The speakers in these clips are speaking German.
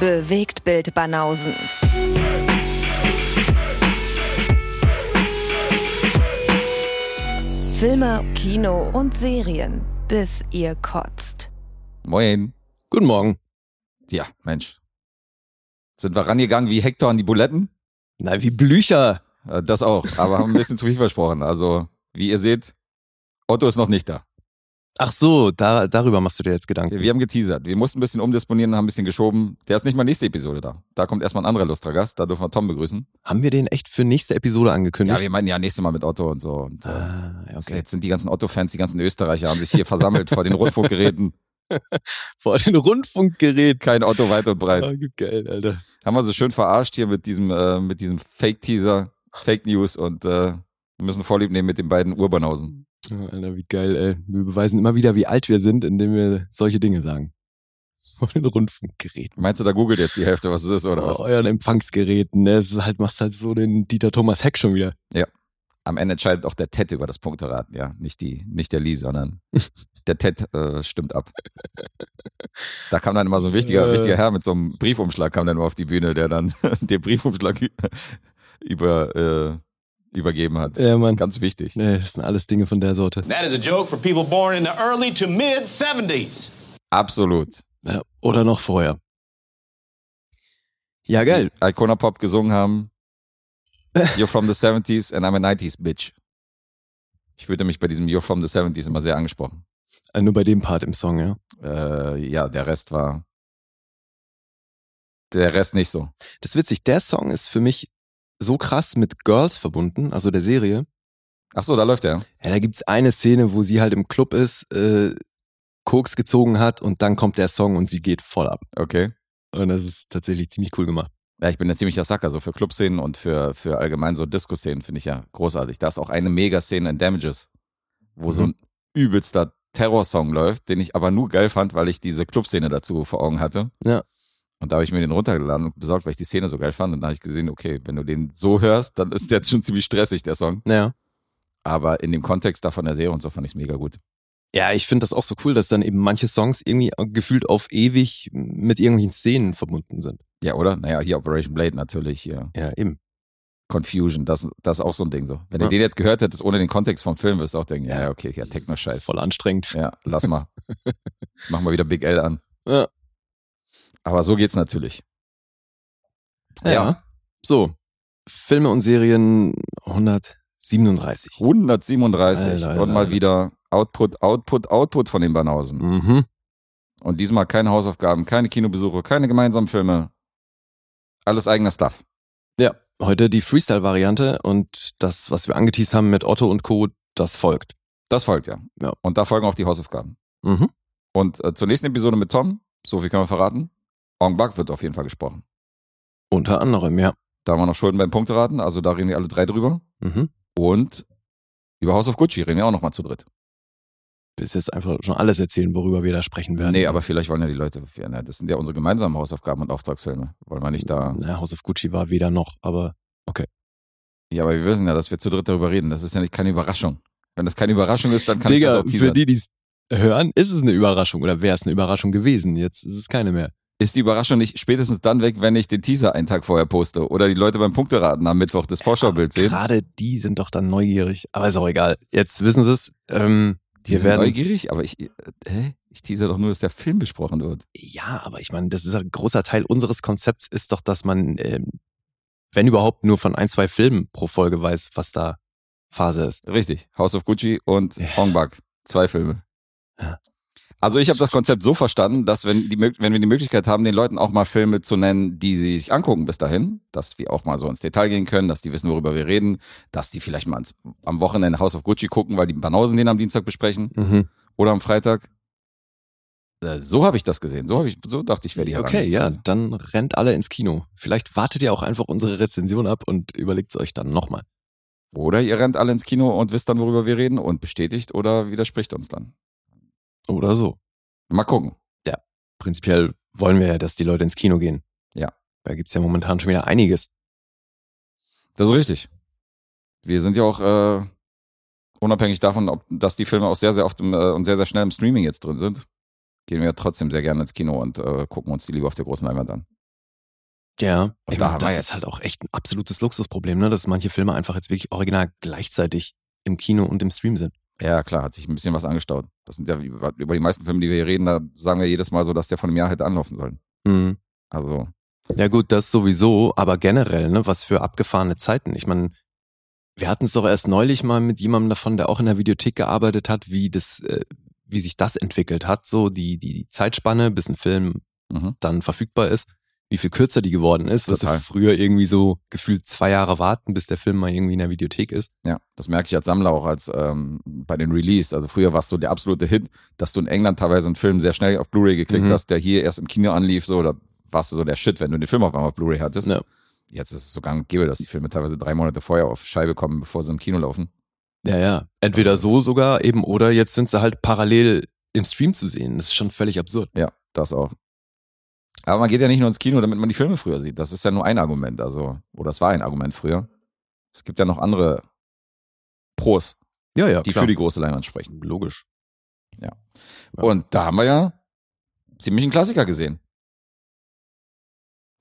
Bewegt Bild Banausen. Filme, Kino und Serien, bis ihr kotzt. Moin. Guten Morgen. Ja, Mensch. Sind wir rangegangen wie Hector an die Buletten? Na, wie Blücher. Äh, Das auch, aber haben ein bisschen zu viel versprochen. Also, wie ihr seht, Otto ist noch nicht da. Ach so, da, darüber machst du dir jetzt Gedanken. Wir haben geteasert. Wir mussten ein bisschen umdisponieren, haben ein bisschen geschoben. Der ist nicht mal nächste Episode da. Da kommt erstmal ein anderer lustrer Gast. Da dürfen wir Tom begrüßen. Haben wir den echt für nächste Episode Ja, angekündigt? wir meinen ja nächstes Mal mit Otto und so. Und, äh, ah, ja, okay. Jetzt sind die ganzen Otto-Fans, die ganzen Österreicher, haben sich hier versammelt vor den Rundfunkgeräten. Vor den Rundfunkgerät. Kein Otto weit und breit. geil, Alter. Haben wir so schön verarscht hier mit diesem, äh, mit diesem Fake-Teaser, Fake News und äh, wir müssen Vorlieb nehmen mit den beiden Urbanausen. Ja, Alter, wie geil, ey. Wir beweisen immer wieder, wie alt wir sind, indem wir solche Dinge sagen. Vor den Rundfunkgeräten. Meinst du, da googelt jetzt die Hälfte, was es ist, oder was? Vor euren Empfangsgeräten. Ne? Es ist halt, machst halt so den Dieter Thomas Heck schon wieder. Am Ende entscheidet auch der Ted über das Punkteraten, ja. Nicht die, nicht der Lee, sondern der Ted äh, stimmt ab. Da kam dann immer so ein wichtiger, Äh. wichtiger Herr mit so einem Briefumschlag, kam dann immer auf die Bühne, der dann den Briefumschlag über, äh, übergeben hat. Ja, Mann. Ganz wichtig. Nee, das sind alles Dinge von der Sorte. That is a joke for people born in the early to mid 70s. Absolut. Ja, oder noch vorher. Ja, geil. Icona Pop gesungen haben. You're from the 70s and I'm a 90s bitch. Ich fühlte mich bei diesem You're from the 70s immer sehr angesprochen. Äh, Nur bei dem Part im Song, ja. Äh, ja, der Rest war. Der Rest nicht so. Das ist witzig, der Song ist für mich so krass mit Girls verbunden, also der Serie. Ach so, da läuft er. Ja, da gibt's eine Szene, wo sie halt im Club ist, äh, Koks gezogen hat und dann kommt der Song und sie geht voll ab. Okay. Und das ist tatsächlich ziemlich cool gemacht. Ja, ich bin ja ziemlicher Sacker, so für Clubszenen und für, für allgemein so Disco-Szenen finde ich ja großartig. Da ist auch eine Mega-Szene in Damages, wo so Mhm. ein übelster Terrorsong läuft, den ich aber nur geil fand, weil ich diese Clubszene dazu vor Augen hatte. Ja. Und da habe ich mir den runtergeladen und besorgt, weil ich die Szene so geil fand. Und da habe ich gesehen, okay, wenn du den so hörst, dann ist der schon ziemlich stressig, der Song. Ja. Aber in dem Kontext da von der Serie und so fand ich es mega gut. Ja, ich finde das auch so cool, dass dann eben manche Songs irgendwie gefühlt auf ewig mit irgendwelchen Szenen verbunden sind. Ja, oder? Naja, hier Operation Blade natürlich, hier Ja, eben. Confusion, das, das ist auch so ein Ding so. Wenn Ja. du den jetzt gehört hättest, ohne den Kontext vom Film, wirst du auch denken, ja, ja, okay, ja, Techno-Scheiß. Voll anstrengend. Ja, lass mal. Mach mal wieder Big L an. Ja. Aber so geht's natürlich. Ja. So. Filme und Serien 137. 137 Alter, Alter, und mal Alter. wieder Output, Output, Output von den Banausen. Mhm. Und diesmal keine Hausaufgaben, keine Kinobesuche, keine gemeinsamen Filme. Alles eigener Stuff. Ja, heute die Freestyle-Variante und das, was wir angeteased haben mit Otto und Co., das folgt. Das folgt ja. Ja. Und da folgen auch die Hausaufgaben. Mhm. Und äh, zur nächsten Episode mit Tom, so viel können wir verraten, Ong Bak wird auf jeden Fall gesprochen. Unter anderem, ja. Da haben wir noch Schulden beim Punkteraten, also da reden wir alle drei drüber. Mhm. Und über House of Gucci reden wir auch nochmal zu dritt. Willst jetzt einfach schon alles erzählen, worüber wir da sprechen werden? Nee, aber vielleicht wollen ja die Leute, das sind ja unsere gemeinsamen Hausaufgaben und Auftragsfilme. Wollen wir nicht da. Na, House of Gucci war weder noch, aber Ja, aber wir wissen ja, dass wir zu dritt darüber reden. Das ist ja nicht keine Überraschung. Wenn das keine Überraschung ist, dann kann ich Digga, das auch für teasern. die, die es hören, ist es eine Überraschung oder wäre es eine Überraschung gewesen. Jetzt ist es keine mehr. Ist die Überraschung nicht spätestens dann weg, wenn ich den Teaser einen Tag vorher poste oder die Leute beim Punkteraten am Mittwoch das Vorschaubild sehen? Gerade die sind doch dann neugierig. Aber ist auch egal. Jetzt wissen sie es. Ähm, Die sind werden. neugierig, aber ich, äh, hä? Ich teaser doch nur, dass der Film besprochen wird. Ja, aber ich meine, das ist ein großer Teil unseres Konzepts, ist doch, dass man, ähm, wenn überhaupt, nur von ein, zwei Filmen pro Folge weiß, was da Phase ist. Richtig. House of Gucci und Ja. Hong Bak. Zwei Filme. Ja. Also ich habe das Konzept so verstanden, dass wenn, die, wenn wir die Möglichkeit haben, den Leuten auch mal Filme zu nennen, die sie sich angucken bis dahin, dass wir auch mal so ins Detail gehen können, dass die wissen, worüber wir reden, dass die vielleicht mal ans, am Wochenende House of Gucci gucken, weil die Banausen den am Dienstag besprechen Mhm. oder am Freitag. Äh, So habe ich das gesehen. So, ich, so dachte ich, wäre die Okay, ja, dann rennt alle ins Kino. Vielleicht wartet ihr auch einfach unsere Rezension ab und überlegt es euch dann nochmal. Oder ihr rennt alle ins Kino und wisst dann, worüber wir reden und bestätigt oder widerspricht uns dann. Oder so. Mal gucken. Prinzipiell wollen wir ja, dass die Leute ins Kino gehen. Ja. Da gibt's ja momentan schon wieder einiges. Das ist richtig. Wir sind ja auch äh, unabhängig davon, ob, dass die Filme auch sehr, sehr oft im, äh, und sehr, sehr schnell im Streaming jetzt drin sind, gehen wir trotzdem sehr gerne ins Kino und äh, gucken uns die lieber auf der großen Leinwand an. Ja, Und da das ist halt auch echt ein absolutes Luxusproblem, ne? dass manche Filme einfach jetzt wirklich original gleichzeitig im Kino und im Stream sind. Ja, klar, hat sich ein bisschen was angestaut. Das sind ja über die meisten Filme, die wir hier reden, da sagen wir jedes Mal so, dass der von einem Jahr hätte anlaufen sollen. Mhm. Also, Ja gut, das sowieso, aber generell, ne, was für abgefahrene Zeiten. Ich meine, wir hatten es doch erst neulich mal mit jemandem davon, der auch in der Videothek gearbeitet hat, wie das, äh, wie sich das entwickelt hat, so die, die, die Zeitspanne, bis ein Film mhm. dann verfügbar ist, wie viel kürzer die geworden ist, was wir früher irgendwie so gefühlt zwei Jahre warten, bis der Film mal irgendwie in der Videothek ist. ja, das merke ich als Sammler auch als ähm, bei den Release. Also früher war es so der absolute Hit, dass du in England teilweise einen Film sehr schnell auf Blu-ray gekriegt Mhm. hast, der hier erst im Kino anlief, so, da warst du so der Shit, wenn du den Film auf einmal auf Blu-ray hattest. Ja. Jetzt ist es so gang und gäbe, dass die Filme teilweise drei Monate vorher auf Scheibe kommen, bevor sie im Kino laufen. Ja, ja. Entweder so sogar eben oder jetzt sind sie halt parallel im Stream zu sehen. Das ist schon völlig absurd. Ja, das auch. Aber man geht ja nicht nur ins Kino, damit man die Filme früher sieht. Das ist ja nur ein Argument, also, oder es war ein Argument früher. Es gibt ja noch andere Pros, Ja, ja, die klar. für die große Leinwand sprechen. Logisch. Ja. Und da haben wir ja ziemlich einen Klassiker gesehen.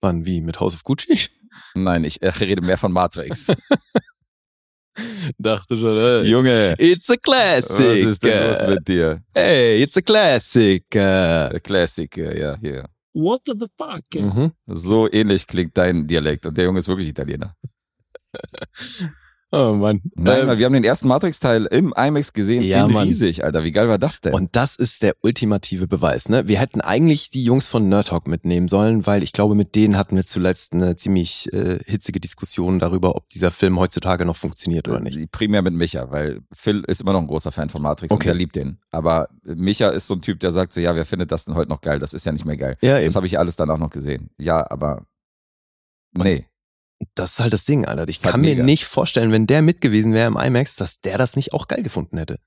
Wann, wie? Mit House of Gucci? Nein, ich äh, rede mehr von Matrix. Dachte schon, äh, Junge, It's a classic. was ist denn los mit dir? Hey, it's a classic. Äh. Der Klassiker, ja, hier. What the fuck? Mhm. So ähnlich klingt dein Dialekt und der Junge ist wirklich Italiener. Oh Mann. Nein, Ähm, wir haben den ersten Matrix-Teil im IMAX gesehen. Ja, in Mann. riesig, Alter. Wie geil war das denn? und das ist der ultimative Beweis. Ne? Wir hätten eigentlich die Jungs von Nerd Talk mitnehmen sollen, weil ich glaube, mit denen hatten wir zuletzt eine ziemlich äh, hitzige Diskussion darüber, ob dieser Film heutzutage noch funktioniert oder nicht. Die- Primär mit Micha, weil Phil ist immer noch ein großer Fan von Matrix und Okay. der liebt den. Aber Micha ist so ein Typ, der sagt so, ja, wer findet das denn heute noch geil? Das ist ja nicht mehr geil. Ja, eben. Das habe ich alles danach noch gesehen. Ja, aber nee. Das ist halt das Ding, Alter. Ich Ist halt kann mir mega. nicht vorstellen, wenn der mit gewesen wäre im IMAX, dass der das nicht auch geil gefunden hätte.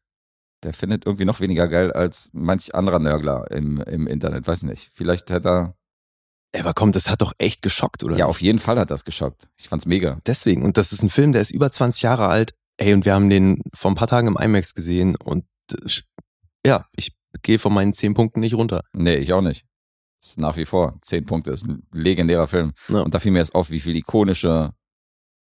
Der findet irgendwie noch weniger geil als manch anderer Nörgler im, im Internet. Weiß nicht. Vielleicht hätte er. Aber komm, das hat doch echt geschockt, oder? Ja, auf jeden Fall hat das geschockt. Ich fand's mega. Deswegen. Und das ist ein Film, der ist über 20 Jahre alt. Ey, und wir haben den vor ein paar Tagen im IMAX gesehen und äh, ja, ich gehe von meinen 10 Punkten nicht runter. Nee, ich auch nicht. Ist nach wie vor. Zehn Punkte ist ein legendärer Film. Ja. Und da fiel mir jetzt auf, wie viel ikonische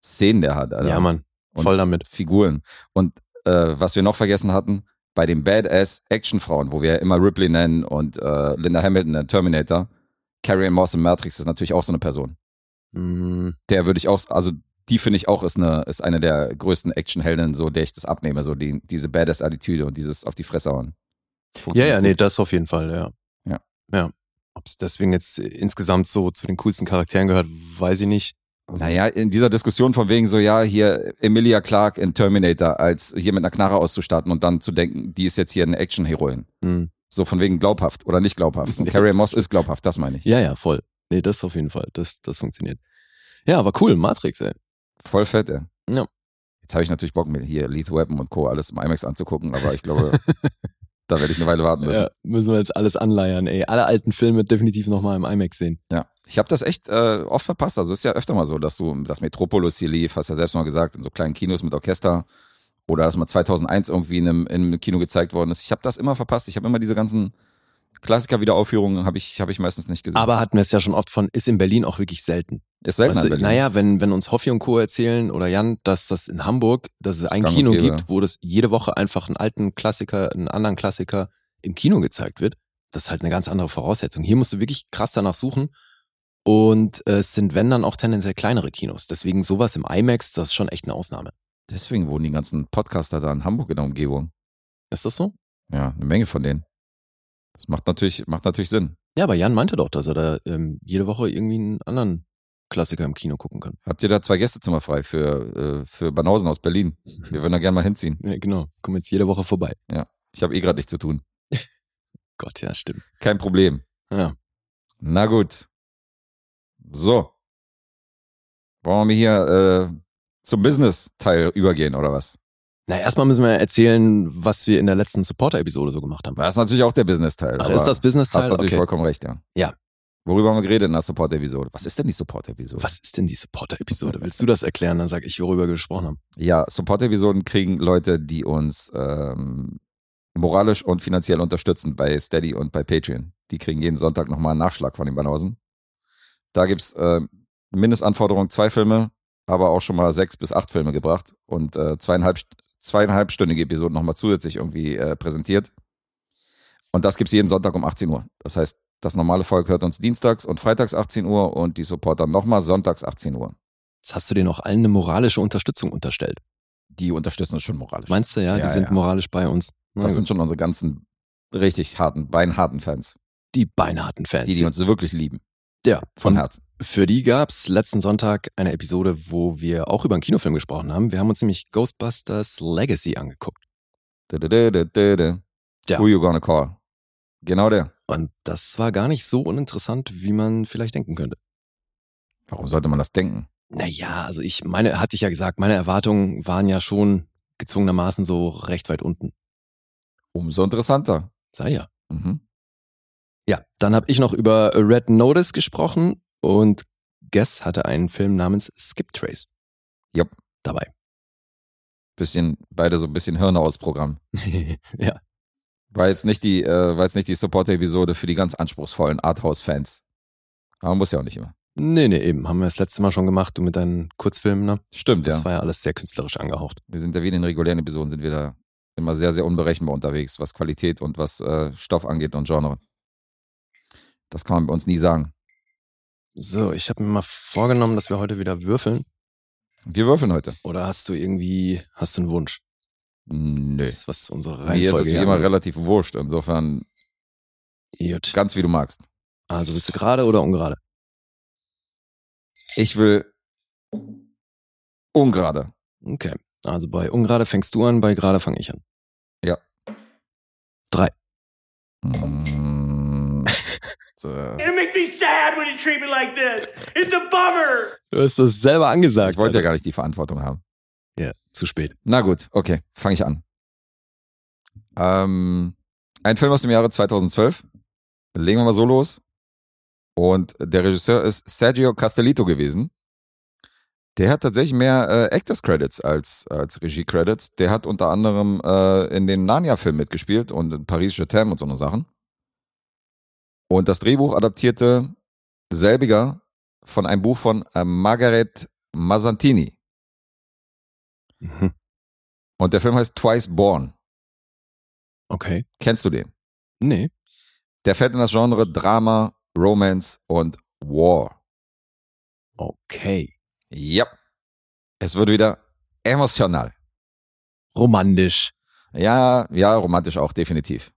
Szenen der hat. Alter. Ja, Mann. Und Voll damit. Figuren. Und äh, was wir noch vergessen hatten, bei den Badass-Actionfrauen, wo wir immer Ripley nennen und äh, Linda Hamilton in Terminator, Carrie Moss in Matrix ist natürlich auch so eine Person. Mm, Der würde ich auch, also die finde ich auch ist eine, ist eine der größten Actionheldinnen, so der ich das abnehme, so die, diese Badass-Attitüde und dieses auf die Fresse hauen. Ja, ja, nee, gut. das auf jeden Fall, ja. Ja. Ja. Ob es deswegen jetzt insgesamt so zu den coolsten Charakteren gehört, weiß ich nicht. Also, Naja, in dieser Diskussion von wegen so, ja, hier Emilia Clark in Terminator, als hier mit einer Knarre auszustatten und dann zu denken, die ist jetzt hier eine Action-Heroin. mm. So von wegen glaubhaft oder nicht glaubhaft. Und Ja, Carrie Moss ist glaubhaft, das meine ich. Ja, ja, voll. Nee, das auf jeden Fall. Das, das funktioniert. Ja, aber cool, Matrix, ey. Voll fett, ey. Ja. Jetzt habe ich natürlich Bock, mir hier Lethal Weapon und Co. alles im IMAX anzugucken, aber ich glaube, da werde ich eine Weile warten müssen. Ja, müssen wir jetzt alles anleiern, ey. Alle alten Filme definitiv nochmal im IMAX sehen. Ja, ich habe das echt äh, oft verpasst. Also ist ja öfter mal so, dass du das Metropolis hier lief, hast ja selbst mal gesagt, in so kleinen Kinos mit Orchester oder dass mal 2001 irgendwie in einem, in einem Kino gezeigt worden ist. Ich habe das immer verpasst. Ich habe immer diese ganzen Klassiker-Wiederaufführungen habe ich, hab ich meistens nicht gesehen. Aber hatten wir es ja schon oft von, ist in Berlin auch wirklich selten. ist selten Weißt du, naja, wenn, wenn uns Hoffi und Co. erzählen oder Jan, dass das in Hamburg, dass es ein gang und Kino gäbe. gibt, wo das jede Woche einfach einen alten Klassiker, einen anderen Klassiker im Kino gezeigt wird, das ist halt eine ganz andere Voraussetzung. Hier musst du wirklich krass danach suchen. Und äh, es sind, wenn dann, auch tendenziell kleinere Kinos. Deswegen sowas im IMAX, das ist schon echt eine Ausnahme. Deswegen wohnen die ganzen Podcaster da in Hamburg in der Umgebung. Ist das so? Ja, eine Menge von denen. Das macht natürlich, macht natürlich Sinn. Ja, aber Jan meinte doch, dass er da ähm, jede Woche irgendwie einen anderen Klassiker im Kino gucken kann. Habt ihr da zwei Gästezimmer frei für, äh, für Banausen aus Berlin? Wir würden da gerne mal hinziehen. Ja, genau. Kommen jetzt jede Woche vorbei. Ich habe eh gerade nichts zu tun. Gott, ja, stimmt. Kein Problem. Ja. Na gut. So. Wollen wir hier äh, zum Business-Teil übergehen, oder was? Na, erstmal müssen wir erzählen, was wir in der letzten Supporter-Episode so gemacht haben. Das ist natürlich auch der Business-Teil. Ach, ist das Business-Teil? Hast natürlich Okay. vollkommen recht, ja. Ja. Worüber haben wir geredet in der Support-Episode? Was ist denn die Support-Episode? Was ist denn die Supporter-Episode? Willst du das erklären? Dann sag ich, worüber wir gesprochen haben. Ja, Support-Episoden kriegen Leute, die uns ähm, moralisch und finanziell unterstützen bei Steady und bei Patreon. Die kriegen jeden Sonntag nochmal einen Nachschlag von den Banausen. Da gibt's äh, Mindestanforderung zwei Filme, aber auch schon mal sechs bis acht Filme gebracht und äh, zweieinhalb, zweieinhalbstündige Episoden nochmal zusätzlich irgendwie äh, präsentiert. Und das gibt's jeden Sonntag um 18 Uhr. Das heißt, das normale Volk hört uns dienstags und freitags 18 Uhr und die Supporter nochmal sonntags 18 Uhr. Jetzt hast du denen auch allen eine moralische Unterstützung unterstellt. Die unterstützen uns schon moralisch. Meinst du, ja, Ja, die sind ja. moralisch bei uns? Na das gut. sind schon unsere ganzen richtig harten, beinharten Fans. die beinharten Fans. Die, die uns wirklich lieben. Ja, Von und Herzen. Für die gab's letzten Sonntag eine Episode, wo wir auch über einen Kinofilm gesprochen haben. Wir haben uns nämlich Ghostbusters Legacy angeguckt. Dä-dä-dä-dä-dä. Ja. Who you gonna call? Genau der. Und das war gar nicht so uninteressant, wie man vielleicht denken könnte. Warum sollte man das denken? Naja, also ich meine, hatte ich ja gesagt, meine Erwartungen waren ja schon gezwungenermaßen so recht weit unten. Umso interessanter. Sei ja. Mhm. Ja, dann habe ich noch über Red Notice gesprochen und Guess hatte einen Film namens Skip Trace. Jupp. Dabei. Bisschen, beide so ein bisschen Hirne aus Programm. ja. War jetzt nicht die, äh, war jetzt nicht die Supporter-Episode für die ganz anspruchsvollen Arthouse-Fans. Aber muss ja auch nicht immer. Nee, nee, eben. Haben wir das letzte Mal schon gemacht, du mit deinen Kurzfilmen, ne? Stimmt, Das ja. war ja alles sehr künstlerisch angehaucht. Wir sind ja wie in den regulären Episoden, sind wir da immer sehr, sehr unberechenbar unterwegs, was Qualität und was äh, Stoff angeht und Genre. Das kann man bei uns nie sagen. So, ich habe mir mal vorgenommen, dass wir heute wieder würfeln. Wir würfeln heute. Oder hast du irgendwie, hast du einen Wunsch? Nö. Das ist, was unsere Mir ist Reihenfolge es wie immer relativ wurscht. Insofern Gut. ganz wie du magst. Also willst du gerade oder ungerade? Ich will ungerade. Okay. Also bei ungerade fängst du an, bei gerade fange ich an. Mm, so. It makes me sad when you treat me like this. It's a bummer. Du hast das selber angesagt. Ich wollte ja gar nicht die Verantwortung haben. Ja, zu spät. Na gut, okay, fange ich an. Ähm, ein Film aus dem Jahre 2012. Legen wir mal so los. Und der Regisseur ist Sergio Castellito gewesen. Der hat tatsächlich mehr äh, Actors Credits als, als Regie Credits. Der hat unter anderem äh, in dem Narnia-Film mitgespielt und in Paris Je t'aime und so eine Sachen. Und das Drehbuch adaptierte selbiger von einem Buch von äh, Margaret Mazzantini. Mhm. Und der Film heißt Twice Born. Okay. Kennst du den? Nee. Der fällt in das Genre Drama, Romance und War. Okay. Ja. Es wird wieder emotional. Romantisch. Ja, ja, romantisch auch, definitiv.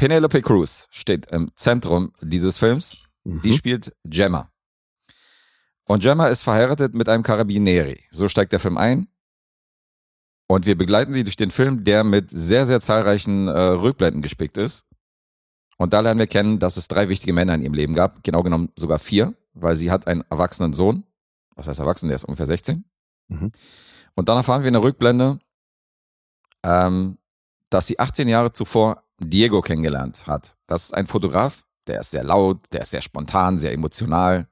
Penelope Cruz steht im Zentrum dieses Films. Mhm. Die spielt Gemma. Und Gemma ist verheiratet mit einem Carabinieri. So steigt der Film ein. Und wir begleiten sie durch den Film, der mit sehr, sehr zahlreichen äh, Rückblenden gespickt ist. Und da lernen wir kennen, dass es drei wichtige Männer in ihrem Leben gab. Genau genommen sogar vier, weil sie hat einen erwachsenen Sohn. Was heißt erwachsen? Der ist ungefähr 16. Mhm. Und dann erfahren wir in der Rückblende, ähm, dass sie 18 Jahre zuvor Diego kennengelernt hat. Das ist ein Fotograf, der ist sehr laut, der ist sehr spontan, sehr emotional.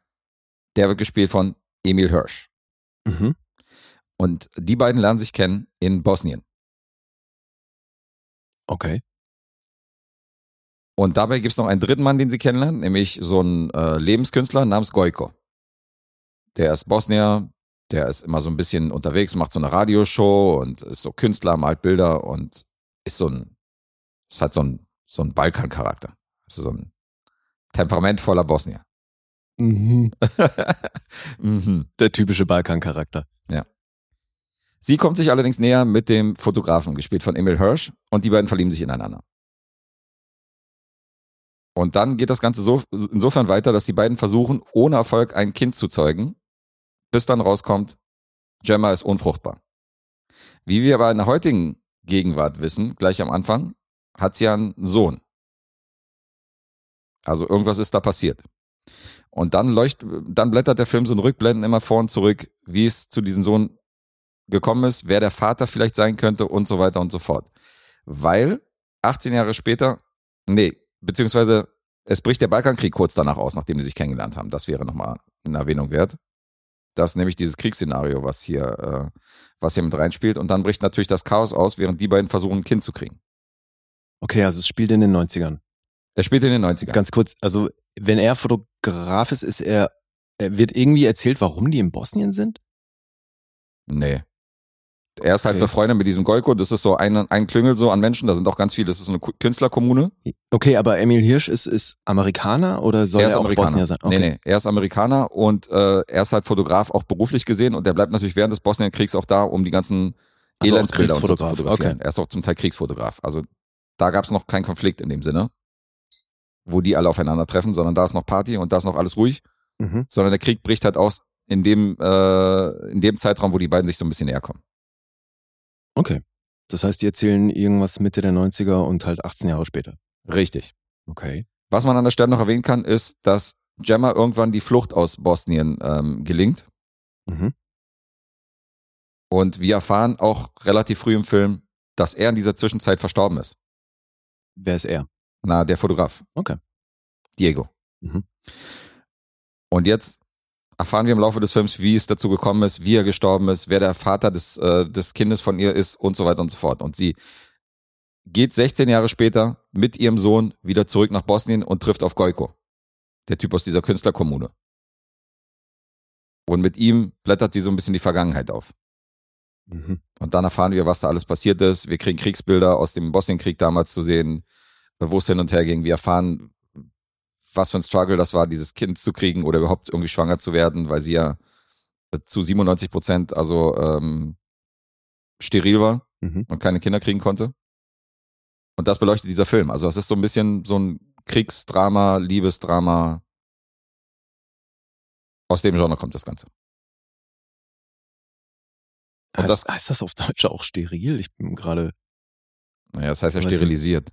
Der wird gespielt von Emil Hirsch. Mhm. Und die beiden lernen sich kennen in Bosnien. Okay. Und dabei gibt es noch einen dritten Mann, den sie kennenlernen, nämlich so einen äh, Lebenskünstler namens Gojko. Der ist Bosnier, der ist immer so ein bisschen unterwegs, macht so eine Radioshow und ist so Künstler, malt Bilder und ist so ein, ist halt so ein, so ein Balkan-Charakter. Also so ein temperamentvoller Bosnier. Mhm. mhm. Der typische Balkan-Charakter. Sie kommt sich allerdings näher mit dem Fotografen, gespielt von Emil Hirsch, und die beiden verlieben sich ineinander. Und dann geht das Ganze so, insofern weiter, dass die beiden versuchen, ohne Erfolg ein Kind zu zeugen, bis dann rauskommt, Gemma ist unfruchtbar. Wie wir aber in der heutigen Gegenwart wissen, gleich am Anfang, hat sie einen Sohn. Also irgendwas ist da passiert. Und dann leucht, dann blättert der Film so in Rückblenden immer vor und zurück, wie es zu diesem Sohn gekommen ist, wer der Vater vielleicht sein könnte und so weiter und so fort. Weil 18 Jahre später, nee, beziehungsweise es bricht der Balkankrieg kurz danach aus, nachdem die sich kennengelernt haben. Das wäre nochmal eine Erwähnung wert. Das ist nämlich dieses Kriegsszenario, was hier, äh, was hier mit reinspielt. Und dann bricht natürlich das Chaos aus, während die beiden versuchen, ein Kind zu kriegen. Okay, also es spielt in den 90ern. Er spielt in den 90ern. Ganz kurz, also wenn er Fotograf ist, ist er Äh, Wird irgendwie erzählt, warum die in Bosnien sind? Nee. Er ist halt Okay. befreundet mit diesem Goiko. Das ist so ein, ein Klüngel so an Menschen. Da sind auch ganz viele. Das ist so eine Künstlerkommune. Okay, aber Emil Hirsch ist, ist Amerikaner oder soll er, er auch Amerikaner. Bosnier sein? Okay. Nee, nee. Er ist Amerikaner und äh, er ist halt Fotograf, auch beruflich gesehen. Und der bleibt natürlich während des Bosnienkriegs auch da, um die ganzen Ach so, auch Elendsbilder und so zu fotografieren. Okay. Er ist auch zum Teil Kriegsfotograf. Also da gab es noch keinen Konflikt in dem Sinne, wo die alle aufeinandertreffen, sondern da ist noch Party und da ist noch alles ruhig. Mhm. Sondern der Krieg bricht halt aus in dem, äh, in dem Zeitraum, wo die beiden sich so ein bisschen näher kommen. Okay. Das heißt, die erzählen irgendwas Mitte der 90er und halt 18 Jahre später. Richtig. Okay. Was man an der Stelle noch erwähnen kann, ist, dass Gemma irgendwann die Flucht aus Bosnien ähm, gelingt. Mhm. Und wir erfahren auch relativ früh im Film, dass er in dieser Zwischenzeit verstorben ist. Wer ist er? Na, der Fotograf. Okay. Diego. Mhm. Und jetzt erfahren wir im Laufe des Films, wie es dazu gekommen ist, wie er gestorben ist, wer der Vater des, äh, des Kindes von ihr ist und so weiter und so fort. Und sie geht 16 Jahre später mit ihrem Sohn wieder zurück nach Bosnien und trifft auf Gojko, der Typ aus dieser Künstlerkommune. Und mit ihm blättert sie so ein bisschen die Vergangenheit auf. Mhm. Und dann erfahren wir, was da alles passiert ist. Wir kriegen Kriegsbilder aus dem Bosnienkrieg damals zu sehen, wo es hin und her ging. Wir erfahren, was für ein Struggle das war, dieses Kind zu kriegen oder überhaupt irgendwie schwanger zu werden, weil sie ja zu 97 Prozent also ähm, steril war Mhm. und keine Kinder kriegen konnte. Und das beleuchtet dieser Film. Also es ist so ein bisschen so ein Kriegsdrama, Liebesdrama. Aus dem Genre kommt das Ganze. Heißt, das- heißt das auf Deutsch auch steril? Ich bin gerade, Naja, das heißt ja sterilisiert.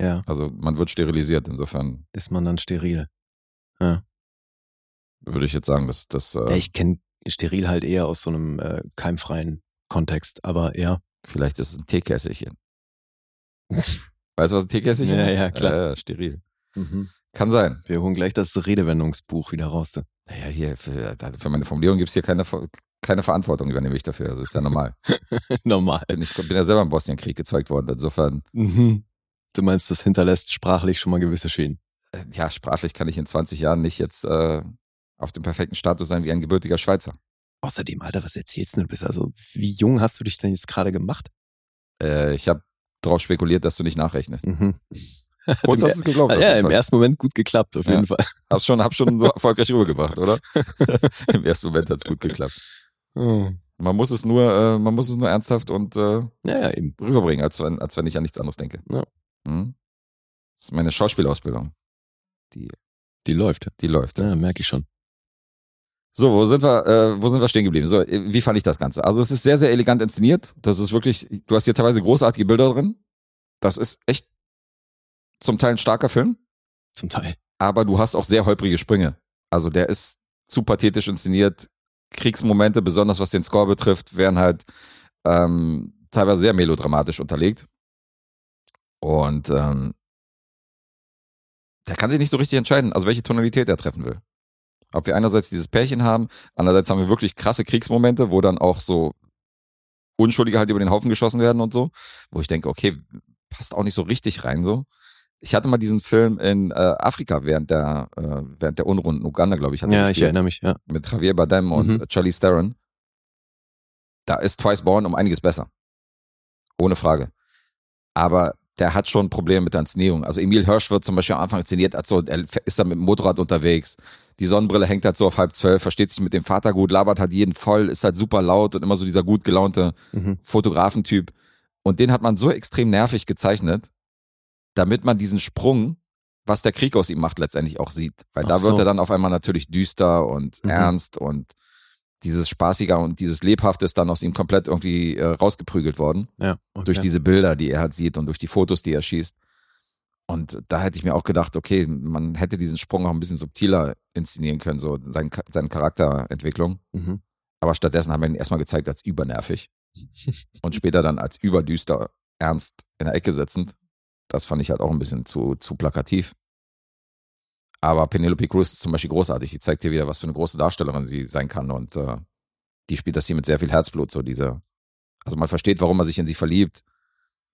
ja, Also man wird sterilisiert. Insofern ist man dann steril. würde ich jetzt sagen, dass das Ja, äh, ich kenne steril halt eher aus so einem äh, keimfreien Kontext, aber ja. vielleicht ist es ein Teekässerchen. weißt du, was ein Teekässerchen Ja, ist? ja, klar. Äh, steril. Mhm. Kann sein. Wir holen gleich das Redewendungsbuch wieder raus. Naja, hier, für, für meine Formulierung gibt es hier keine, keine Verantwortung, übernehme ich dafür. Also ist ja normal. Normal. bin, ich bin ja selber im Bosnienkrieg gezeugt worden. Insofern, Mhm. Du meinst, das hinterlässt sprachlich schon mal gewisse Schäden. äh, ja, sprachlich kann ich in 20 Jahren nicht jetzt äh, auf dem perfekten Status sein wie ein gebürtiger Schweizer. Außerdem, Alter, was erzählst du? Du bist also, wie jung hast du dich denn jetzt gerade gemacht? Äh, ich habe darauf spekuliert, dass du nicht nachrechnest. Mhm. Kurz hast du es geglaubt. Ja, im ersten Moment gut geklappt, auf Ja. jeden Fall. Hab's schon, hab schon so erfolgreich rübergebracht, oder? Im ersten Moment hat's gut geklappt. Mhm. Man muss es nur, äh, man muss es nur ernsthaft und äh, Ja, ja, eben. rüberbringen, als wenn, als wenn ich an nichts anderes denke. Ja. Hm? Das ist meine Schauspielausbildung. Die, Die läuft. die läuft. Ja, merke ich schon. So, wo sind wir, äh, wo sind wir stehen geblieben? So, äh, wie fand ich das Ganze? Also es ist sehr, sehr elegant inszeniert. Das ist wirklich, du hast hier teilweise großartige Bilder drin. Das ist echt zum Teil ein starker Film, Zum Teil. aber du hast auch sehr holprige Sprünge. Also der ist zu pathetisch inszeniert. Kriegsmomente, besonders was den Score betrifft, werden halt ähm, teilweise sehr melodramatisch unterlegt. Und ähm, der kann sich nicht so richtig entscheiden, also welche Tonalität er treffen will. Ob wir einerseits dieses Pärchen haben, andererseits haben wir wirklich krasse Kriegsmomente, wo dann auch so Unschuldige halt über den Haufen geschossen werden und so, wo ich denke, okay, passt auch nicht so richtig rein so. Ich hatte mal diesen Film in äh, Afrika während der äh, während der Unruhen in Uganda, glaube ich, Ja, ich erinnere mich, ja. mit Javier Bardem und Mhm. äh, Charlie Theron. Da ist Twice Born um einiges besser. Ohne Frage. Aber der hat schon Probleme mit der Inszenierung. Also Emil Hirsch wird zum Beispiel am Anfang inszeniert, als so, er ist da mit dem Motorrad unterwegs. Die Sonnenbrille hängt halt so auf halb zwölf, versteht sich mit dem Vater gut, labert halt jeden voll, ist halt super laut und immer so dieser gut gelaunte Mhm. Fotografentyp. Und den hat man so extrem nervig gezeichnet, damit man diesen Sprung, was der Krieg aus ihm macht, letztendlich auch sieht. Weil Ach da wird so. er dann auf einmal natürlich düster und Mhm. ernst und dieses Spaßiger und dieses Lebhafte ist dann aus ihm komplett irgendwie äh, rausgeprügelt worden. Ja. Okay. Durch diese Bilder, die er halt sieht und durch die Fotos, die er schießt. Und da hätte ich mir auch gedacht, okay, man hätte diesen Sprung auch ein bisschen subtiler inszenieren können, so sein, seine Charakterentwicklung. Mhm. Aber stattdessen haben wir ihn erstmal gezeigt als übernervig und später dann als überdüster, ernst in der Ecke sitzend. Das fand ich halt auch ein bisschen zu, zu plakativ. Aber Penelope Cruz ist zum Beispiel großartig. Die zeigt dir wieder, was für eine große Darstellerin sie sein kann. Und äh, die spielt das hier mit sehr viel Herzblut. So diese, also man versteht, warum man sich in sie verliebt.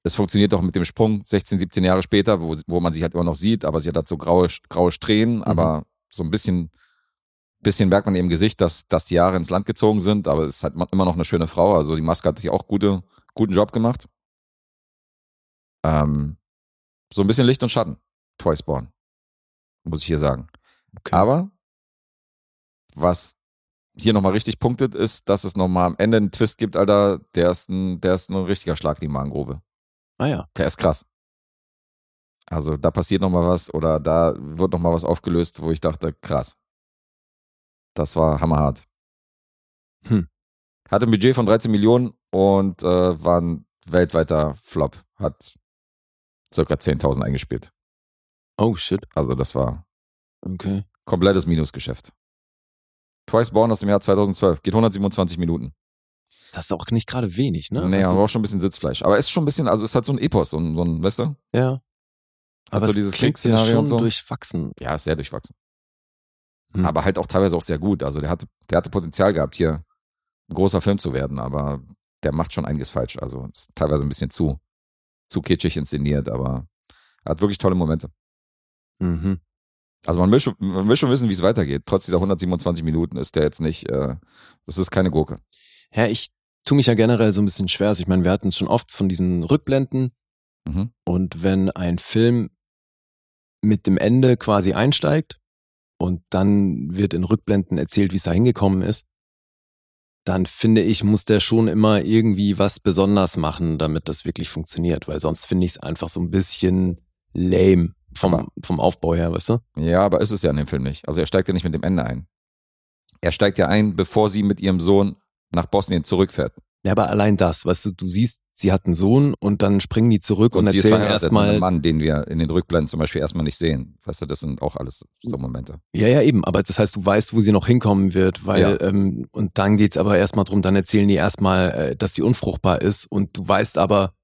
Es funktioniert auch mit dem Sprung 16, 17 Jahre später, wo, wo man sich halt immer noch sieht, aber sie hat halt so graue, graue Strähnen, aber so ein bisschen bisschen merkt man im Gesicht, dass, dass die Jahre ins Land gezogen sind, aber es ist halt immer noch eine schöne Frau. Also die Maske hat sich auch gute, guten Job gemacht. Ähm, so ein bisschen Licht und Schatten, Twice Born, muss ich hier sagen. Okay. Aber was hier nochmal richtig punktet, ist, dass es nochmal am Ende einen Twist gibt, Alter, der ist ein, der ist ein richtiger Schlag, die Magengrube. ah ja. Der ist krass. Also da passiert nochmal was oder da wird nochmal was aufgelöst, wo ich dachte, krass. Das war hammerhart. Hm. Hatte ein Budget von 13 Millionen und äh, war ein weltweiter Flop. Hat circa 10.000 eingespielt. Oh shit. Also das war Okay. komplettes Minusgeschäft. Twice Born aus dem Jahr 2012. Geht 127 Minuten. Das ist auch nicht gerade wenig, ne? nee, Weißt aber du? auch schon ein bisschen Sitzfleisch. Aber es ist schon ein bisschen, also es hat so ein Epos, so ein, so ein weißt du? Ja. Aber es dieses klingt ja schon so. durchwachsen. Ja, ist sehr durchwachsen. Hm. Aber halt auch teilweise auch sehr gut. Also der hatte, der hatte Potenzial gehabt, hier ein großer Film zu werden, aber der macht schon einiges falsch. Also ist teilweise ein bisschen zu, zu kitschig inszeniert, aber er hat wirklich tolle Momente. Mhm. Also man will schon, man will schon wissen, wie es weitergeht. Trotz dieser 127 Minuten ist der jetzt nicht, äh, das ist keine Gurke. Ja, ich tue mich ja generell so ein bisschen schwer. Also ich meine, wir hatten schon oft von diesen Rückblenden Mhm. und wenn ein Film mit dem Ende quasi einsteigt und dann wird in Rückblenden erzählt, wie es da hingekommen ist, dann finde ich, muss der schon immer irgendwie was besonders machen, damit das wirklich funktioniert, weil sonst finde ich es einfach so ein bisschen lame vom, Aber- vom Aufbau her, weißt du? Ja, aber ist es ja in dem Film nicht. Also er steigt ja nicht mit dem Ende ein. Er steigt ja ein, bevor sie mit ihrem Sohn nach Bosnien zurückfährt. Ja, aber allein das, weißt du, du siehst, sie hat einen Sohn und dann springen die zurück und, ist erzählen erstmal. Mann, den wir in den Rückblenden zum Beispiel erstmal nicht sehen. Weißt du, das sind auch alles so Momente. Ja, ja, eben. Aber das heißt, du weißt, wo sie noch hinkommen wird, weil, Ja. ähm, und dann geht's aber erstmal drum, dann erzählen die erstmal, äh, dass sie unfruchtbar ist und du weißt aber,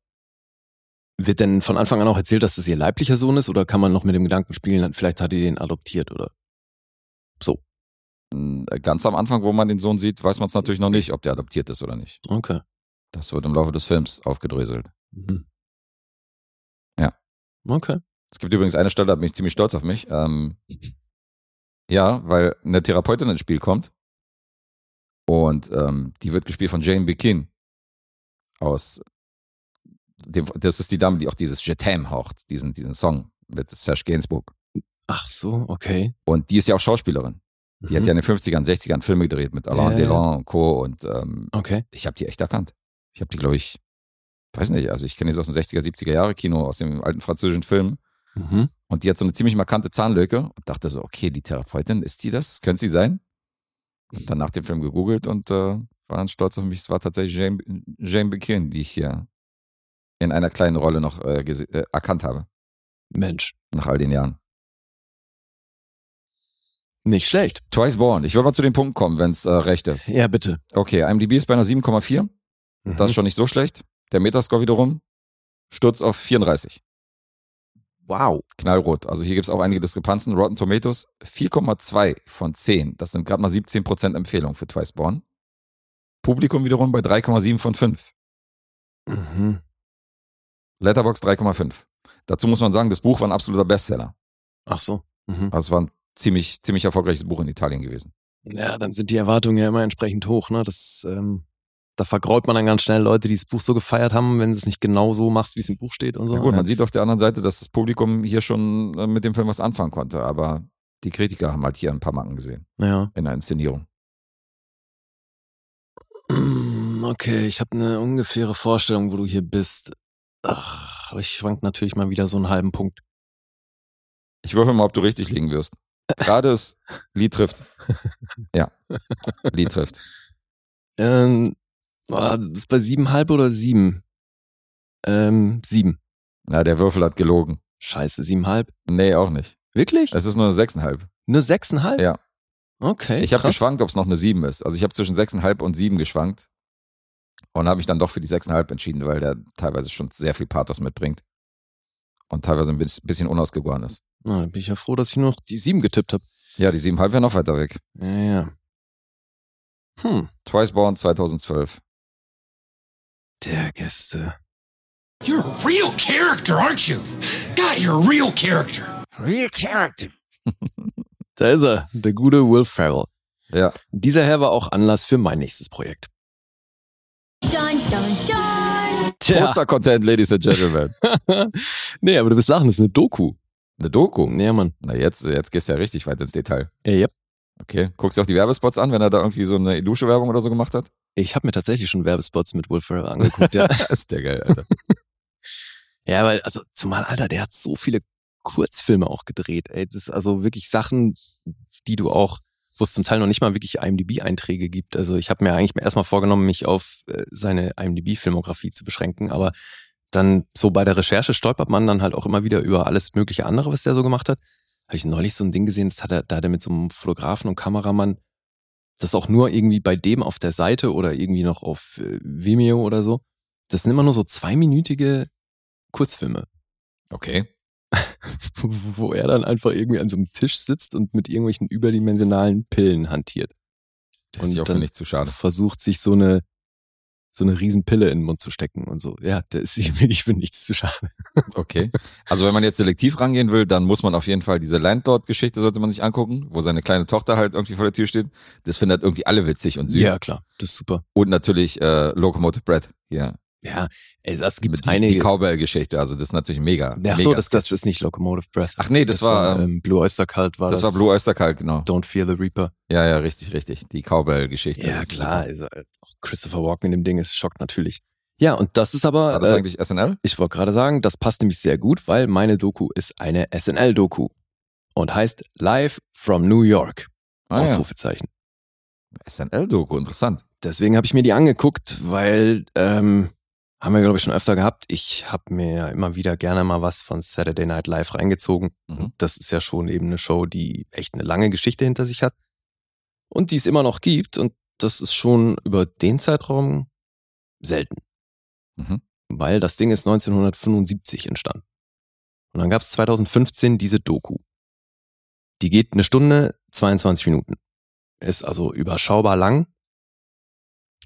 wird denn von Anfang an auch erzählt, dass das ihr leiblicher Sohn ist oder kann man noch mit dem Gedanken spielen, vielleicht hat die den adoptiert oder so? Mm, Ganz am Anfang, wo man den Sohn sieht, weiß man es natürlich noch nicht, ob der adoptiert ist oder nicht. Okay. Das wird im Laufe des Films aufgedröselt. Mhm. Ja. Okay. Es gibt übrigens eine Stelle, da bin ich ziemlich stolz auf mich. Ähm, ja, weil eine Therapeutin ins Spiel kommt. Und ähm, die wird gespielt von Jane Bikin. Aus dem, das ist die Dame, die auch dieses Je t'aime haucht, diesen, diesen Song mit Serge Gainsbourg. Ach so, okay. Und die ist ja auch Schauspielerin. Die hat Mhm. ja in den 50ern, 60ern Filme gedreht mit Alain ja. Delon und Co. Und ähm, Okay. ich habe die echt erkannt. Ich habe die, glaube ich, weiß nicht, also ich kenne die so aus dem 60er, 70er Jahre Kino, aus dem alten französischen Film. Mhm. Und die hat so eine ziemlich markante Zahnlücke und dachte so, okay, die Therapeutin, ist die das? Könnte sie sein? Und dann nach dem Film gegoogelt und äh, war dann stolz auf mich. Es war tatsächlich Jane, Jane Birkin, die ich hier in einer kleinen Rolle noch äh, äh, erkannt habe, Mensch. nach all den Jahren. Nicht schlecht. Twice Born. Ich will mal zu den Punkten kommen, wenn es äh, recht ist. Ja, bitte. Okay, IMDb ist bei einer 7,4. Mhm. Das ist schon nicht so schlecht. Der Metascore wiederum stürzt auf 34. wow. Knallrot. Also hier gibt es auch einige Diskrepanzen. Rotten Tomatoes 4,2 von 10. Das sind gerade mal 17% Empfehlung für Twice Born. Publikum wiederum bei 3,7 von 5. Mhm. Letterbox 3,5. Dazu muss man sagen, das Buch war ein absoluter Bestseller. Ach so. Mhm. Also es war ein ziemlich, ziemlich erfolgreiches Buch in Italien gewesen. Ja, dann sind die Erwartungen ja immer entsprechend hoch. Ne? Das, ähm, da vergrault man dann ganz schnell Leute, die das Buch so gefeiert haben, wenn du es nicht genau so machst, wie es im Buch steht und so. Ja gut, man sieht auf der anderen Seite, dass das Publikum hier schon äh, mit dem Film was anfangen konnte, aber die Kritiker haben halt hier ein paar Macken gesehen ja. in der Inszenierung. Okay, ich habe eine ungefähre Vorstellung, wo du hier bist. Ach, aber ich schwank natürlich mal wieder so einen halben Punkt. Ich würfel mal, ob du richtig liegen wirst. Gerade ist Lied trifft. Ja, Lied trifft. Ähm, ah, das ist bei siebenhalb oder sieben? Ähm, sieben. Ja, der Würfel hat gelogen. Scheiße, siebenhalb. Nee, auch nicht. Wirklich? Es ist nur eine 6,5. Nur sechseinhalb? Ja. Okay. Ich habe geschwankt, ob es noch eine 7 ist. Also ich habe zwischen 6,5 und 7 geschwankt. Und habe mich dann doch für die 6,5 entschieden, weil der teilweise schon sehr viel Pathos mitbringt. Und teilweise ein bis- bisschen unausgegoren ist. Na, dann bin ich ja froh, dass ich nur noch die sieben getippt habe. Ja, die 7,5 wäre noch weiter weg. Ja, ja. Hm, Twice Born 2012. der Gäste. You're a real character, aren't you? God, you're a real character. Real character. Da ist er, der gute Will Ferrell. Ja. Dieser Herr war auch Anlass für mein nächstes Projekt. Dun, dun, dun. Poster-Content, Ladies and Gentlemen. nee, aber du wirst lachen, das ist eine Doku. Eine Doku. Ja, Mann. Na, jetzt, jetzt gehst du ja richtig weit ins Detail. Ja. Okay. Guckst du auch die Werbespots an, wenn er da irgendwie so eine Ilusche-Werbung oder so gemacht hat? Ich habe mir tatsächlich schon Werbespots mit Will Ferrell angeguckt, ja. Das ist der geil, Alter. ja, weil, also, zumal, Alter, der hat so viele Kurzfilme auch gedreht, ey. Das ist also wirklich Sachen, die du auch, wo es zum Teil noch nicht mal wirklich IMDb-Einträge gibt. Also ich habe mir eigentlich erstmal vorgenommen, mich auf äh, seine IMDb-Filmografie zu beschränken, aber dann so bei der Recherche stolpert man dann halt auch immer wieder über alles mögliche andere, was der so gemacht hat. Habe ich neulich so ein Ding gesehen, das hat er, da hat er mit so einem Fotografen und Kameramann das auch nur irgendwie bei dem auf der Seite oder irgendwie noch auf äh, Vimeo oder so. Das sind immer nur so zweiminütige Kurzfilme, Okay. wo er dann einfach irgendwie an so einem Tisch sitzt und mit irgendwelchen überdimensionalen Pillen hantiert. Das ist Und auch dann für nicht zu schade. Versucht sich so eine so eine riesen Pille in den Mund zu stecken und so. Ja, der ist wirklich für nichts zu schade. Okay. Also wenn man jetzt selektiv rangehen will, dann muss man auf jeden Fall diese Landlord-Geschichte sollte man sich angucken, wo seine kleine Tochter halt irgendwie vor der Tür steht. Das findet halt irgendwie alle witzig und süß. Ja, klar, das ist super. Und natürlich äh, Locomotive Bread hier. Ja, ey, das gibt's Mit die, einige. die Cowbell-Geschichte. Also das ist natürlich mega. Ach mega so, das, das Sketch. ist nicht Locomotive Breath. Ach nee, das war, ähm, Blue Oyster Cult war das das. war Blue Oyster Cult, genau. Don't Fear the Reaper. Ja, ja, richtig, richtig. Die Cowbell-Geschichte. Ja, Das klar. Also, auch Christopher Walken in dem Ding ist schockt natürlich. Ja, und das ist aber, War das äh, eigentlich SNL? ich wollte gerade sagen, das passt nämlich sehr gut, weil meine Doku ist eine SNL-Doku und heißt Live from New York. Ah, ja. Ausrufezeichen. SNL-Doku, interessant. Deswegen habe ich mir die angeguckt, weil ähm, haben wir glaube ich schon öfter gehabt. Ich habe mir ja immer wieder gerne mal was von Saturday Night Live reingezogen. Mhm. Das ist ja schon eben eine Show, die echt eine lange Geschichte hinter sich hat und die es immer noch gibt. Und das ist schon über den Zeitraum selten, Mhm. weil das Ding ist 1975 entstanden. Und dann gab es 2015 diese Doku. Die geht eine Stunde, 22 Minuten. Ist also überschaubar lang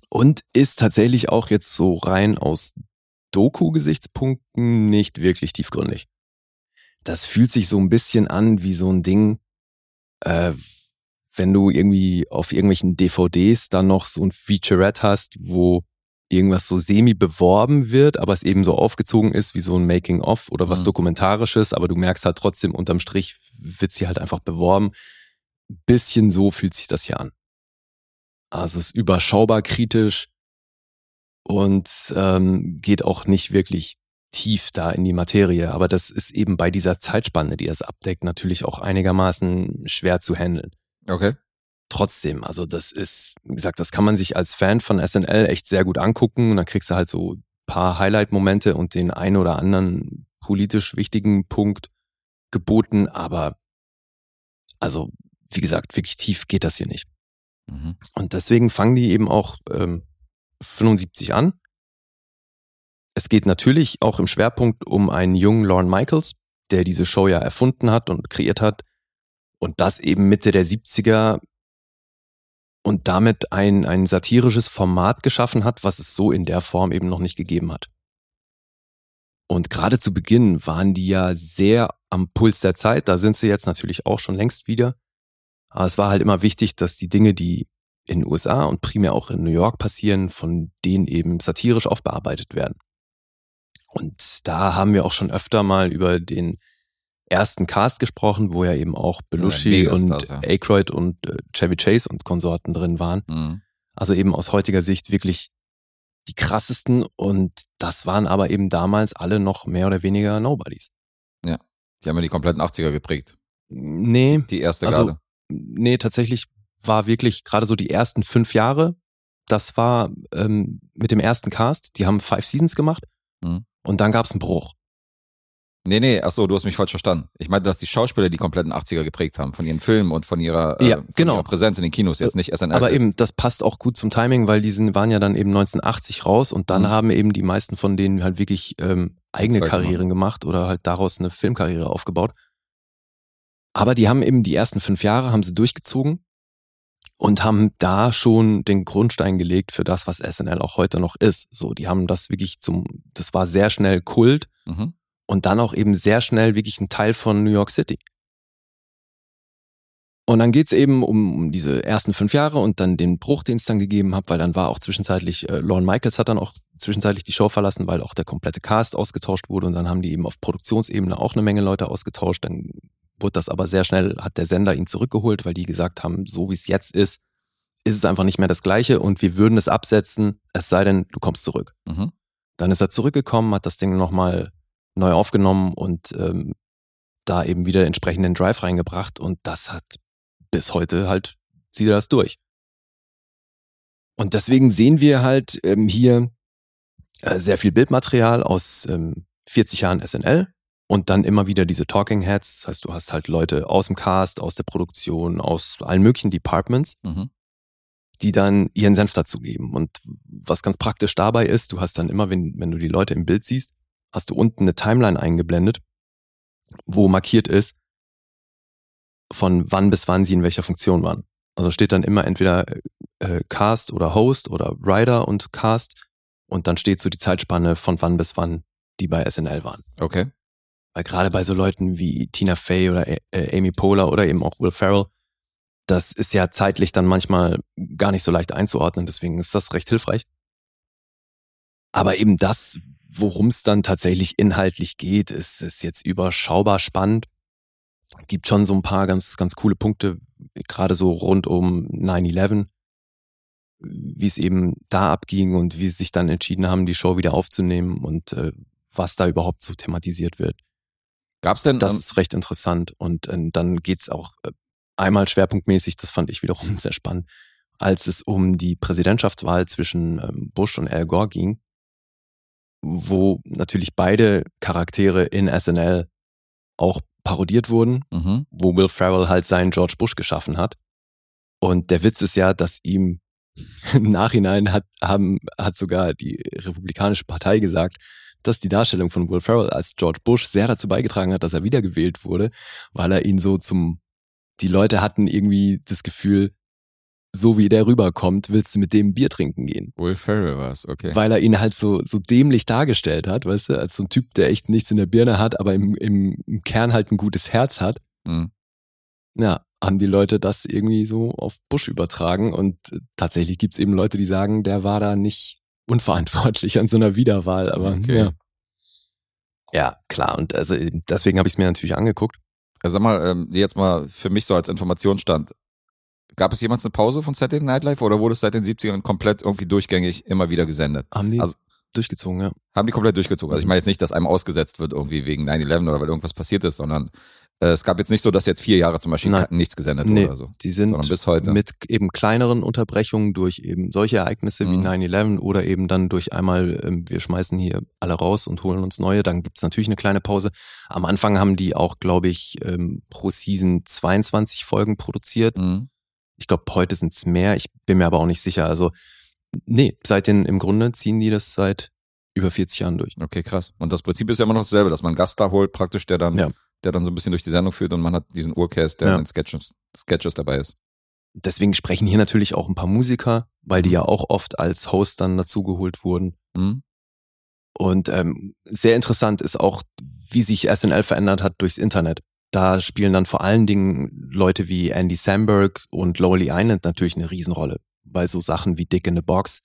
und ist tatsächlich auch jetzt so rein aus Doku-Gesichtspunkten nicht wirklich tiefgründig. Das fühlt sich so ein bisschen an wie so ein Ding, äh, wenn du irgendwie auf irgendwelchen DVDs dann noch so ein Featurette hast, wo irgendwas so semi beworben wird, aber es eben so aufgezogen ist wie so ein Making-of oder was Mhm. Dokumentarisches, aber du merkst halt trotzdem unterm Strich wird sie halt einfach beworben. Bisschen so fühlt sich das hier an. Also es ist überschaubar kritisch und ähm, geht auch nicht wirklich tief da in die Materie. Aber das ist eben bei dieser Zeitspanne, die es abdeckt, natürlich auch einigermaßen schwer zu handeln. Okay. Trotzdem, also das ist, wie gesagt, das kann man sich als Fan von SNL echt sehr gut angucken. Und dann kriegst du halt so ein paar Highlight-Momente und den ein oder anderen politisch wichtigen Punkt geboten. Aber also, wie gesagt, wirklich tief geht das hier nicht. Mhm. Und deswegen fangen die eben auch ähm, 75 an. Es geht natürlich auch im Schwerpunkt um einen jungen Lorne Michaels, der diese Show ja erfunden hat und kreiert hat. Und das eben Mitte der 70er und damit ein, ein satirisches Format geschaffen hat, was es so in der Form eben noch nicht gegeben hat. Und gerade zu Beginn waren die ja sehr am Puls der Zeit. Da sind sie jetzt natürlich auch schon längst wieder. Aber es war halt immer wichtig, dass die Dinge, die in den USA und primär auch in New York passieren, von denen eben satirisch aufbearbeitet werden. Und da haben wir auch schon öfter mal über den ersten Cast gesprochen, wo ja eben auch Belushi Ja, und ja. Aykroyd und äh, Chevy Chase und Konsorten drin waren. Mhm. Also eben aus heutiger Sicht wirklich die krassesten und das waren aber eben damals alle noch mehr oder weniger Nobodies. Die haben ja die kompletten 80er geprägt. Nee, Die erste Also, Garde. Nee, tatsächlich war wirklich gerade so die ersten fünf Jahre, das war ähm, mit dem ersten Cast, die haben Five Seasons gemacht Mhm. und dann gab's einen Bruch. Nee, nee, ach so, du hast mich falsch verstanden. Ich meinte, dass die Schauspieler die kompletten 80er geprägt haben, von ihren Filmen und von ihrer, Ja, äh, von genau. ihrer Präsenz in den Kinos, jetzt nicht SNL. Aber selbst. eben, das passt auch gut zum Timing, weil die sind, waren ja dann eben 1980 raus und dann Mhm. haben eben die meisten von denen halt wirklich ähm, eigene. Karrieren gemacht oder halt daraus eine Filmkarriere aufgebaut. Aber die haben eben die ersten fünf Jahre haben sie durchgezogen und haben da schon den Grundstein gelegt für das, was SNL auch heute noch ist. So, die haben das wirklich zum, das war sehr schnell Kult Mhm. und dann auch eben sehr schnell wirklich ein Teil von New York City. Und dann geht's eben um, um diese ersten fünf Jahre und dann den Bruch, den es dann gegeben hat, weil dann war auch zwischenzeitlich, äh, Lorne Michaels hat dann auch zwischenzeitlich die Show verlassen, weil auch der komplette Cast ausgetauscht wurde und dann haben die eben auf Produktionsebene auch eine Menge Leute ausgetauscht. Dann wurde das aber sehr schnell, hat der Sender ihn zurückgeholt, weil die gesagt haben, so wie es jetzt ist, ist es einfach nicht mehr das Gleiche und wir würden es absetzen, es sei denn, du kommst zurück. Mhm. Dann ist er zurückgekommen, hat das Ding nochmal neu aufgenommen und ähm, da eben wieder entsprechenden Drive reingebracht und das hat bis heute halt, zieht er das durch. Und deswegen sehen wir halt ähm, hier äh, sehr viel Bildmaterial aus ähm, 40 Jahren SNL und dann immer wieder diese Talking Heads. Das heißt, du hast halt Leute aus dem Cast, aus der Produktion, aus allen möglichen Departments, Mhm. die dann ihren Senf dazugeben. Und was ganz praktisch dabei ist, du hast dann immer, wenn, wenn du die Leute im Bild siehst, hast du unten eine Timeline eingeblendet, wo markiert ist, von wann bis wann sie in welcher Funktion waren. Also steht dann immer entweder äh, Cast oder Host oder Writer und Cast und dann steht so die Zeitspanne von wann bis wann die bei SNL waren. Okay. Weil gerade bei so Leuten wie Tina Fey oder äh, Amy Poehler oder eben auch Will Ferrell, das ist ja zeitlich dann manchmal gar nicht so leicht einzuordnen, deswegen ist das recht hilfreich. Aber eben das, worum es dann tatsächlich inhaltlich geht, ist, ist jetzt überschaubar spannend. Gibt schon so ein paar ganz, ganz coole Punkte, gerade so rund um 9-11, wie es eben da abging und wie sie sich dann entschieden haben, die Show wieder aufzunehmen und äh, was da überhaupt so thematisiert wird. Gab's denn, Das ähm, ist recht interessant. Und äh, dann geht's auch äh, einmal schwerpunktmäßig, das fand ich wiederum sehr spannend, als es um die Präsidentschaftswahl zwischen ähm, Bush und Al Gore ging, wo natürlich beide Charaktere in SNL auch parodiert wurden, mhm. wo Will Ferrell halt seinen George Bush geschaffen hat. Und der Witz ist ja, dass ihm im Nachhinein hat, haben, hat sogar die Republikanische Partei gesagt, dass die Darstellung von Will Ferrell als George Bush sehr dazu beigetragen hat, dass er wiedergewählt wurde, weil er ihn so zum, die Leute hatten irgendwie das Gefühl, so wie der rüberkommt, willst du mit dem Bier trinken gehen. Will Ferrell war's, okay. Weil er ihn halt so, so dämlich dargestellt hat, weißt du, als so ein Typ, der echt nichts in der Birne hat, aber im, im, im Kern halt ein gutes Herz hat. Mhm. Ja, haben die Leute das irgendwie so auf Bush übertragen und äh, tatsächlich gibt's eben Leute, die sagen, der war da nicht unverantwortlich an so einer Wiederwahl, aber Okay. ja. Ja, klar. Und also deswegen habe ich es mir natürlich angeguckt. Ja, sag mal, ähm, jetzt mal für mich so als Informationsstand. Gab es jemals eine Pause von Saturday Night Live oder wurde es seit den 70ern komplett irgendwie durchgängig immer wieder gesendet? Haben die Also- durchgezogen, ja. Haben die komplett durchgezogen. Also ich meine jetzt nicht, dass einem ausgesetzt wird irgendwie wegen 9-11 oder weil irgendwas passiert ist, sondern es gab jetzt nicht so, dass jetzt vier Jahre zum Beispiel Nein. nichts gesendet Nee, wurde oder so. die sind bis heute. mit eben kleineren Unterbrechungen durch eben solche Ereignisse wie Mhm. 9-11 oder eben dann durch einmal, ähm, wir schmeißen hier alle raus und holen uns neue, dann gibt's natürlich eine kleine Pause. Am Anfang haben die auch, glaube ich, ähm, pro Season 22 Folgen produziert. Mhm. Ich glaube, heute sind's mehr, ich bin mir aber auch nicht sicher. Also, nee, seit den, im Grunde ziehen die das seit über 40 Jahren durch. Okay, krass. Und das Prinzip ist ja immer noch dasselbe, dass man einen Gast da holt, praktisch, der dann, Ja. Der dann so ein bisschen durch die Sendung führt und man hat diesen Urcast, der Ja. in den Sketches, Sketches dabei ist. Deswegen sprechen hier natürlich auch ein paar Musiker, weil die Mhm. ja auch oft als Host dann dazugeholt wurden. Mhm. Und ähm, sehr interessant ist auch, wie sich SNL verändert hat durchs Internet. Da spielen dann vor allen Dingen Leute wie Andy Samberg und Lowly Island natürlich eine Riesenrolle. Weil so Sachen wie Dick in the Box,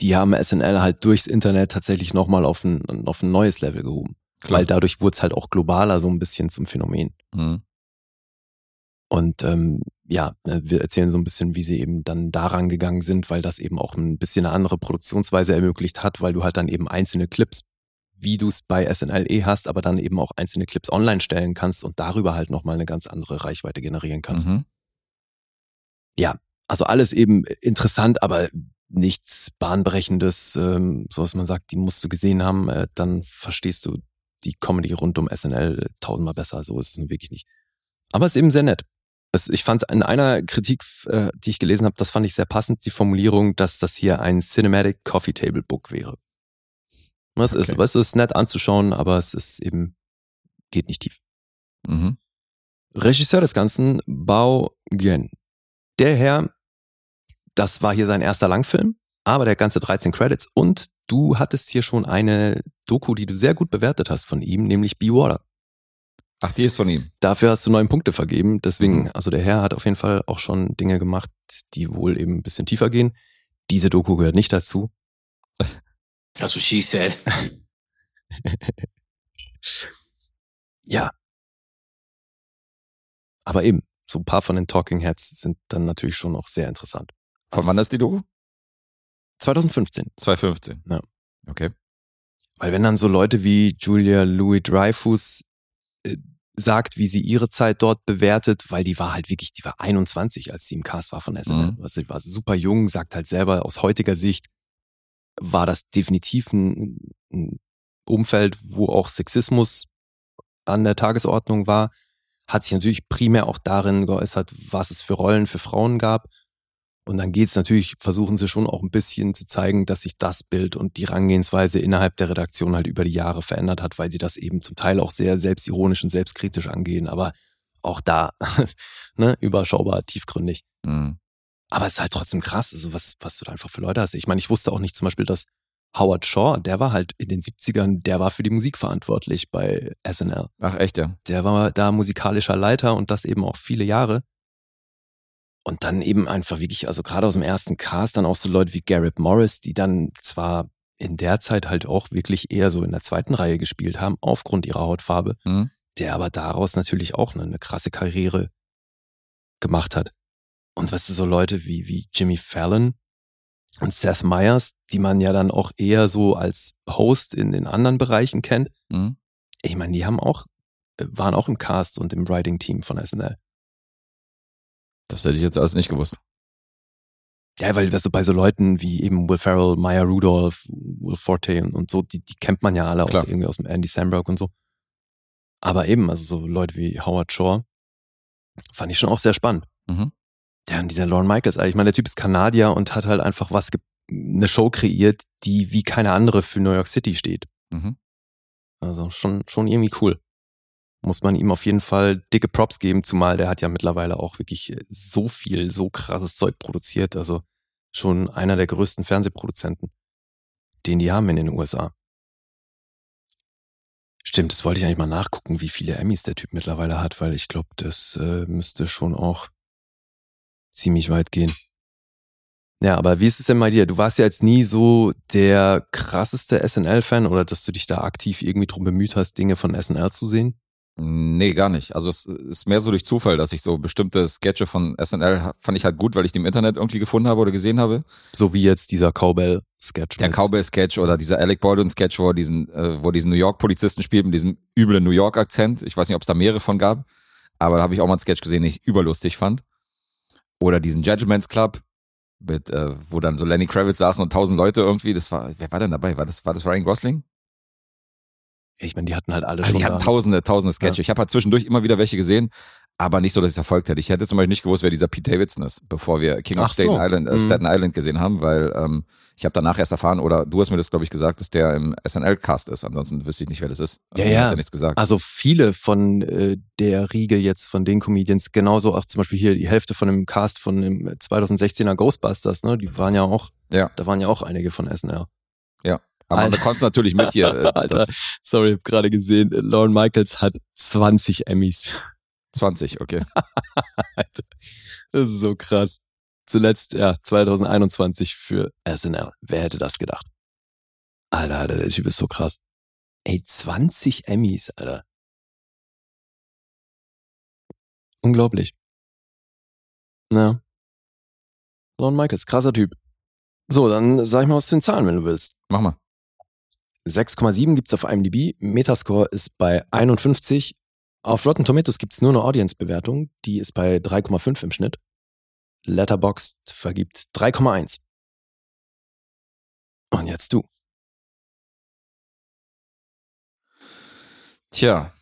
die haben SNL halt durchs Internet tatsächlich nochmal auf ein, auf ein neues Level gehoben. Klar. Weil dadurch wurde es halt auch globaler so ein bisschen zum Phänomen. Mhm. Und ähm, ja, äh, wir erzählen so ein bisschen, wie sie eben dann daran gegangen sind, weil das eben auch ein bisschen eine andere Produktionsweise ermöglicht hat, weil du halt dann eben einzelne Clips, wie du es bei SNL eh hast, aber dann eben auch einzelne Clips online stellen kannst und darüber halt nochmal eine ganz andere Reichweite generieren kannst. Mhm. Also alles eben interessant, aber nichts Bahnbrechendes, ähm, so dass man sagt, die musst du gesehen haben, äh, dann verstehst du die Comedy rund um SNL tausendmal besser. So ist es nun wirklich nicht. Aber es ist eben sehr nett. Es, ich fand in einer Kritik, äh, die ich gelesen habe, das fand ich sehr passend, die Formulierung, dass das hier ein Cinematic Coffee Table Book wäre. Es ist, Okay. es ist nett anzuschauen, aber es ist eben, geht nicht tief. Mhm. Regisseur des Ganzen, Bao Gen. Der Herr, das war hier sein erster Langfilm, aber der ganze 13 Credits und du hattest hier schon eine Doku, die du sehr gut bewertet hast von ihm, nämlich Be Water. Ach, die ist von ihm. Dafür hast du neun Punkte vergeben. Deswegen, Mhm. also der Herr hat auf jeden Fall auch schon Dinge gemacht, die wohl eben ein bisschen tiefer gehen. Diese Doku gehört nicht dazu. That's what she said. Ja. Aber eben, so ein paar von den Talking Heads sind dann natürlich schon auch sehr interessant. Von wann ist die Doku? 2015. 2015. Ja. Okay. Weil wenn dann so Leute wie Julia Louis Dreyfus äh, sagt, wie sie ihre Zeit dort bewertet, weil die war halt wirklich, die war 21, als sie im Cast war von SNL. Mhm. Also sie war super jung, sagt halt selber aus heutiger Sicht, war das definitiv ein, ein Umfeld, wo auch Sexismus an der Tagesordnung war. Hat sich natürlich primär auch darin geäußert, was es für Rollen für Frauen gab. Und dann geht's natürlich, versuchen sie schon auch ein bisschen zu zeigen, dass sich das Bild und die Herangehensweise innerhalb der Redaktion halt über die Jahre verändert hat, weil sie das eben zum Teil auch sehr selbstironisch und selbstkritisch angehen. Aber auch da, ne, überschaubar, tiefgründig. Mhm. Aber es ist halt trotzdem krass, also was, was du da einfach für Leute hast. Ich meine, ich wusste auch nicht zum Beispiel, dass Howard Shaw, der war halt in den 70ern, der war für die Musik verantwortlich bei SNL. Ach, echt, ja. Der war da musikalischer Leiter und das eben auch viele Jahre. Und dann eben einfach wirklich, also gerade aus dem ersten Cast, dann auch so Leute wie Garrett Morris, die dann zwar in der Zeit halt auch wirklich eher so in der zweiten Reihe gespielt haben, aufgrund ihrer Hautfarbe, Mhm. der aber daraus natürlich auch eine, eine krasse Karriere gemacht hat. Und was so Leute wie, wie Jimmy Fallon und Seth Meyers, die man ja dann auch eher so als Host in den anderen Bereichen kennt, Mhm. ich meine, die haben auch, äh, waren auch im Cast und im Writing-Team von SNL. Das hätte ich jetzt alles nicht gewusst. Ja, weil weißt du, bei so Leuten wie eben Will Ferrell, Maya Rudolph, Will Forte und, und so, die, die kennt man ja alle Klar. auch irgendwie aus dem Andy Samberg und so. Aber eben, also so Leute wie Howard Shore, fand ich schon auch sehr spannend. Mhm. Ja, und dieser Lorne Michaels, ich meine, der Typ ist Kanadier und hat halt einfach was, eine Show kreiert, die wie keine andere für New York City steht. Mhm. Also schon, schon irgendwie cool. Muss man ihm auf jeden Fall dicke Props geben, zumal der hat ja mittlerweile auch wirklich äh, so viel, so krasses Zeug produziert. Also schon einer der größten Fernsehproduzenten, den die haben in den USA. Stimmt, das wollte ich eigentlich mal nachgucken, wie viele Emmys der Typ mittlerweile hat, weil ich glaube, das äh, müsste schon auch ziemlich weit gehen. Ja, aber wie ist es denn bei dir? Du warst ja jetzt nie so der krasseste SNL-Fan oder dass du dich da aktiv irgendwie drum bemüht hast, Dinge von SNL zu sehen? Nee, gar nicht. Also es ist mehr so durch Zufall, dass ich so bestimmte Sketche von SNL fand ich halt gut, weil ich die im Internet irgendwie gefunden habe oder gesehen habe. So wie jetzt dieser Cowbell-Sketch. Der Cowboy-Sketch oder dieser Alec Baldwin-Sketch, wo er diesen, äh, wo diesen New York-Polizisten spielt mit diesem üblen New York-Akzent. Ich weiß nicht, ob es da mehrere von gab, aber da habe ich auch mal einen Sketch gesehen, den ich überlustig fand. Oder diesen Judgments Club, mit, äh, wo dann so Lenny Kravitz saßen und tausend Leute irgendwie. Das war, wer war denn dabei? War das, war das Ryan Gosling? Ich meine, die hatten halt alle Also schon. die hatten da- tausende, tausende Sketche. Ja. Ich habe halt zwischendurch immer wieder welche gesehen, aber nicht so, dass ich es verfolgt hätte. Ich hätte zum Beispiel nicht gewusst, wer dieser Pete Davidson ist, bevor wir King of Ach so. Staten Island, äh, Mhm. Staten Island gesehen haben, weil ähm, ich habe danach erst erfahren, oder du hast mir das, glaube ich, gesagt, dass der im SNL-Cast ist. Ansonsten wüsste ich nicht, wer das ist. Ja, Mir ja. Nichts gesagt. Also viele von äh, der Riege jetzt von den Comedians, genauso auch zum Beispiel hier die Hälfte von dem Cast von dem 2016er Ghostbusters, ne? Die waren ja auch, Ja. da waren ja auch einige von SNL. Aber Alter. du konntest natürlich mit hier. Äh, Alter. Sorry, ich hab gerade gesehen, Lorne Michaels hat 20 Emmys. 20, okay. Alter, das ist so krass. Zuletzt, ja, 2021 für SNL. Wer hätte das gedacht? Alter, Alter, der Typ ist so krass. Ey, 20 Emmys, Alter. Unglaublich. Na. Lorne Michaels, krasser Typ. So, dann sag ich mal was zu den Zahlen, wenn du willst. Mach mal. 6,7 gibt's auf IMDb, Metascore ist bei 51. Auf Rotten Tomatoes gibt's nur eine Audience-Bewertung, die ist bei 3,5 im Schnitt. Letterboxd vergibt 3,1. Und jetzt du. Tja.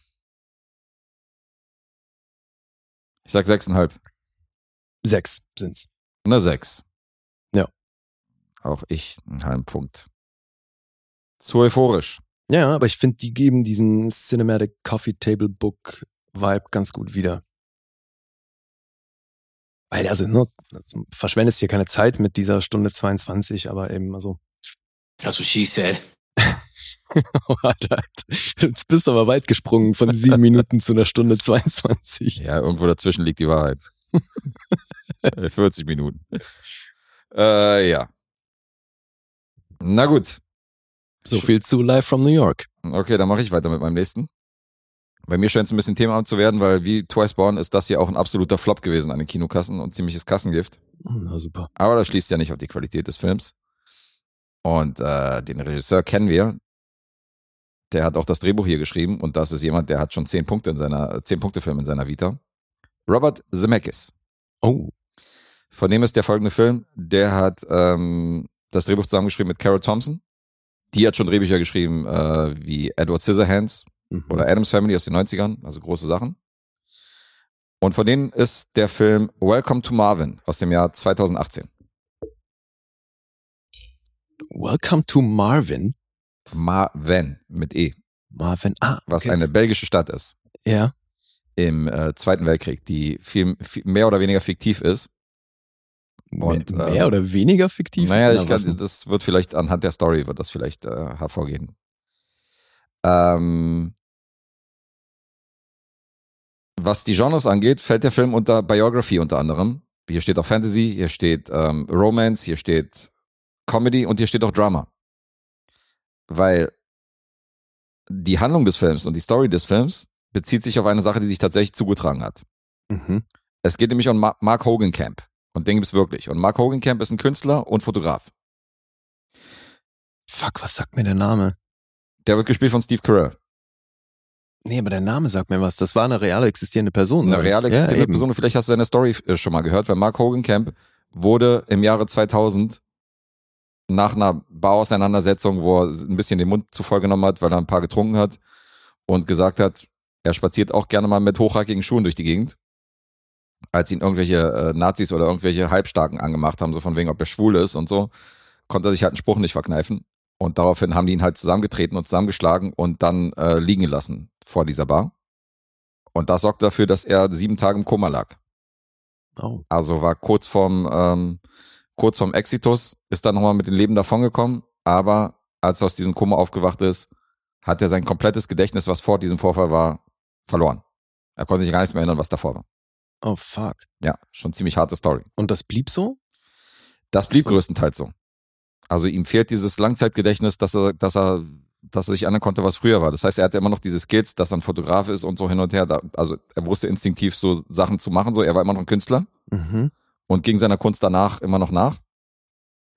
Ich sag 6,5. Sechs sind's. Eine 6. Ja. Auch ich einen halben Punkt. Zu euphorisch. Ja, aber ich finde, die geben diesen Cinematic Coffee Table Book Vibe ganz gut wieder. Weil, also, ne, also, verschwendest hier keine Zeit mit dieser Stunde 22, aber eben, also, That's what she said. Jetzt bist du aber weit gesprungen von sieben Minuten zu einer Stunde 22. Ja, irgendwo dazwischen liegt die Wahrheit. Äh, 40 Minuten. Äh, ja. Na gut. So viel zu Live from New York. Okay, dann mache ich weiter mit meinem nächsten. Bei mir scheint es ein bisschen Thema zu werden, weil wie Twice Born ist das hier auch ein absoluter Flop gewesen an den Kinokassen und ziemliches Kassengift. Na super. Aber das schließt ja nicht auf die Qualität des Films. Und äh, den Regisseur kennen wir. Der hat auch das Drehbuch hier geschrieben und das ist jemand, der hat schon zehn Punkte in seiner, zehn Punkte Film in seiner Vita. Robert Zemeckis. Oh, Von dem ist der folgende Film. Der hat ähm, das Drehbuch zusammengeschrieben mit Carol Thompson. Die hat schon Drehbücher geschrieben äh, wie Edward Scissorhands mhm. oder Adams Family aus den 90ern, also große Sachen. Und von denen ist der Film Welcome to Marvin aus dem Jahr 2018. Welcome to Marvin. Marvin mit E, Marvin. Ah, was okay. eine belgische Stadt ist Ja. im äh, Zweiten Weltkrieg, die viel, viel mehr oder weniger fiktiv ist. Und, mehr, äh, mehr oder weniger fiktiv? Naja, Na, ich kann, das wird vielleicht anhand der Story wird das vielleicht äh, hervorgehen. Ähm, was die Genres angeht, fällt der Film unter Biography unter anderem. Hier steht auch Fantasy, hier steht ähm, Romance, hier steht Comedy und hier steht auch Drama. Weil die Handlung des Films und die Story des Films bezieht sich auf eine Sache, die sich tatsächlich zugetragen hat. Mhm. Es geht nämlich um Ma Mark Hogan-Camp. Und den gibt es wirklich. Und Mark Hogan-Camp ist ein Künstler und Fotograf. Fuck, was sagt mir der Name? Der wird gespielt von Steve Carell. Nee, aber der Name sagt mir was. Das war eine real existierende Person. Eine real Ja, existierende eben. Person. Und Vielleicht hast du seine Story äh, schon mal gehört, weil Mark Hogan-Camp wurde im Jahre 2000 nach einer Bauauseinandersetzung, wo er ein bisschen den Mund zu voll genommen hat, weil er ein paar getrunken hat und gesagt hat, er spaziert auch gerne mal mit hochhackigen Schuhen durch die Gegend. Als ihn irgendwelche äh, Nazis oder irgendwelche Halbstarken angemacht haben, so von wegen, ob er schwul ist und so, konnte er sich halt einen Spruch nicht verkneifen. Und daraufhin haben die ihn halt zusammengetreten und zusammengeschlagen und dann äh, liegen gelassen vor dieser Bar. Und das sorgte dafür, dass er sieben Tage im Koma lag. Oh. Also war kurz vorm, ähm, kurz vorm Exitus, ist dann nochmal mit dem Leben davongekommen, aber als er aus diesem Koma aufgewacht ist, hat er sein komplettes Gedächtnis, was vor diesem Vorfall war, verloren. Er konnte sich gar nichts mehr erinnern, was davor war. Oh, fuck. Ja, schon ziemlich harte Story. Und das blieb so? Das blieb größtenteils so. Also ihm fehlt dieses Langzeitgedächtnis, dass er, dass er, dass er sich erinnern konnte, was früher war. Das heißt, er hatte immer noch diese Skills, dass er ein Fotograf ist und so hin und her. Also er wusste instinktiv so Sachen zu machen. So, er war immer noch ein Künstler. Mhm. und ging seiner Kunst danach immer noch nach.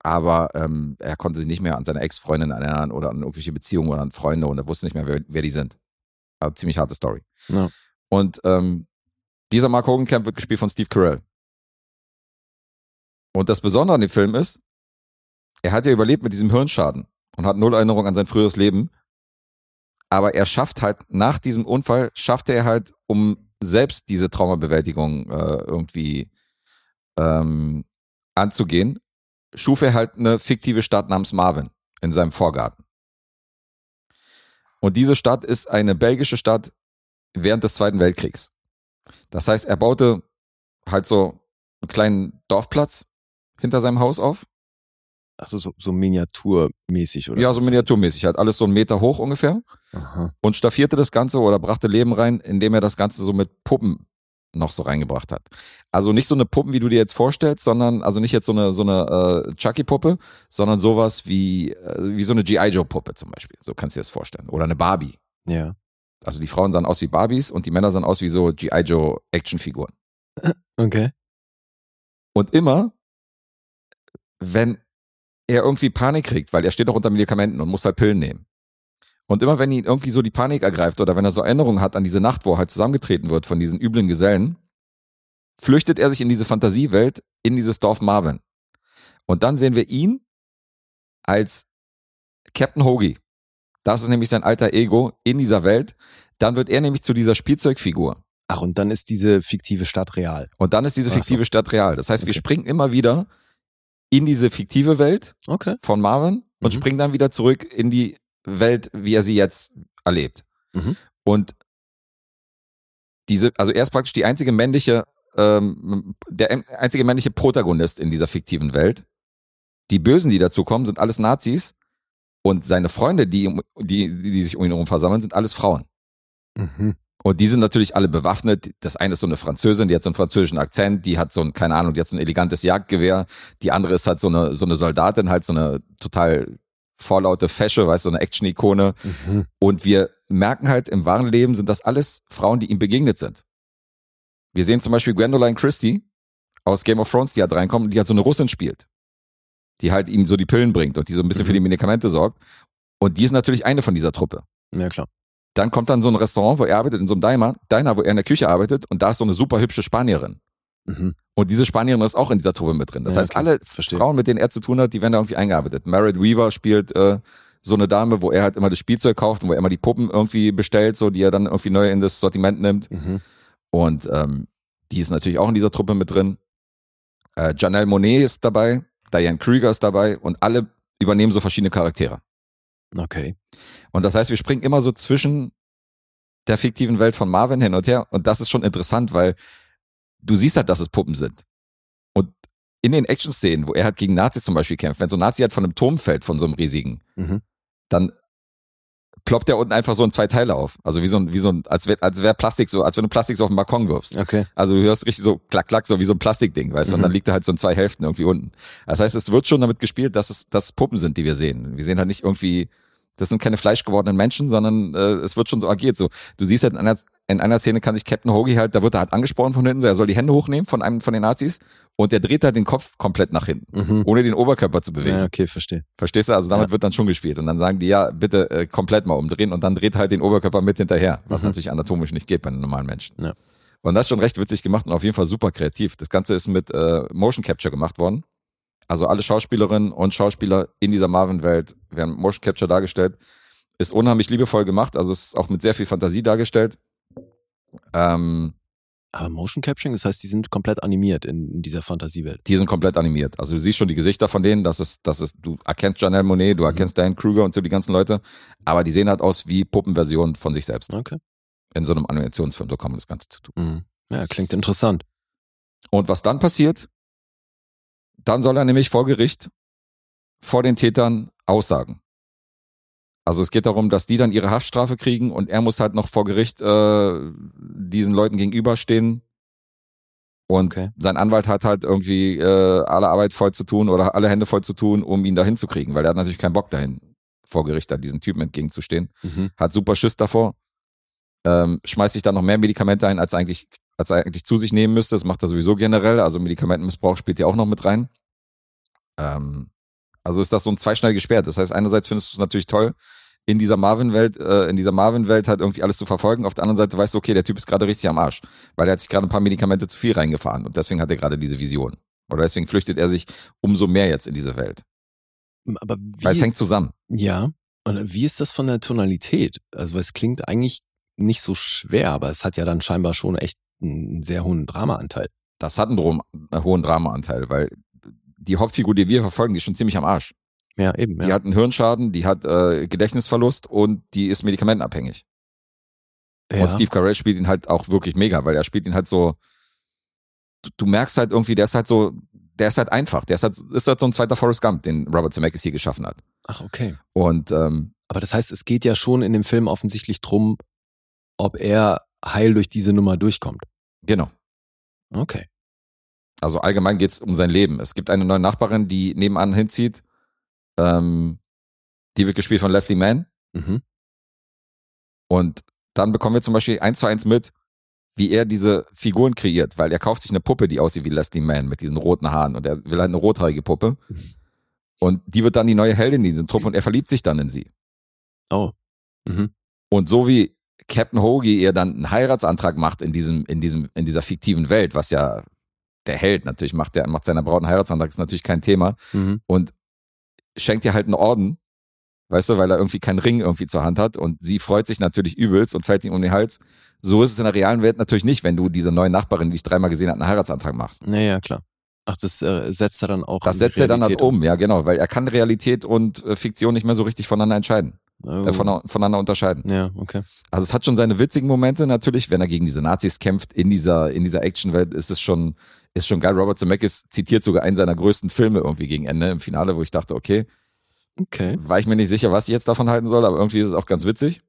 Aber ähm, er konnte sich nicht mehr an seine Ex-Freundin erinnern oder an irgendwelche Beziehungen oder an Freunde und er wusste nicht mehr, wer, wer die sind. Also ziemlich harte Story. Ja. Und ähm, dieser Mark Hogan Camp wird gespielt von Steve Carell. Und das Besondere an dem Film ist, er hat ja überlebt mit diesem Hirnschaden und hat null Erinnerung an sein früheres Leben. Aber er schafft halt, nach diesem Unfall, schaffte er halt, um selbst diese Traumabewältigung äh, irgendwie ähm, anzugehen, schuf er halt eine fiktive Stadt namens Marvin in seinem Vorgarten. Und diese Stadt ist eine belgische Stadt während des Zweiten Weltkriegs. Das heißt, er baute halt so einen kleinen Dorfplatz hinter seinem Haus auf. Also so, so miniaturmäßig, oder? ja, so miniaturmäßig halt. Alles so einen Meter hoch ungefähr. Aha. Und staffierte das Ganze oder brachte Leben rein, indem er das Ganze so mit Puppen noch so reingebracht hat. Also nicht so eine Puppen, wie du dir jetzt vorstellst, sondern, also nicht jetzt so eine, so eine äh, Chucky-Puppe, sondern sowas wie, äh, wie so eine G.I. Joe-Puppe zum Beispiel. So kannst du dir das vorstellen. Oder eine Barbie. Ja. Also die Frauen sahen aus wie Barbies und die Männer sahen aus wie so G.I. Joe Actionfiguren. Okay. Und immer, wenn er irgendwie Panik kriegt, weil er steht auch unter Medikamenten und muss halt Pillen nehmen. Und immer wenn ihn irgendwie so die Panik ergreift oder wenn er so Erinnerungen hat an diese Nacht, wo er halt zusammengetreten wird von diesen üblen Gesellen, flüchtet er sich in diese Fantasiewelt, in dieses Dorf Marvin. Und dann sehen wir ihn als Captain Hoagie. Das ist nämlich sein alter Ego in dieser Welt. Dann wird er nämlich zu dieser Spielzeugfigur. Ach, und dann ist diese fiktive Stadt real. Und dann ist diese Ach so. fiktive Stadt real. Das heißt, wir Okay. springen immer wieder in diese fiktive Welt Okay. von Marvin und Mhm. springen dann wieder zurück in die Welt, wie er sie jetzt erlebt. Mhm. Und diese, also er ist praktisch die einzige männliche, ähm, der einzige männliche Protagonist in dieser fiktiven Welt. Die Bösen, die dazu kommen, sind alles Nazis, Und seine Freunde, die, die, die sich um ihn herum versammeln, sind alles Frauen. Mhm. Und die sind natürlich alle bewaffnet. Das eine ist so eine Französin, die hat so einen französischen Akzent, die hat so ein, keine Ahnung, die hat so ein elegantes Jagdgewehr. Die andere ist halt so eine, so eine Soldatin, halt so eine total vorlaute Fesche, weißt du, so eine Action-Ikone. Mhm. Und wir merken halt, im wahren Leben sind das alles Frauen, die ihm begegnet sind. Wir sehen zum Beispiel Gwendoline Christie aus Game of Thrones, die halt reinkommt und die halt so eine Russin spielt. Die halt ihm so die Pillen bringt und die so ein bisschen Mhm. für die Medikamente sorgt. Und die ist natürlich eine von dieser Truppe. Ja, klar. Dann kommt dann so ein Restaurant, wo er arbeitet, in so einem Diner, Diner, wo er in der Küche arbeitet und da ist so eine super hübsche Spanierin. Mhm. Und diese Spanierin ist auch in dieser Truppe mit drin. Das Ja, heißt, okay. alle Verstehe. Frauen, mit denen er zu tun hat, die werden da irgendwie eingearbeitet. Merritt Weaver spielt äh, so eine Dame, wo er halt immer das Spielzeug kauft und wo er immer die Puppen irgendwie bestellt, so die er dann irgendwie neu in das Sortiment nimmt. Mhm. Und ähm, die ist natürlich auch in dieser Truppe mit drin. Äh, Janelle Monet ist dabei, Diane Krüger ist dabei und alle übernehmen so verschiedene Charaktere. Okay. Und das heißt, wir springen immer so zwischen der fiktiven Welt von Marvin hin und her. Und das ist schon interessant, weil du siehst halt, dass es Puppen sind. Und in den Action-Szenen, wo er halt gegen Nazis zum Beispiel kämpft, wenn so ein Nazi halt von einem Turm fällt, von so einem riesigen, Mhm. dann ploppt der unten einfach so in zwei Teile auf. Also wie so ein, wie so ein, als wäre als wär Plastik so, als wenn du Plastik so auf den Balkon wirfst. Okay. Also du hörst richtig so klack, klack, so wie so ein Plastikding, weißt du, und Mhm. dann liegt er halt so in zwei Hälften irgendwie unten. Das heißt, es wird schon damit gespielt, dass es, dass Puppen sind, die wir sehen. Wir sehen halt nicht irgendwie, das sind keine fleischgewordenen Menschen, sondern äh, es wird schon so agiert. So, du siehst halt in einer, in einer Szene kann sich Captain Hoagie halt, da wird er halt angesprochen von hinten, so, er soll die Hände hochnehmen von einem von den Nazis und der dreht halt den Kopf komplett nach hinten, Mhm. ohne den Oberkörper zu bewegen. Ja, okay, verstehe. Verstehst du? Also damit wird dann schon gespielt. Und dann sagen die, ja, bitte äh, komplett mal umdrehen und dann dreht halt den Oberkörper mit hinterher, was Mhm. natürlich anatomisch nicht geht bei einem normalen Menschen. Ja. Und das ist schon recht witzig gemacht und auf jeden Fall super kreativ. Das Ganze ist mit äh, Motion Capture gemacht worden. Also alle Schauspielerinnen und Schauspieler in dieser Marvin-Welt werden Motion Capture dargestellt. Ist unheimlich liebevoll gemacht, also es ist auch mit sehr viel Fantasie dargestellt. Ähm, Aber Motion Capturing, das heißt, die sind komplett animiert in, in dieser Fantasiewelt. die sind komplett animiert. Also du siehst schon die Gesichter von denen, das ist, das ist, du erkennst Janelle Monet, Mhm. du erkennst Dan Kruger und so die ganzen Leute, aber die sehen halt aus wie Puppenversionen von sich selbst. Okay. In so einem Animationsfilm, so kann man das Ganze zu tun. Mhm. Ja, klingt interessant. Und was dann passiert? Dann soll er nämlich vor Gericht vor den Tätern aussagen. Also es geht darum, dass die dann ihre Haftstrafe kriegen und er muss halt noch vor Gericht äh, diesen Leuten gegenüberstehen. Und Okay. sein Anwalt hat halt irgendwie äh, alle Arbeit voll zu tun oder alle Hände voll zu tun, um ihn dahin zu kriegen, weil er hat natürlich keinen Bock dahin, vor Gericht da diesen Typen entgegenzustehen. Mhm. Hat super Schiss davor. Ähm, schmeißt sich dann noch mehr Medikamente ein, als er eigentlich, als er eigentlich zu sich nehmen müsste. Das macht er sowieso generell. Also Medikamentenmissbrauch spielt ja auch noch mit rein. Ähm, also ist das so ein zweischneidiges Schwert. Das heißt, einerseits findest du es natürlich toll, in dieser Marvin-Welt, äh, in dieser Marvin-Welt halt irgendwie alles zu verfolgen. Auf der anderen Seite weißt du, okay, der Typ ist gerade richtig am Arsch, weil er hat sich gerade ein paar Medikamente zu viel reingefahren und deswegen hat er gerade diese Vision. Oder deswegen flüchtet er sich umso mehr jetzt in diese Welt. Aber wie, Weil es hängt zusammen. ja. Und wie ist das von der Tonalität? Also, es klingt eigentlich nicht so schwer, aber es hat ja dann scheinbar schon echt einen sehr hohen Dramaanteil. Das hat einen, einen hohen Dramaanteil, weil die Hauptfigur, die wir verfolgen, die ist schon ziemlich am Arsch. Ja, eben. Die ja. hat einen Hirnschaden, die hat äh, Gedächtnisverlust und die ist medikamentenabhängig. ja. Und Steve Carell spielt ihn halt auch wirklich mega, weil er spielt ihn halt so. Du, du merkst halt irgendwie, der ist halt so, der ist halt einfach. Der ist halt, ist halt so ein zweiter Forrest Gump, den Robert Zemeckis hier geschaffen hat. Ach, okay. Und ähm, Aber das heißt, es geht ja schon in dem Film offensichtlich drum, ob er heil durch diese Nummer durchkommt. Genau. Okay. Also allgemein geht's um sein Leben. Es gibt eine neue Nachbarin, die nebenan hinzieht. Ähm, die wird gespielt von Leslie Mann. Mhm. Und dann bekommen wir zum Beispiel eins zu eins mit, wie er diese Figuren kreiert, weil er kauft sich eine Puppe, die aussieht wie Leslie Mann mit diesen roten Haaren und er will halt eine rothaarige Puppe. Und die wird dann die neue Heldin in diesem Trupp und er verliebt sich dann in sie. Oh. Mhm. Und so wie Captain Hoagie ihr dann einen Heiratsantrag macht in diesem, in diesem, in dieser fiktiven Welt, was ja der Held natürlich macht, der macht seiner Braut einen Heiratsantrag, ist natürlich kein Thema Mhm. und schenkt ihr halt einen Orden, weißt du, weil er irgendwie keinen Ring irgendwie zur Hand hat und sie freut sich natürlich übelst und fällt ihm um den Hals. So ist es in der realen Welt natürlich nicht, wenn du dieser neuen Nachbarin, die dich dreimal gesehen hat, einen Heiratsantrag machst. Naja, klar. Ach, das äh, setzt er dann auch. Das setzt er dann halt Realität um, ja genau, weil er kann Realität und äh, Fiktion nicht mehr so richtig voneinander entscheiden, Oh. äh, von, voneinander unterscheiden. Ja, okay. Also es hat schon seine witzigen Momente natürlich, wenn er gegen diese Nazis kämpft in dieser, in dieser Actionwelt, ist es schon, ist schon geil. Robert Zemeckis zitiert sogar einen seiner größten Filme irgendwie gegen Ende im Finale, wo ich dachte, okay, Okay. war ich mir nicht sicher, was ich jetzt davon halten soll, aber irgendwie ist es auch ganz witzig.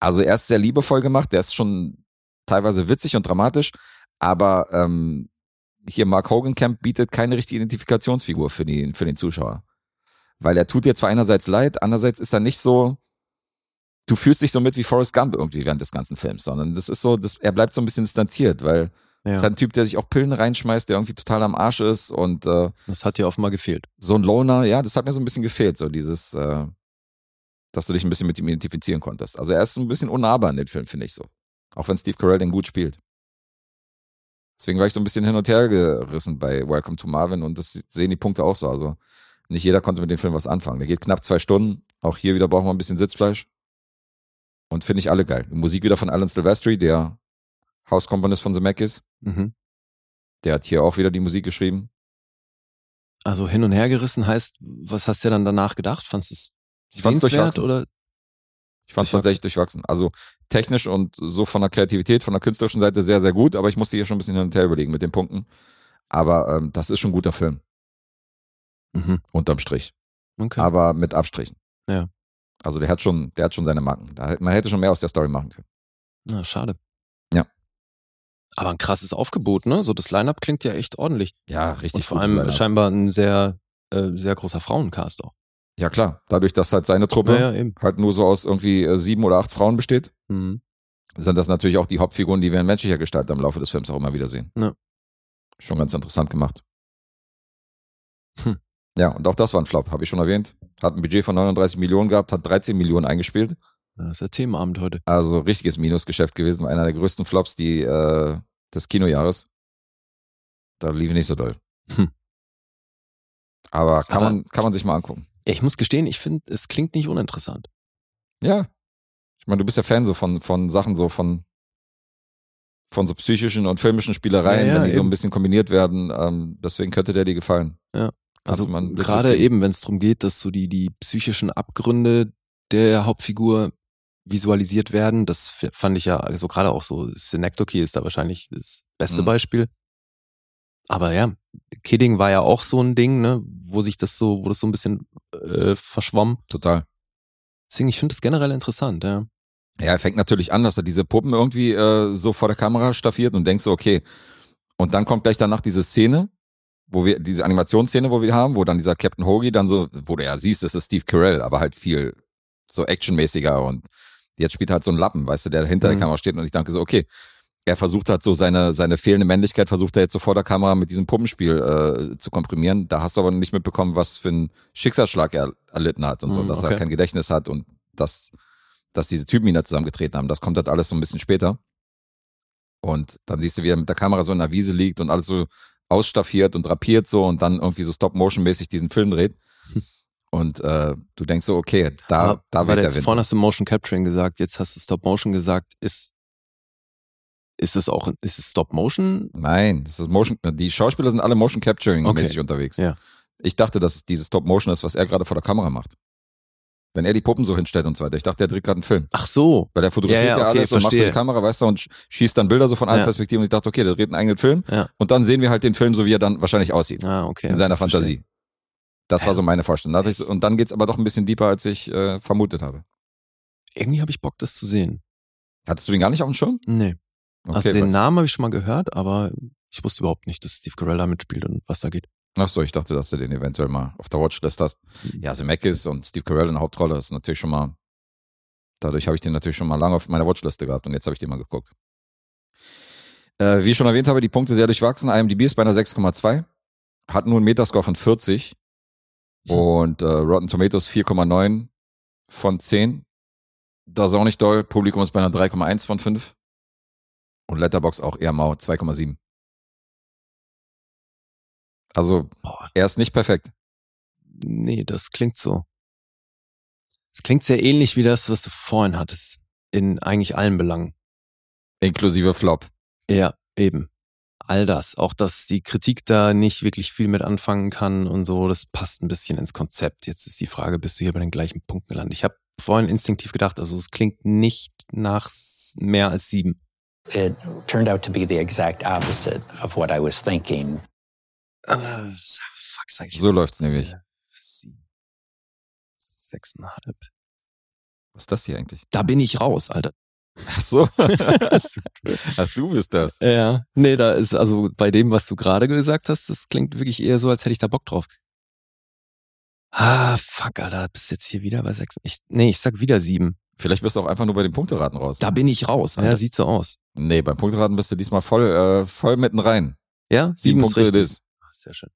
Also er ist sehr liebevoll gemacht, der ist schon teilweise witzig und dramatisch, aber ähm, hier Mark Hogenkamp bietet keine richtige Identifikationsfigur für, die, für den Zuschauer. Weil er tut dir zwar einerseits leid, andererseits ist er nicht so, du fühlst dich so mit wie Forrest Gump irgendwie während des ganzen Films, sondern das ist so, das, er bleibt so ein bisschen distanziert, weil Ja. ist halt ein Typ, der sich auch Pillen reinschmeißt, der irgendwie total am Arsch ist und äh, Das hat dir offenbar gefehlt. so ein Loner, ja, das hat mir so ein bisschen gefehlt, so dieses, äh, dass du dich ein bisschen mit ihm identifizieren konntest. Also er ist ein bisschen unnahbar in den Film, finde ich so. Auch wenn Steve Carell den gut spielt. Deswegen war ich so ein bisschen hin und her gerissen bei Welcome to Marvin und das sehen die Punkte auch so. Also nicht jeder konnte mit dem Film was anfangen. Der geht knapp zwei Stunden. Auch hier wieder brauchen wir ein bisschen Sitzfleisch. Und finde ich alle geil. Die Musik wieder von Alan Silvestri, der Hauskomponist von The Mac ist. Mhm. Der hat hier auch wieder die Musik geschrieben. Also hin und her gerissen heißt, was hast du dann danach gedacht? Fandest du es Ich fand's durchwachsen. oder? Ich fand es tatsächlich durchwachsen. Also technisch und so von der Kreativität, von der künstlerischen Seite sehr, sehr gut, aber ich musste hier schon ein bisschen hin und her überlegen mit den Punkten. Aber ähm, das ist schon ein guter Film, Mhm. unterm Strich. Okay. Aber mit Abstrichen. Ja. Also der hat schon, der hat schon seine Marken. Man hätte schon mehr aus der Story machen können. Na, schade. Ja. Aber ein krasses Aufgebot, ne? So das Line-Up klingt ja echt ordentlich. Ja, richtig. Und vor allem scheinbar ein sehr, äh, sehr großer Frauencast auch. Ja, klar. Dadurch, dass halt seine Truppe Ja, ja, halt nur so aus irgendwie äh, sieben oder acht Frauen besteht, Mhm. sind das natürlich auch die Hauptfiguren, die wir in menschlicher Gestalt im Laufe des Films auch immer wieder sehen. Ja. Schon ganz interessant gemacht. Hm. Ja, und auch das war ein Flop, habe ich schon erwähnt. Hat ein Budget von 39 Millionen gehabt, hat 13 Millionen eingespielt. Das ist der Themenabend heute. Also richtiges Minusgeschäft gewesen, einer der größten Flops die, äh, des Kinojahres. Da lief nicht so doll. Hm. Aber kann, Aber- man, kann man sich mal angucken. Ich muss gestehen, ich finde, es klingt nicht uninteressant. Ja. Ich meine, du bist ja Fan so von, von Sachen, so von, von so psychischen und filmischen Spielereien, Ja, ja, wenn die so eben. ein bisschen kombiniert werden. Ähm, deswegen könnte der dir gefallen. Ja. Also einen Blick gerade eben, wenn es darum geht, dass so die, die psychischen Abgründe der Hauptfigur visualisiert werden, das fand ich ja, also gerade auch so, Synecdoche ist da wahrscheinlich das beste Mhm. Beispiel. Aber ja, Kidding war ja auch so ein Ding, ne, wo sich das so, wo das so ein bisschen äh, verschwamm. Total. Deswegen, ich finde das generell interessant, ja. Ja, er fängt natürlich an, dass er diese Puppen irgendwie äh, so vor der Kamera staffiert und denkst so, okay. Und dann kommt gleich danach diese Szene, wo wir, diese Animationsszene, wo wir haben, wo dann dieser Captain Hoagie dann so, wo du ja siehst, das ist Steve Carell, aber halt viel so actionmäßiger und jetzt spielt halt so ein Lappen, weißt du, der hinter Mhm. der Kamera steht und ich denke so, okay, er versucht halt so seine, seine fehlende Männlichkeit, versucht er jetzt so vor der Kamera mit diesem Puppenspiel äh, zu komprimieren. Da hast du aber nicht mitbekommen, was für einen Schicksalsschlag er erlitten hat und so, Mhm, dass okay. er kein Gedächtnis hat und dass, dass diese Typen ihn da zusammengetreten haben. Das kommt halt alles so ein bisschen später. Und dann siehst du, wie er mit der Kamera so in der Wiese liegt und alles so ausstaffiert und drapiert so und dann irgendwie so Stop-Motion-mäßig diesen Film dreht. Und äh, du denkst so, okay, da, Aber da wird du der jetzt Wind. vorhin hast du Motion Capturing gesagt, jetzt hast du Stop Motion gesagt, ist, ist es auch, ist es Stop Motion? Nein, das ist Motion, die Schauspieler sind alle Motion Capturing Okay. unterwegs. Ja. Ich dachte, dass es dieses Stop Motion ist, was er gerade vor der Kamera macht. Wenn er die Puppen so hinstellt und so weiter. Ich dachte, er dreht gerade einen Film. Ach so. Weil er fotografiert Ja, ja, ja, okay, alles und macht so die Kamera, weißt du, und sch- schießt dann Bilder so von allen Ja. Perspektiven und ich dachte, okay, der dreht einen eigenen Film. Ja. Und dann sehen wir halt den Film, so wie er dann wahrscheinlich aussieht. Ah, okay. in seiner verstehe. Fantasie. Das war so meine Vorstellung. Da so- Und dann geht's aber doch ein bisschen deeper, als ich äh, vermutet habe. Irgendwie habe ich Bock, das zu sehen. Hattest du den gar nicht auf dem Schirm? Nee. Okay, also den Namen habe ich schon mal gehört, aber ich wusste überhaupt nicht, dass Steve Carell da mitspielt und was da geht. Ach so, ich dachte, dass du den eventuell mal auf der Watchlist hast. Mhm. Ja, Zemeckis und Steve Carell in der Hauptrolle ist natürlich schon mal. Dadurch habe ich den natürlich schon mal lange auf meiner Watchliste gehabt und jetzt habe ich den mal geguckt. Äh, wie ich schon erwähnt habe, die Punkte sehr durchwachsen. IMDb ist bei einer 6,2, hat nur einen Metascore von 40 und äh, Rotten Tomatoes 4,9 von 10. Das ist auch nicht doll. Publikum ist bei einer 3,1 von 5 und Letterbox auch eher mau 2,7. Also Boah, er ist nicht perfekt. nee, das klingt so. Es klingt sehr ähnlich wie das, was du vorhin hattest. In eigentlich allen Belangen. Inklusive Flop. Ja, eben. All das. Auch, dass die Kritik da nicht wirklich viel mit anfangen kann und so, das passt ein bisschen ins Konzept. Jetzt ist die Frage, bist du hier bei den gleichen Punkten gelandet? Ich habe vorhin instinktiv gedacht, also es klingt nicht nach mehr als sieben. It turned out to be the exact opposite of what I was thinking. Äh, fuck, sag ich So jetzt. läuft's nämlich. Sieben. Sechseinhalb. Was ist das hier eigentlich? Da bin ich raus, Alter. Ach so. Ach, du bist das. Ja, nee, da ist also bei dem, was du gerade gesagt hast, das klingt wirklich eher so, als hätte ich da Bock drauf. Ah, fuck, Alter, bist jetzt hier wieder bei sechs. Ich, nee, ich sag wieder sieben. Vielleicht bist du auch einfach nur bei den Punkteraten raus. Da bin ich raus. Ja, Alter. sieht so aus. nee, beim Punkteraten bist du diesmal voll, äh, voll mitten rein. Ja, Sieben sieben, Punkte ist. Sehr schön.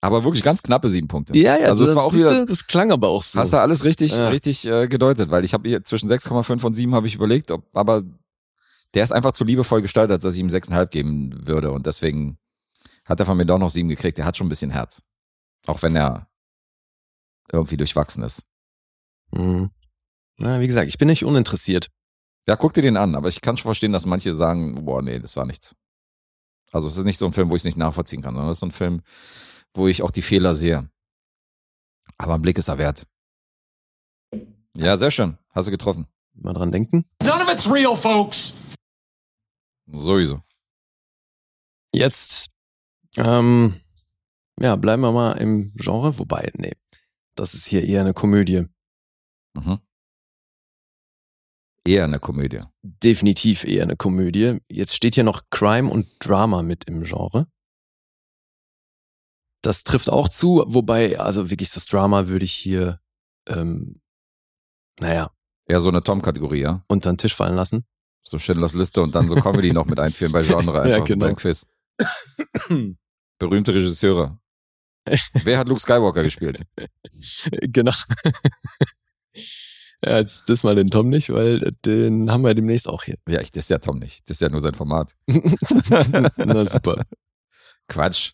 Aber wirklich ganz knappe sieben Punkte. Ja, ja, Also es das, war auch wieder, das klang aber auch so. hast du alles richtig, Ja. richtig äh, gedeutet, weil ich habe hier zwischen 6,5 und 7 habe ich überlegt, ob, aber der ist einfach zu liebevoll gestaltet, als dass ich ihm 6,5 geben würde und deswegen hat er von mir doch noch 7 gekriegt. Der hat schon ein bisschen Herz. Auch wenn er irgendwie durchwachsen ist. Mhm. Na, wie gesagt, ich bin nicht uninteressiert. Ja, guck dir den an, aber ich kann schon verstehen, dass manche sagen, boah, nee, das war nichts. Also es ist nicht so ein Film, wo ich es nicht nachvollziehen kann, sondern es ist so ein Film, wo ich auch die Fehler sehe. Aber ein Blick ist er wert. Ja, sehr schön. Hast du getroffen. Mal dran denken. None of it's real, folks. Sowieso. Jetzt, ähm, ja, bleiben wir mal im Genre. Wobei, nee, das ist hier eher eine Komödie. Mhm. Eher eine Komödie. Definitiv eher eine Komödie. Jetzt steht hier noch Crime und Drama mit im Genre. Das trifft auch zu, wobei, also wirklich das Drama würde ich hier, ähm, naja, Eher so eine Tom-Kategorie, ja? unter den Tisch fallen lassen. So Schindlers Liste und dann so Comedy noch mit einführen bei Genre, einfach Ja, so genau. beim Quiz. Berühmte Regisseure. Wer hat Luke Skywalker gespielt? genau. Ja, jetzt das mal den Tom nicht, weil den haben wir demnächst auch hier. Ja, ich, das ist ja Tom nicht. Das ist ja nur sein Format. Na super. Quatsch.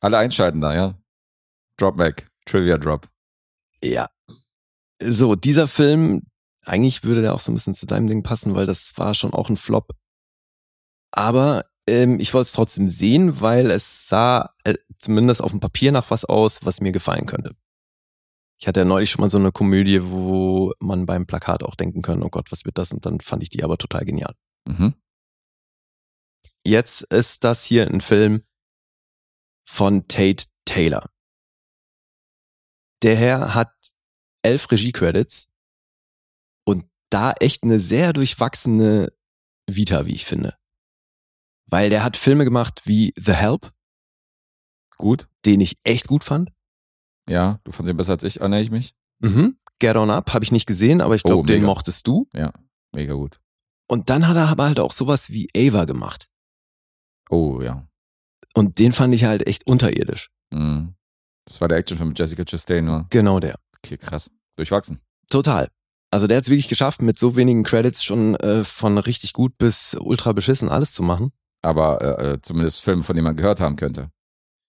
Alle einschalten da, ja? Dropback. Trivia Drop. Ja. So, dieser Film, eigentlich würde der auch so ein bisschen zu deinem Ding passen, weil das war schon auch ein Flop. Aber ähm, ich wollte es trotzdem sehen, weil es sah äh, zumindest auf dem Papier nach was aus, was mir gefallen könnte. Ich hatte ja neulich schon mal so eine Komödie, wo man beim Plakat auch denken kann, oh Gott, was wird das? Und dann fand ich die aber total genial. Mhm. Jetzt ist das hier ein Film von Tate Taylor. Der Herr hat elf Regie-Credits und da echt eine sehr durchwachsene Vita, wie ich finde. Weil der hat Filme gemacht wie The Help, Gut. den ich echt gut fand. Ja, du fandst ihn besser als ich, erinnere ich mich. Mhm. Get On Up habe ich nicht gesehen, aber ich glaube, Oh, den mochtest du. Mega gut. Und dann hat er aber halt auch sowas wie Ava gemacht. Oh, ja. Und den fand ich halt echt unterirdisch. Mhm. Das war der Actionfilm mit Jessica Chastain, ne? Genau der. Okay, krass. Durchwachsen. Total. Also der hat es wirklich geschafft, mit so wenigen Credits schon äh, von richtig gut bis ultra beschissen alles zu machen. Aber äh, äh, zumindest Filme, von denen man gehört haben könnte.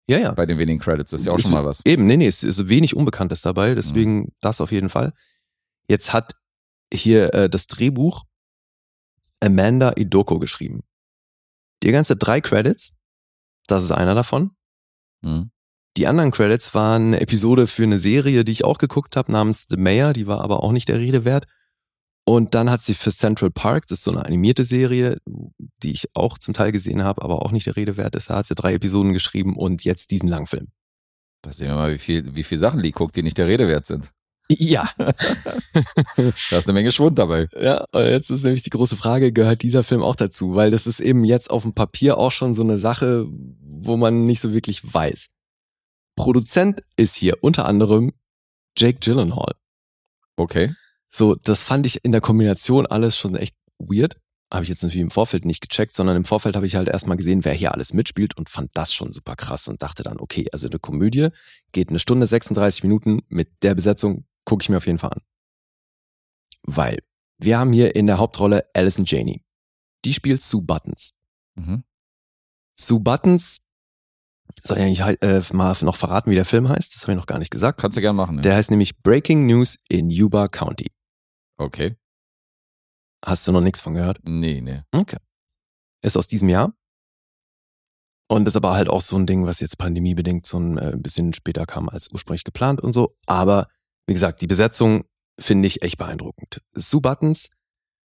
Ja, ja. Bei den wenigen Credits. Das ist ja auch schon mal was. Eben, nee, nee, es ist wenig Unbekanntes dabei, deswegen das auf jeden Fall. Jetzt hat hier äh, das Drehbuch Amanda Idoko geschrieben. Die ganze drei Credits, das ist einer davon. Mhm. Die anderen Credits waren eine Episode für eine Serie, die ich auch geguckt habe, namens The Mayor, die war aber auch nicht der Rede wert. Und dann hat sie für Central Park, das ist so eine animierte Serie, die ich auch zum Teil gesehen habe, aber auch nicht der Rede wert ist, da hat sie drei Episoden geschrieben und jetzt diesen Langfilm. Da sehen wir mal, wie viel, wie viel Sachen die guckt, die nicht der Rede wert sind. Ja, Da ist eine Menge Schwund dabei. ja, und jetzt ist nämlich die große Frage, gehört dieser Film auch dazu? Weil das ist eben jetzt auf dem Papier auch schon so eine Sache, wo man nicht so wirklich weiß. Produzent ist hier unter anderem Jake Gyllenhaal. Okay. So, das fand ich in der Kombination alles schon echt weird. Habe ich jetzt natürlich im Vorfeld nicht gecheckt, sondern im Vorfeld habe ich halt erstmal gesehen, wer hier alles mitspielt und fand das schon super krass und dachte dann, okay, also eine Komödie geht eine Stunde 36 Minuten mit der Besetzung, gucke ich mir auf jeden Fall an. Weil wir haben hier in der Hauptrolle Alison Janey. Die spielt Sue Buttons. Mhm. Sue Buttons, soll ich eigentlich äh, mal noch verraten, wie der Film heißt? Das habe ich noch gar nicht gesagt. Kannst du gern machen. Ja. Der heißt nämlich Breaking News in Yuba County. Okay. Hast du noch nichts von gehört? Nee, nee. Okay. Ist aus diesem Jahr. Und ist aber halt auch so ein Ding, was jetzt pandemiebedingt so ein äh, bisschen später kam als ursprünglich geplant und so. Aber wie gesagt, die Besetzung finde ich echt beeindruckend. Sue Buttons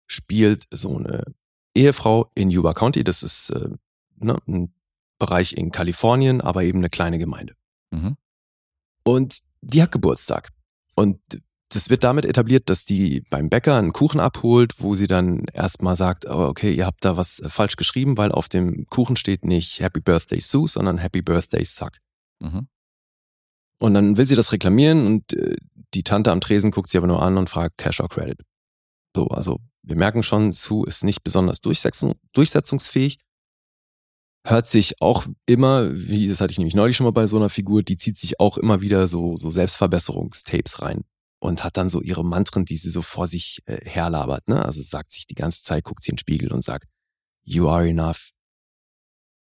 spielt so eine Ehefrau in Yuba County. Das ist äh, ne, ein Bereich in Kalifornien, aber eben eine kleine Gemeinde. Mhm. Und die hat Geburtstag. Und das wird damit etabliert, dass die beim Bäcker einen Kuchen abholt, wo sie dann erstmal sagt, oh, okay, ihr habt da was äh, falsch geschrieben, weil auf dem Kuchen steht nicht Happy Birthday Sue, sondern Happy Birthday Suck. Mhm. Und dann will sie das reklamieren und äh, die Tante am Tresen guckt sie aber nur an und fragt Cash or Credit. So, also wir merken schon, Sue ist nicht besonders durchsetzung, durchsetzungsfähig. Hört sich auch immer, wie das hatte ich nämlich neulich schon mal bei so einer Figur, die zieht sich auch immer wieder so, so Selbstverbesserungstapes rein und hat dann so ihre Mantren, die sie so vor sich äh, herlabert. Ne? Also sagt sich die ganze Zeit, guckt sie in den Spiegel und sagt, You are enough,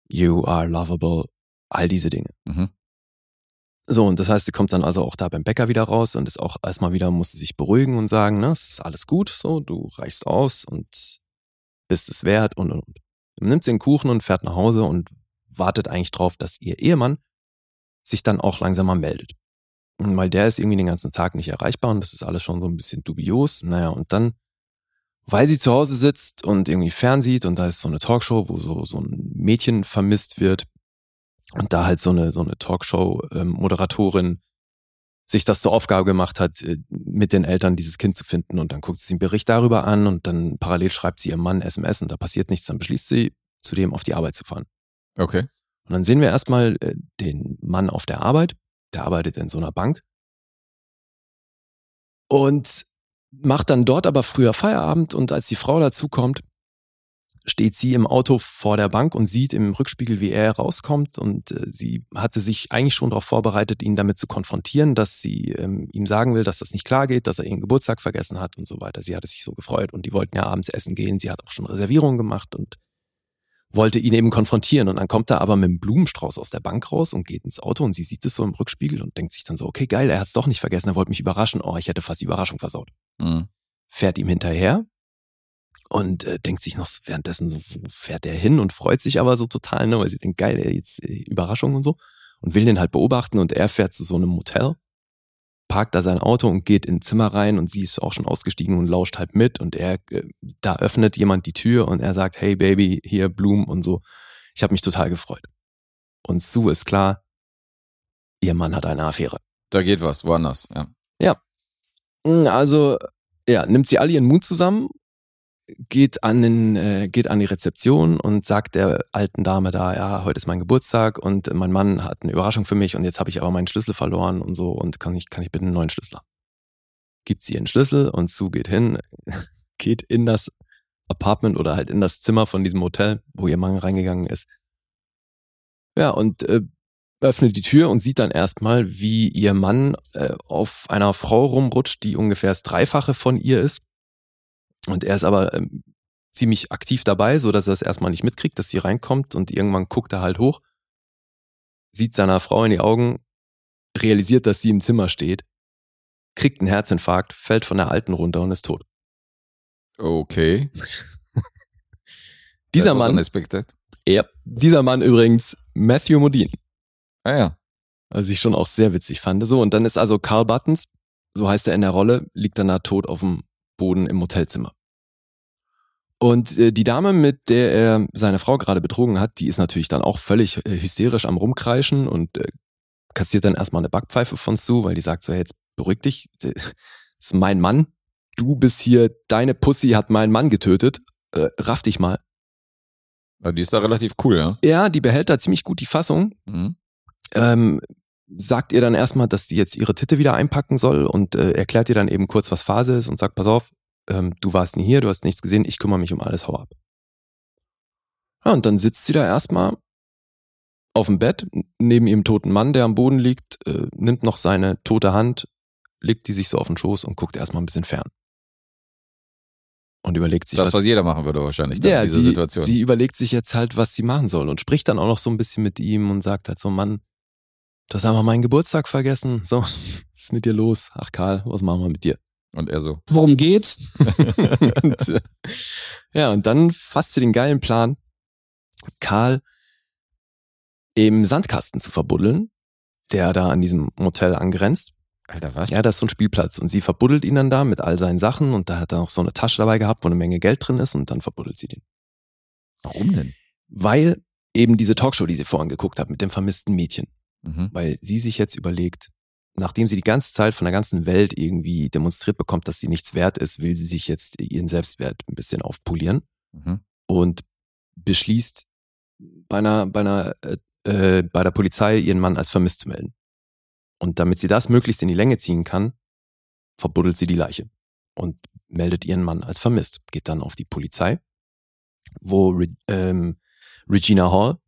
you are lovable, all diese Dinge. Mhm. So, und das heißt, sie kommt dann also auch da beim Bäcker wieder raus und ist auch erstmal wieder, muss sie sich beruhigen und sagen, ne, es ist alles gut, so, du reichst aus und bist es wert und und und. Nimmt sie den Kuchen und fährt nach Hause und wartet eigentlich drauf, dass ihr Ehemann sich dann auch langsam mal meldet. Weil der ist irgendwie den ganzen Tag nicht erreichbar und das ist alles schon so ein bisschen dubios. Naja, und dann, weil sie zu Hause sitzt und irgendwie fernsieht und da ist so eine Talkshow, wo so, so ein Mädchen vermisst wird, und da halt so eine, so eine Talkshow-Moderatorin sich das zur Aufgabe gemacht hat, äh, mit den Eltern dieses Kind zu finden. Und dann guckt sie einen Bericht darüber an und dann parallel schreibt sie ihrem Mann SMS und da passiert nichts. Dann beschließt sie, zudem auf die Arbeit zu fahren. Okay. Und dann sehen wir erstmal äh, den Mann auf der Arbeit. Der arbeitet in so einer Bank. Und macht dann dort aber früher Feierabend und als die Frau dazukommt, steht sie im Auto vor der Bank und sieht im Rückspiegel, wie er rauskommt. Und äh, sie hatte sich eigentlich schon darauf vorbereitet, ihn damit zu konfrontieren, dass sie ähm, ihm sagen will, dass das nicht klar geht, dass er ihren Geburtstag vergessen hat und so weiter. Sie hatte sich so gefreut und die wollten ja abends essen gehen. Sie hat auch schon Reservierungen gemacht und wollte ihn eben konfrontieren. Und dann kommt er aber mit einem Blumenstrauß aus der Bank raus und geht ins Auto und sie sieht es so im Rückspiegel und denkt sich dann so, okay, geil, er hat es doch nicht vergessen, er wollte mich überraschen. Oh, ich hätte fast die Überraschung versaut. Mhm. Fährt ihm hinterher und äh, denkt sich noch währenddessen so, wo fährt der hin und freut sich aber so total, ne, weil sie denkt, geil, ey, jetzt äh, Überraschung und so und will den halt beobachten und er fährt zu so einem Motel, parkt da sein Auto und geht ins Zimmer rein und sie ist auch schon ausgestiegen und lauscht halt mit und er, äh, da öffnet jemand die Tür und er sagt, hey Baby, hier Blumen und so. Ich habe mich total gefreut. Und Sue ist klar, ihr Mann hat eine Affäre. Da geht was, woanders, ja. Also, ja, nimmt sie all ihren Mut zusammen, geht an, den, äh, geht an die Rezeption und sagt der alten Dame da, ja, heute ist mein Geburtstag und mein Mann hat eine Überraschung für mich und jetzt habe ich aber meinen Schlüssel verloren und so und kann ich, kann ich bitte einen neuen Schlüssel? Gibt sie ihren Schlüssel und Sue geht hin, geht in das Apartment oder halt in das Zimmer von diesem Hotel, wo ihr Mann reingegangen ist. Ja, und äh, öffnet die Tür und sieht dann erstmal, wie ihr Mann äh, auf einer Frau rumrutscht, die ungefähr das Dreifache von ihr ist. Und er ist aber ähm, ziemlich aktiv dabei, so dass er es erstmal nicht mitkriegt, dass sie reinkommt und irgendwann guckt er halt hoch, sieht seiner Frau in die Augen, realisiert, dass sie im Zimmer steht, kriegt einen Herzinfarkt, fällt von der Alten runter und ist tot. Okay. Dieser Mann, Unexpected. ja, dieser Mann übrigens Matthew Modine. Ah ja. was ich schon auch sehr witzig fand. So, und dann ist also Carl Buttons, so heißt er in der Rolle, liegt dann da tot auf dem Boden im Hotelzimmer. Und äh, die Dame, mit der er seine Frau gerade betrogen hat, die ist natürlich dann auch völlig äh, hysterisch am Rumkreischen und äh, kassiert dann erstmal eine Backpfeife von Sue, weil die sagt so, hey, jetzt beruhig dich, das ist mein Mann, du bist hier, deine Pussy hat meinen Mann getötet, äh, raff dich mal. Aber Die ist da relativ cool, ja. Ja, die behält da ziemlich gut die Fassung, Mhm. ähm, sagt ihr dann erstmal, dass die jetzt ihre Titte wieder einpacken soll und äh, erklärt ihr dann eben kurz, was Phase ist und sagt, pass auf, ähm, du warst nie hier, du hast nichts gesehen, ich kümmere mich um alles, hau ab. Ja, und dann sitzt sie da erstmal auf dem Bett, neben ihrem toten Mann, der am Boden liegt, äh, nimmt noch seine tote Hand, legt die sich so auf den Schoß und guckt erstmal ein bisschen fern. Und überlegt sich, Das, was, was jeder machen würde wahrscheinlich ja, in dieser sie, Situation. sie überlegt sich jetzt halt, was sie machen soll und spricht dann auch noch so ein bisschen mit ihm und sagt halt so, Mann, du hast einfach meinen Geburtstag vergessen. So, was ist mit dir los? Ach Karl, was machen wir mit dir? Und er so. Worum geht's? und, äh, ja, und dann fasst sie den geilen Plan, Karl im Sandkasten zu verbuddeln, der da an diesem Motel angrenzt. Alter, was? Ja, das ist so ein Spielplatz. Und sie verbuddelt ihn dann da mit all seinen Sachen und da hat er auch so eine Tasche dabei gehabt, wo eine Menge Geld drin ist und dann verbuddelt sie den. Warum denn? Weil eben diese Talkshow, die sie vorhin geguckt hat mit dem vermissten Mädchen, Mhm. weil sie sich jetzt überlegt, nachdem sie die ganze Zeit von der ganzen Welt irgendwie demonstriert bekommt, dass sie nichts wert ist, will sie sich jetzt ihren Selbstwert ein bisschen aufpolieren Mhm. und beschließt, bei einer, bei einer, äh, äh, bei der Polizei ihren Mann als vermisst zu melden. Und damit sie das möglichst in die Länge ziehen kann, verbuddelt sie die Leiche und meldet ihren Mann als vermisst. Geht dann auf die Polizei, wo Re ähm, Regina Hall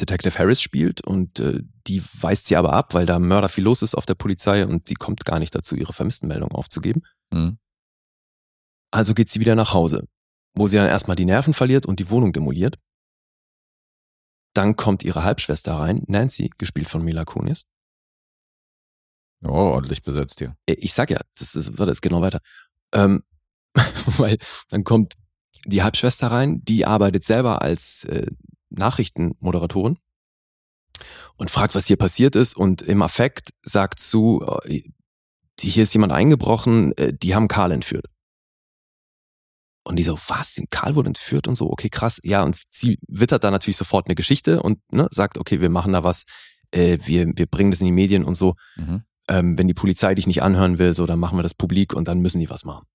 Detective Harris spielt und äh, die weist sie aber ab, weil da Mörder viel los ist auf der Polizei und sie kommt gar nicht dazu, ihre Vermisstenmeldung aufzugeben. Mhm. Also geht sie wieder nach Hause, wo sie dann erstmal die Nerven verliert und die Wohnung demoliert. Dann kommt ihre Halbschwester rein, Nancy, gespielt von Mila Kunis. Oh, ordentlich besetzt hier. Äh, Ich sag ja, das ist, warte, es geht noch weiter. Ähm, weil dann kommt die Halbschwester rein, die arbeitet selber als äh, Nachrichtenmoderatorin und fragt, was hier passiert ist und im Affekt sagt zu, die- hier ist jemand eingebrochen, äh, die haben Karl entführt. Und die so, was? Karl wurde entführt und so, okay, krass. Ja, und sie wittert da natürlich sofort eine Geschichte und ne, sagt, okay, wir machen da was, äh, wir, wir bringen das in die Medien und so Mhm. ähm, wenn die Polizei dich nicht anhören will, so, dann machen wir das publik und dann müssen die was machen.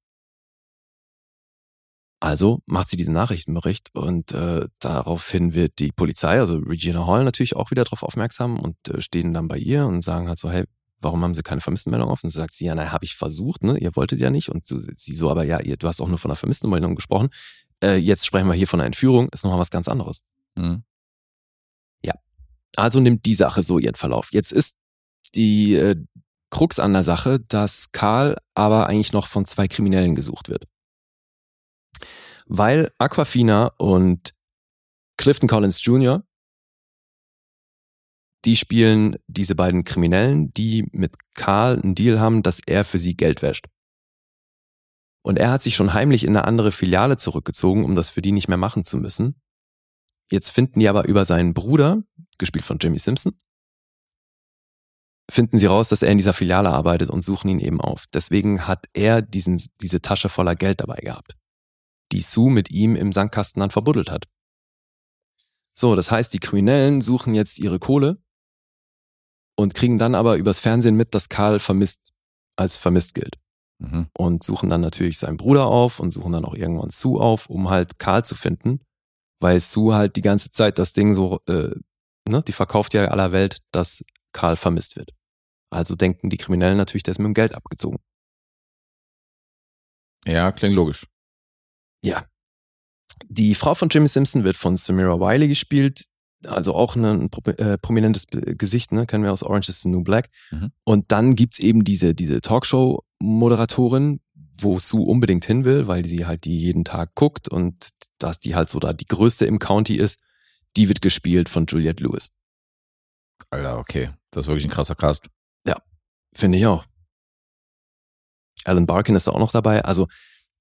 Also macht sie diesen Nachrichtenbericht und äh, daraufhin wird die Polizei, also Regina Hall natürlich auch wieder darauf aufmerksam und äh, stehen dann bei ihr und sagen halt so, hey, warum haben sie keine Vermisstenmeldung auf? Und so sagt sie, ja, na, habe ich versucht, ne? Ihr wolltet ja nicht. Und so, sie so, aber ja, ihr, du hast auch nur von einer Vermisstenmeldung gesprochen. Äh, jetzt sprechen wir hier von einer Entführung, ist nochmal was ganz anderes. Mhm. Also nimmt die Sache so ihren Verlauf. Jetzt ist die äh, Krux an der Sache, dass Karl aber eigentlich noch von zwei Kriminellen gesucht wird. Weil Aquafina und Clifton Collins Jr., die spielen diese beiden Kriminellen, die mit Karl einen Deal haben, dass er für sie Geld wäscht. Und er hat sich schon heimlich in eine andere Filiale zurückgezogen, um das für die nicht mehr machen zu müssen. Jetzt finden die aber über seinen Bruder, gespielt von Jimmy Simpson, finden sie raus, dass er in dieser Filiale arbeitet und suchen ihn eben auf. Deswegen hat er diesen, diese Tasche voller Geld dabei gehabt, die Sue mit ihm im Sandkasten dann verbuddelt hat. So, das heißt, die Kriminellen suchen jetzt ihre Kohle und kriegen dann aber übers Fernsehen mit, dass Karl vermisst, als vermisst gilt. Mhm. Und suchen dann natürlich seinen Bruder auf und suchen dann auch irgendwann Sue auf, um halt Karl zu finden, weil Sue halt die ganze Zeit das Ding so, äh, ne, die verkauft ja aller Welt, dass Karl vermisst wird. Also denken die Kriminellen natürlich, der ist mit dem Geld abgezogen. Ja, klingt logisch. Ja. Die Frau von Jimmy Simpson wird von Samira Wiley gespielt. Also auch ein äh, prominentes Gesicht, ne? kennen wir aus Orange is the New Black. Mhm. Und dann gibt's eben diese, diese Talkshow-Moderatorin, wo Sue unbedingt hin will, weil sie halt die jeden Tag guckt und dass die halt so da die größte im County ist. Die wird gespielt von Juliette Lewis. Alter, okay. Das ist wirklich ein krasser Cast. Finde ich auch. Alan Barkin ist da auch noch dabei. Also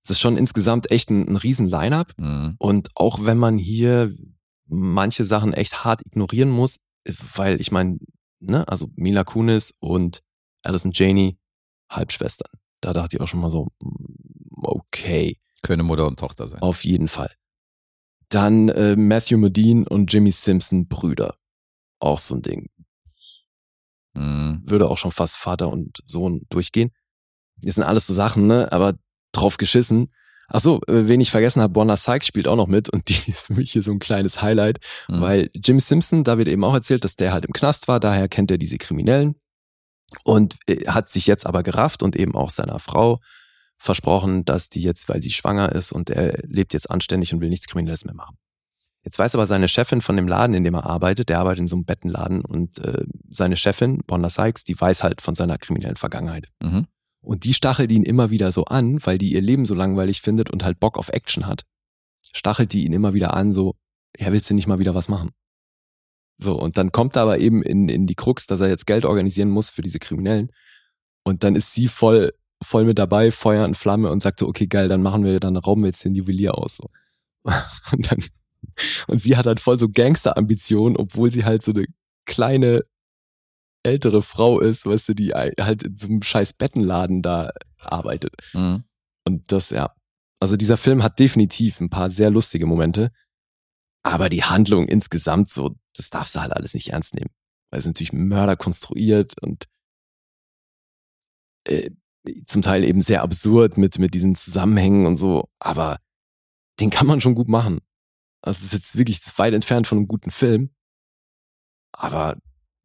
es ist schon insgesamt echt ein, ein riesen Line-up. Mhm. Und auch wenn man hier manche Sachen echt hart ignorieren muss, weil ich meine, ne, also Mila Kunis und Alison Janey, Halbschwestern. Da dachte ich auch schon mal so, mm, okay, Könnte Mutter und Tochter sein. auf jeden Fall. Dann äh, Matthew Modine und Jimmy Simpson Brüder. Auch so ein Ding. Mhm. Würde auch schon fast Vater und Sohn durchgehen. Das sind alles so Sachen, ne? Aber drauf geschissen. Ach so, äh, wen ich vergessen habe, Bonner Sykes spielt auch noch mit und die ist für mich hier so ein kleines Highlight, Mhm. weil Jim Simpson, da wird eben auch erzählt, dass der halt im Knast war, daher kennt er diese Kriminellen und äh, hat sich jetzt aber gerafft und eben auch seiner Frau versprochen, dass die jetzt, weil sie schwanger ist und er lebt jetzt anständig und will nichts Kriminelles mehr machen. Jetzt weiß aber seine Chefin von dem Laden, in dem er arbeitet, der arbeitet in so einem Bettenladen und äh, seine Chefin, Bonda Sykes, die weiß halt von seiner kriminellen Vergangenheit. Mhm. Und die stachelt ihn immer wieder so an, weil die ihr Leben so langweilig findet und halt Bock auf Action hat. Stachelt die ihn immer wieder an, so, ja, willst du nicht mal wieder was machen? So, und dann kommt er aber eben in, in die Krux, dass er jetzt Geld organisieren muss für diese Kriminellen. Und dann ist sie voll, voll mit dabei, Feuer und Flamme und sagt so, okay, geil, dann machen wir, dann rauben wir jetzt den Juwelier aus. So. Und dann, und sie hat halt voll so Gangster-Ambitionen, obwohl sie halt so eine kleine ältere Frau ist, weißt du, die halt in so einem scheiß Bettenladen da arbeitet. Mhm. Und das, ja. Also dieser Film hat definitiv ein paar sehr lustige Momente. Aber die Handlung insgesamt so, das darfst du halt alles nicht ernst nehmen. Weil es natürlich Mörder konstruiert und äh, zum Teil eben sehr absurd mit, mit diesen Zusammenhängen und so, aber den kann man schon gut machen. Also es ist jetzt wirklich weit entfernt von einem guten Film. Aber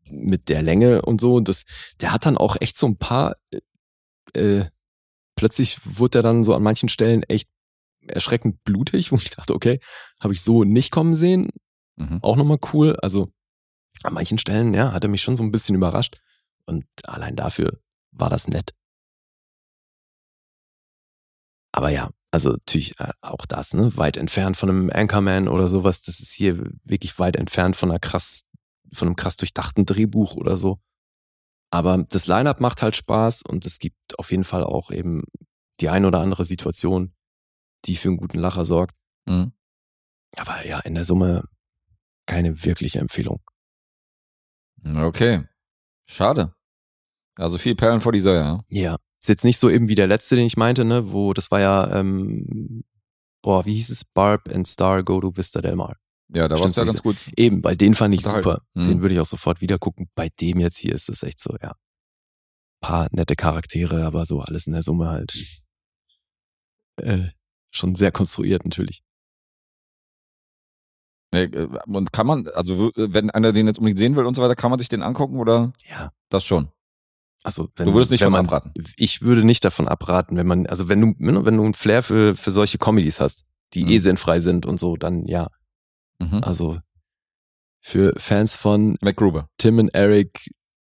mit der Länge und so, das, der hat dann auch echt so ein paar, äh, äh, plötzlich wurde er dann so an manchen Stellen echt erschreckend blutig, wo ich dachte, okay, habe ich so nicht kommen sehen. Mhm. Auch nochmal cool. Also an manchen Stellen, ja, hat er mich schon so ein bisschen überrascht. Und allein dafür war das nett. Aber ja, also natürlich äh, auch das, ne, weit entfernt von einem Anchorman oder sowas. Das ist hier wirklich weit entfernt von einer krass, von einem krass durchdachten Drehbuch oder so. Aber das Line-up macht halt Spaß und es gibt auf jeden Fall auch eben die ein oder andere Situation, die für einen guten Lacher sorgt. Mhm. Aber ja, in der Summe keine wirkliche Empfehlung. Okay. Schade. Also viel Perlen vor die Säue, ja. Ja. Ist jetzt nicht so eben wie der letzte, den ich meinte, ne, wo das war ja, ähm, boah, wie hieß es? Barb and Star Go to Vista Del Mar. Ja, da war es ja ganz gut. Eben, weil den fand ich Unterhalten. super. Mhm. Den würde ich auch sofort wieder gucken. Bei dem jetzt hier ist es echt so, ja. Paar nette Charaktere, aber so alles in der Summe halt äh, schon sehr konstruiert natürlich. Äh, Und kann man, also wenn einer den jetzt unbedingt sehen will und so weiter, kann man sich den angucken oder Ja. das schon? Also wenn, Du würdest nicht wenn von man, abraten. Ich würde nicht davon abraten, wenn man, also wenn du, wenn du ein Flair für, für solche Comedies hast, die Mhm. eh sinnfrei sind und so, dann ja. Mhm. Also für Fans von MacGruber. Tim und Eric,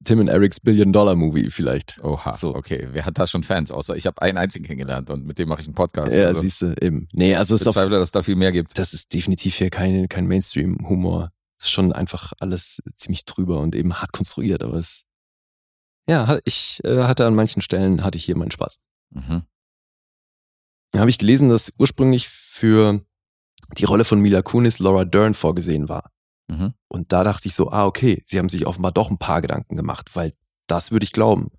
Tim und Erics Billion Dollar Movie vielleicht. Oha, So. okay. Wer hat da schon Fans? Außer ich habe einen einzigen kennengelernt und mit dem mache ich einen Podcast. ja, also, siehst du, eben. Nee, also es ist bezweifle, dass es da viel mehr gibt. das ist definitiv hier kein, kein Mainstream-Humor. Es ist schon einfach alles ziemlich drüber und eben hart konstruiert, aber es, ja, ich äh, hatte an manchen Stellen, hatte ich hier meinen Spaß. Mhm. Da habe ich gelesen, dass ursprünglich für die Rolle von Mila Kunis Laura Dern vorgesehen war. Mhm. Und da dachte ich so, ah, okay, sie haben sich offenbar doch ein paar Gedanken gemacht, weil das würde ich glauben.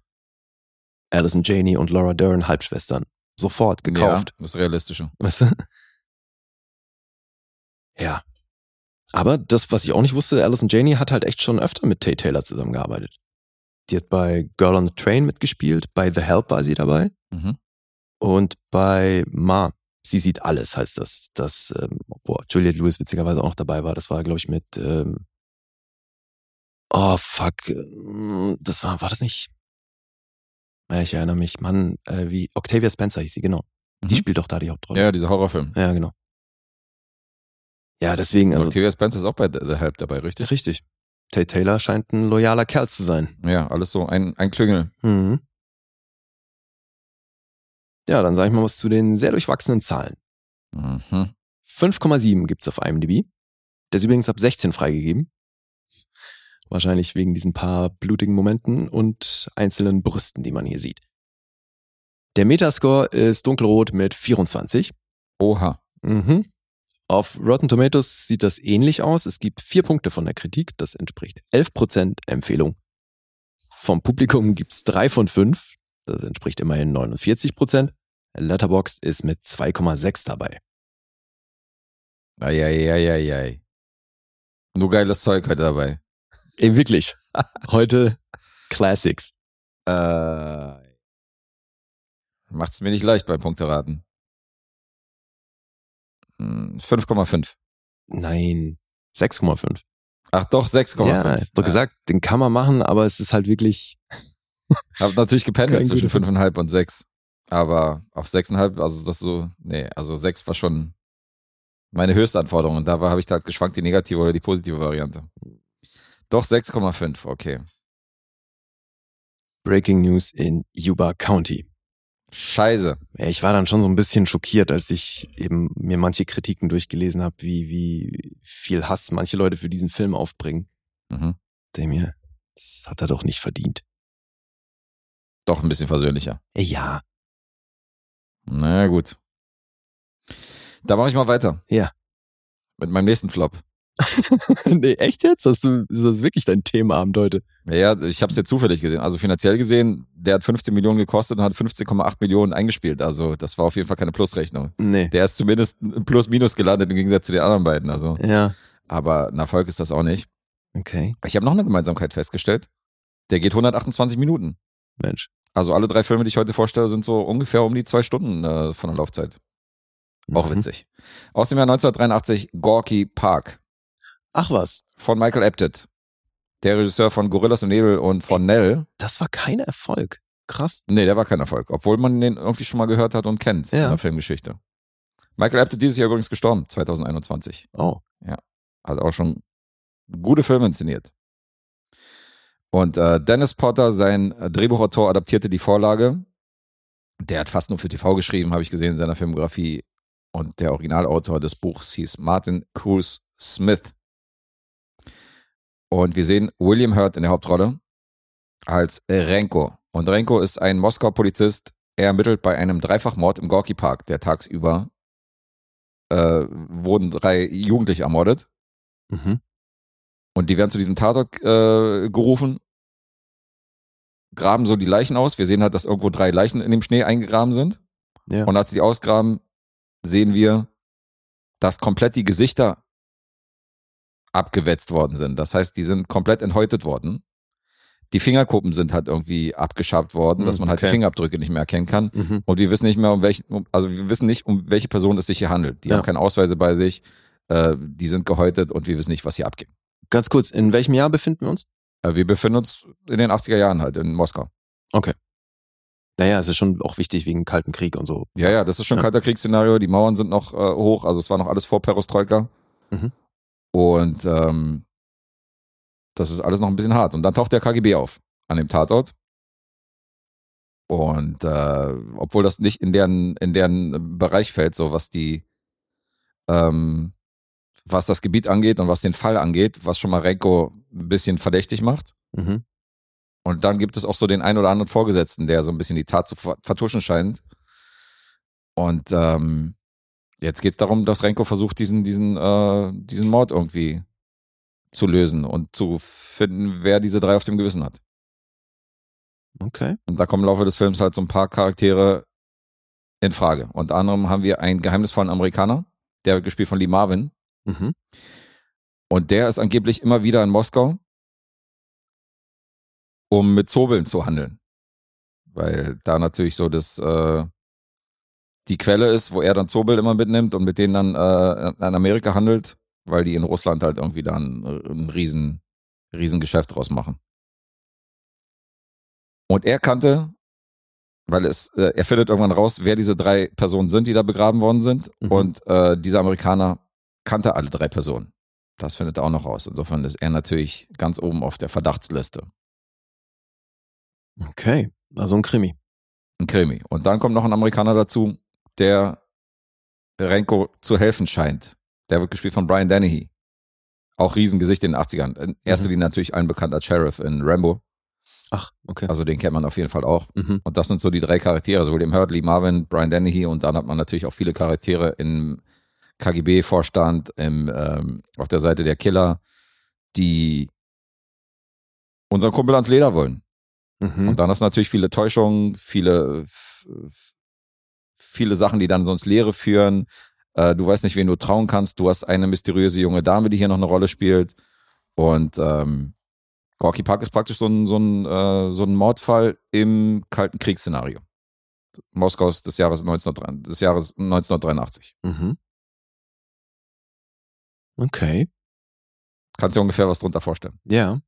Alison Janey und Laura Dern, Halbschwestern. Sofort gekauft. Ja, das Realistische. Weißt du? Ja. Aber das, was ich auch nicht wusste, Alison Janey hat halt echt schon öfter mit Tay Taylor zusammengearbeitet. Die hat bei Girl on the Train mitgespielt, bei The Help war sie dabei Mhm. und bei Ma. Sie sieht alles, heißt das. Das, ähm, wo Juliette Lewis witzigerweise auch noch dabei war. Das war, glaube ich, mit ähm, Oh, fuck. ähm, Das war, war das nicht? Ja, ich erinnere mich. Mann, äh, wie Octavia Spencer hieß sie, genau. Die Mhm. spielt doch da die Hauptrolle. Ja, dieser Horrorfilm. Ja, genau. Ja, deswegen, also, Octavia Spencer ist auch bei The The Help dabei, richtig? richtig. Tate Taylor scheint ein loyaler Kerl zu sein. Ja, alles so ein, ein Klüngel. Mhm. Ja, dann sage ich mal was zu den sehr durchwachsenen Zahlen. Mhm. 5,7 gibt's auf IMDb. Der ist übrigens ab 16 freigegeben. Wahrscheinlich wegen diesen paar blutigen Momenten und einzelnen Brüsten, die man hier sieht. Der Metascore ist dunkelrot mit 24. Oha. Mhm. Auf Rotten Tomatoes sieht das ähnlich aus. Es gibt vier Punkte von der Kritik. Das entspricht 11% Empfehlung. Vom Publikum gibt's drei von fünf. Das entspricht immerhin 49%. Letterboxd ist mit 2,6 dabei. Eieieiei. Nur geiles Zeug heute dabei. Ey, wirklich. Heute Classics. Äh, macht's mir nicht leicht beim Punkteraten. Hm, 5,5. Nein, 6,5. Ach doch, 6,5. Ja, ich hab doch gesagt, den kann man machen, aber es ist halt wirklich, Hab natürlich gependelt zwischen 5,5 und 6. Aber auf 6,5, also das so, nee, also 6 war schon meine höchste Anforderung. Und da war- habe ich da halt geschwankt, die negative oder die positive Variante. Doch 6,5, okay. Breaking News in Yuba County. Scheiße. Ich war dann schon so ein bisschen schockiert, als ich eben mir manche Kritiken durchgelesen habe, wie, wie viel Hass manche Leute für diesen Film aufbringen. Mhm. Der mir, das hat er doch nicht verdient. Doch ein bisschen versöhnlicher. Ja. Na gut. Da mache ich mal weiter. Ja. Mit meinem nächsten Flop. nee, echt jetzt? Hast du, ist das wirklich dein Themenabend heute? Ja, ich habe es jetzt zufällig gesehen. Also finanziell gesehen, der hat 15 Millionen gekostet und hat 15,8 Millionen eingespielt. Also das war auf jeden Fall keine Plusrechnung. Nee. Der ist zumindest ein Plus-Minus gelandet im Gegensatz zu den anderen beiden. Also, Ja. aber ein Erfolg ist das auch nicht. Okay. Ich habe noch eine Gemeinsamkeit festgestellt. Der geht 128 Minuten. Mensch. Also alle drei Filme, die ich heute vorstelle, sind so ungefähr um die zwei Stunden äh, von der Laufzeit. Auch Mhm. witzig. Aus dem Jahr 1983 Gorky Park Ach was, von Michael Apted. Der Regisseur von Gorillas im Nebel und von Nell. das war kein Erfolg. Krass. Nee, der war kein Erfolg, obwohl man den irgendwie schon mal gehört hat und kennt Ja. in der Filmgeschichte. Michael Apted dieses Jahr übrigens gestorben, 2021. Oh. Hat auch schon gute Filme inszeniert. Und äh, Dennis Potter, sein äh, Drehbuchautor, adaptierte die Vorlage. Der hat fast nur für TV geschrieben, habe ich gesehen in seiner Filmografie. Und der Originalautor des Buchs hieß Martin Cruz Smith. Und wir sehen William Hurt in der Hauptrolle als Renko. Und Renko ist ein Moskauer Polizist. Er ermittelt bei einem Dreifachmord im Gorki Park, der tagsüber äh, wurden drei Jugendliche ermordet. Mhm. Und die werden zu diesem Tatort äh, gerufen, graben so die Leichen aus. Wir sehen halt, dass irgendwo drei Leichen in dem Schnee eingegraben sind. Ja. Und als sie die ausgraben, sehen wir, dass komplett die Gesichter abgewetzt worden sind. Das heißt, die sind komplett enthäutet worden. Die Fingerkuppen sind halt irgendwie abgeschabt worden, dass Hm, man halt die okay. Fingerabdrücke nicht mehr erkennen kann. Mhm. Und wir wissen nicht mehr, um welchen, um, also wir wissen nicht, um welche Person es sich hier handelt. Die Ja. haben keine Ausweise bei sich, äh, die sind gehäutet und wir wissen nicht, was hier abgeht. Ganz kurz, in welchem Jahr befinden wir uns? Äh, wir befinden uns in den 80er Jahren halt in Moskau. Naja, es ist schon auch wichtig wegen Kalten Krieg und so. Ja, ja, das ist schon Ja. kalter Kriegsszenario. Die Mauern sind noch äh, hoch, also es war noch alles vor Perestroika. Mhm. Und ähm, das ist alles noch ein bisschen hart. Und dann taucht der KGB auf an dem Tatort. Und äh, obwohl das nicht in deren, in deren Bereich fällt, so was die, ähm, was das Gebiet angeht und was den Fall angeht, was schon mal Renko ein bisschen verdächtig macht. Mhm. Und dann gibt es auch so den einen oder anderen Vorgesetzten, der so ein bisschen die Tat zu ver- vertuschen scheint. Und ähm, jetzt geht es darum, dass Renko versucht, diesen, diesen, äh, diesen Mord irgendwie zu lösen und zu finden, wer diese drei auf dem Gewissen hat. Okay. Und da kommen im Laufe des Films halt so ein paar Charaktere in Frage. Unter anderem haben wir einen geheimnisvollen Amerikaner, der wird gespielt von Lee Marvin. Mhm. Und der ist angeblich immer wieder in Moskau, um mit Zobeln zu handeln. Weil da natürlich so das, äh, die Quelle ist, wo er dann Zobel immer mitnimmt und mit denen dann äh, an Amerika handelt, weil die in Russland halt irgendwie da ein, ein riesen, riesen Geschäft draus machen. Und er kannte, weil es, äh, er findet irgendwann raus, wer diese drei Personen sind, die da begraben worden sind. Mhm. Und äh, dieser Amerikaner kannte alle drei Personen. Das findet er auch noch raus. Insofern ist er natürlich ganz oben auf der Verdachtsliste. Okay. Also ein Krimi. Ein Krimi. Und dann kommt noch ein Amerikaner dazu, der Renko zu helfen scheint. Der wird gespielt von Brian Dennehy. Auch Riesengesicht in den 80ern. In erster Mhm. Linie natürlich allen bekannt als Sheriff in Rambo. Ach, okay. Also den kennt man auf jeden Fall auch. Mhm. Und das sind so die drei Charaktere. So William Hurt, Lee Marvin, Brian Dennehy und dann hat man natürlich auch viele Charaktere im KGB-Vorstand, ähm, auf der Seite der Killer, die unseren Kumpel ans Leder wollen. Mhm. Und dann hast du natürlich viele Täuschungen, viele, viele Sachen, die dann sonst Leere führen. Äh, du weißt nicht, wen du trauen kannst. Du hast eine mysteriöse junge Dame, die hier noch eine Rolle spielt. Und ähm, Gorky Park ist praktisch so ein, so, ein, äh, so ein Mordfall im Kalten Kriegsszenario. Moskaus des Jahres, 1903, des Jahres 1983. Mhm. Okay. Kannst dir ungefähr was drunter vorstellen. Ja.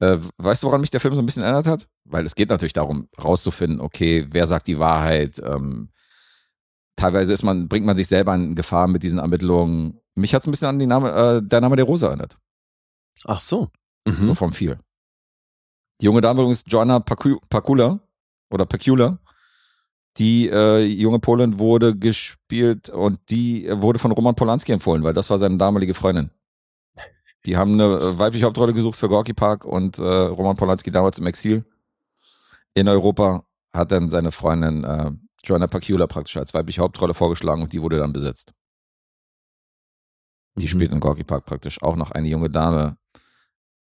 Äh, weißt du, woran mich der Film so ein bisschen erinnert hat? Weil es geht natürlich darum, rauszufinden, okay, wer sagt die Wahrheit. Ähm, teilweise ist man, bringt man sich selber in Gefahr mit diesen Ermittlungen. Mich hat es ein bisschen an die Name, äh, der Name der Rose erinnert. Ach so. Mhm. So vom viel. Die junge Dame übrigens Joanna Pakula oder Pekula. Die äh, junge Polin wurde gespielt und die äh, wurde von Roman Polanski empfohlen, weil das war seine damalige Freundin. Die haben eine äh, weibliche Hauptrolle gesucht für Gorky Park und äh, Roman Polanski damals im Exil in Europa hat dann seine Freundin äh, Joanna Pakula praktisch als weibliche Hauptrolle vorgeschlagen und die wurde dann besetzt. Die Mhm. spielt in Gorky Park praktisch auch noch eine junge Dame,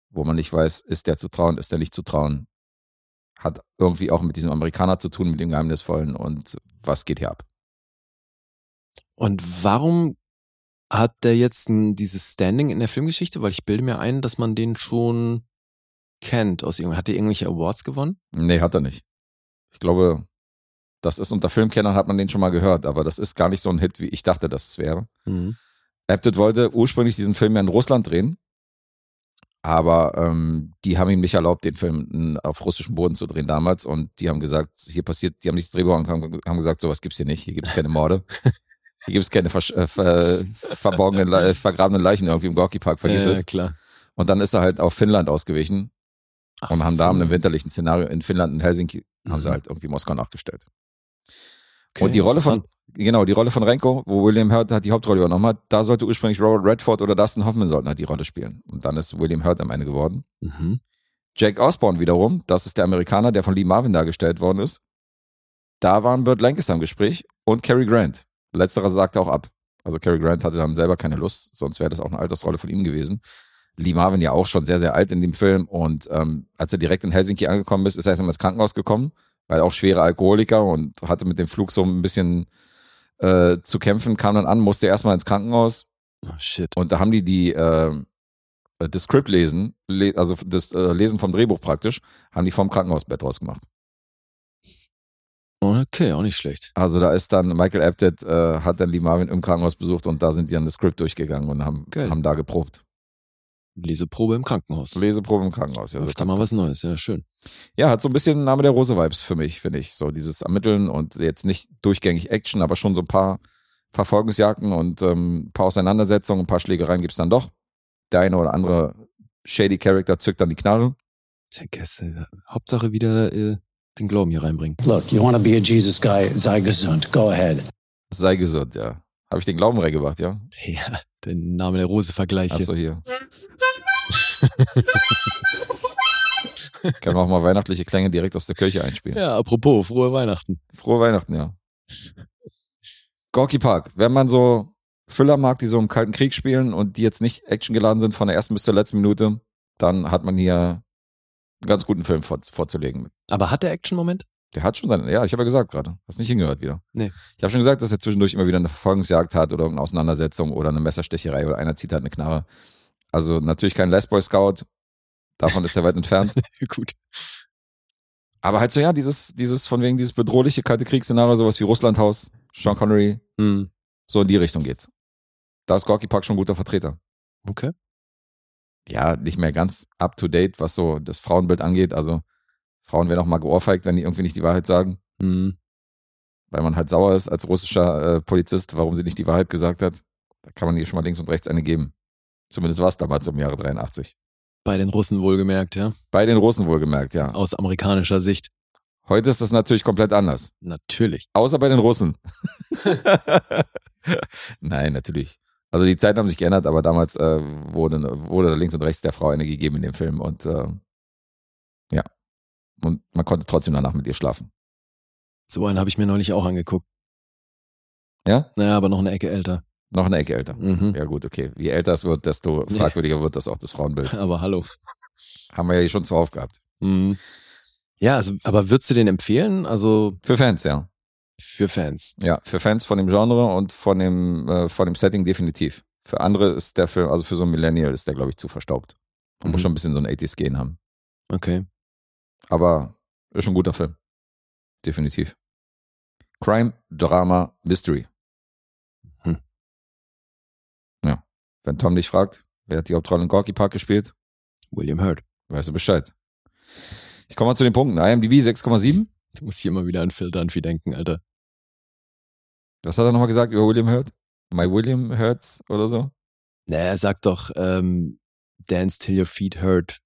wo man nicht weiß, ist der zu trauen, ist der nicht zu trauen. Hat irgendwie auch mit diesem Amerikaner zu tun, mit dem Geheimnisvollen und was geht hier ab? Und warum hat der jetzt ein, dieses Standing in der Filmgeschichte? Weil ich bilde mir ein, dass man den schon kennt aus. Hat der irgendwelche Awards gewonnen? Nee, hat er nicht. Ich glaube, das ist unter Filmkennern hat man den schon mal gehört, aber das ist gar nicht so ein Hit, wie ich dachte, dass es wäre. Mhm. Apted wollte ursprünglich diesen Film ja in Russland drehen, aber ähm, die haben ihm nicht erlaubt, den Film auf russischem Boden zu drehen damals und die haben gesagt, hier passiert, die haben nicht das Drehbuch angefangen, haben gesagt, sowas gibt's hier nicht, hier gibt's keine Morde. Hier gibt's keine versch- äh, ver verborgenen, äh, vergrabenen Leichen irgendwie im Gorky Park, vergiss ja, es. klar. Und dann ist er halt auf Finnland ausgewichen Ach, und haben da Film. winterlichen Szenario in Finnland, in Helsinki, haben sie Mhm. halt irgendwie Moskau nachgestellt. Okay, und die Rolle von, genau, die Rolle von Renko, wo William Hurt hat die Hauptrolle übernommen hat, da sollte ursprünglich Robert Redford oder Dustin Hoffman sollten halt die Rolle spielen. Und dann ist William Hurt am Ende geworden. Mhm. Jake Osborne wiederum, das ist der Amerikaner, der von Lee Marvin dargestellt worden ist. Da waren Burt Lancaster im Gespräch und Cary Grant. Letzterer sagte auch ab. Also Cary Grant hatte dann selber keine Lust, sonst wäre das auch eine Altersrolle von ihm gewesen. Lee Marvin ja auch schon sehr, sehr alt in dem Film und ähm, als er direkt in Helsinki angekommen ist, ist er erstmal ins Krankenhaus gekommen, weil auch schwere Alkoholiker und hatte mit dem Flug so ein bisschen äh, zu kämpfen, kam dann an, musste erstmal ins Krankenhaus Oh, shit. und da haben die die äh, das Skript lesen, le also das äh, Lesen vom Drehbuch praktisch, haben die vom Krankenhausbett rausgemacht. Okay, auch nicht schlecht. Also da ist dann Michael Apted äh, hat dann Lee Marvin im Krankenhaus besucht und da sind die dann das Skript durchgegangen und haben, Geil. haben da geprobt. Leseprobe im Krankenhaus. Leseprobe im Krankenhaus. Ja, Öfter mal was Neues, ja, schön. Ja, hat so ein bisschen Name der Rose Vibes für mich, finde ich. So dieses Ermitteln und jetzt nicht durchgängig Action, aber schon so ein paar Verfolgungsjagden und ähm, ein paar Auseinandersetzungen, ein paar Schlägereien gibt's dann doch. Der eine oder andere shady Character zückt dann die Knarre. Tja, Gäste. Hauptsache wieder äh, den Glauben hier reinbringen. Look, you want to be a Jesus guy, sei gesund. Go ahead. Sei gesund, ja. Habe ich den Glauben reingebracht, ja? Ja, der Name der Rose Vergleich Achso, hier. Kann man auch mal weihnachtliche Klänge direkt aus der Kirche einspielen. Ja, apropos, frohe Weihnachten. Frohe Weihnachten, ja. Gorky Park. Wenn man so Thriller mag, die so im Kalten Krieg spielen und die jetzt nicht actiongeladen sind von der ersten bis zur letzten Minute, dann hat man hier einen ganz guten Film vor, vorzulegen. Aber hat der Action-Moment? Der hat schon seine, ja, ich habe ja gesagt gerade, hast nicht hingehört wieder. Nee. Ich habe schon gesagt, dass er zwischendurch immer wieder eine Verfolgungsjagd hat oder eine Auseinandersetzung oder eine Messerstecherei oder einer zieht halt eine Knarre. Also natürlich kein Last Boy Scout, davon ist er weit entfernt. Gut. Aber halt so, ja, dieses, dieses, von wegen dieses bedrohliche kalte Kriegsszenario, sowas wie Russlandhaus, Sean Connery, Hm. so in die Richtung geht's. Da ist Gorky Park schon ein guter Vertreter. Okay. Ja, nicht mehr ganz up to date, was so das Frauenbild angeht. Also Frauen werden auch mal geohrfeigt, wenn die irgendwie nicht die Wahrheit sagen, Hm. weil man halt sauer ist als russischer äh, Polizist, warum sie nicht die Wahrheit gesagt hat. Da kann man ihr schon mal links und rechts eine geben. Zumindest war es damals im Jahre 83. Bei den Russen wohlgemerkt, ja. Bei den Russen wohlgemerkt, ja. Aus amerikanischer Sicht. Heute ist das natürlich komplett anders. Natürlich. Außer bei den Russen. Nein, natürlich. Also die Zeiten haben sich geändert, aber damals äh, wurde, wurde links und rechts der Frau eine gegeben in dem Film und äh, ja. Und man konnte trotzdem danach mit ihr schlafen. So einen habe ich mir neulich auch angeguckt. Ja? Naja, aber noch eine Ecke älter. Noch eine Ecke älter. Mhm. Ja gut, okay. Je älter es wird, desto fragwürdiger wird das auch das Frauenbild. Aber hallo. Haben wir ja hier schon zuhauf gehabt. Mhm. Ja, also, aber würdest du den empfehlen? Also Für Fans, ja. für Fans. Ja, für Fans von dem Genre und von dem, äh, von dem Setting definitiv. Für andere ist der Film, also für so ein Millennial ist der, glaube ich, zu verstaubt. Man muss Mhm. schon ein bisschen so ein 80s-Gehen haben. Okay. Aber ist schon ein guter Film. Definitiv. Crime, Drama, Mystery. Wenn Tom dich fragt, wer hat die Hauptrolle in Gorky Park gespielt, William Hurt. weißt du Bescheid. Ich komme mal zu den Punkten. IMDb 6,7. Du musst hier immer wieder an Phil Dunphy denken, Alter. Was hat er nochmal gesagt über William Hurt? My William Hurts oder so? Naja, er sagt doch, ähm, dance till your feet hurt,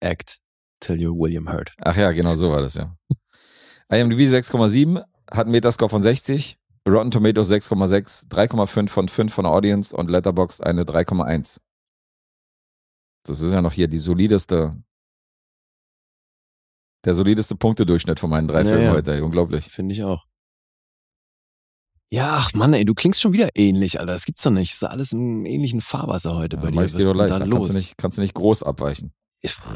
act till you're William Hurt. Ach ja, genau so war das, ja. IMDb 6,7, hat einen Metascore von 60, Rotten Tomatoes 6,6, 3,5 von 5 von der Audience und Letterboxd eine 3,1. Das ist ja noch hier die solideste, der solideste Punktedurchschnitt von meinen drei Ja, Filmen heute. Unglaublich. Finde ich auch. Ja, ach Mann, ey, du klingst schon wieder ähnlich, Alter. Das gibt's doch nicht. Ist alles im ähnlichen Fahrwasser heute Ja, bei dir. Was dir doch leicht. da Da los? kannst du, nicht, kannst du nicht groß abweichen.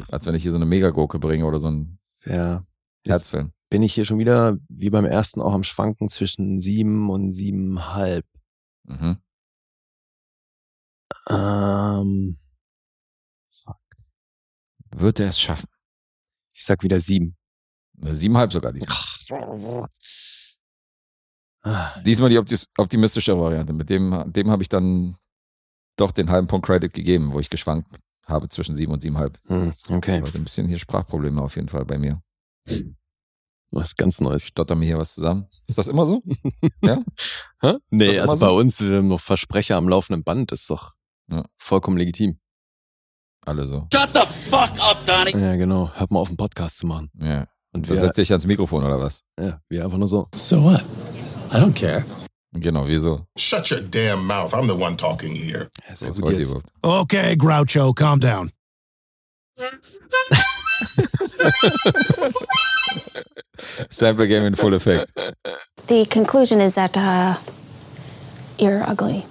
Als wenn ich hier so eine Megagurke bringe oder so einen Ja. Herzfilm. Bin ich hier schon wieder, wie beim ersten, auch am Schwanken zwischen sieben und siebenhalb. Mhm. Ähm, Wird er es schaffen? ich sag wieder sieben. Siebenhalb sogar diesmal. Diesmal die optimistischere Variante. Mit dem, dem habe ich dann doch den halben Punkt Credit gegeben, wo ich geschwankt habe zwischen sieben und siebenhalb. hm, okay, Also ein bisschen hier Sprachprobleme auf jeden Fall bei mir. Was ganz Neues. Stotter mir hier was zusammen. Ist das immer so? Hä? Nee, also so? bei uns, wir haben noch Versprecher am laufenden Band, ist doch Ja. vollkommen legitim. Alle so. Shut the fuck up, Donnie. Ja, genau. Hört mal auf, einen Podcast zu machen. Ja. Und wir, setze ich ans Mikrofon oder was? ja, wir einfach nur so. So what? I don't care. Genau, wieso? Shut your damn mouth. I'm the one talking here. Ja, sehr Was gut jetzt. überhaupt? Okay, Groucho, calm down. Sample Game in Full Effect. The conclusion is that uh, you're ugly.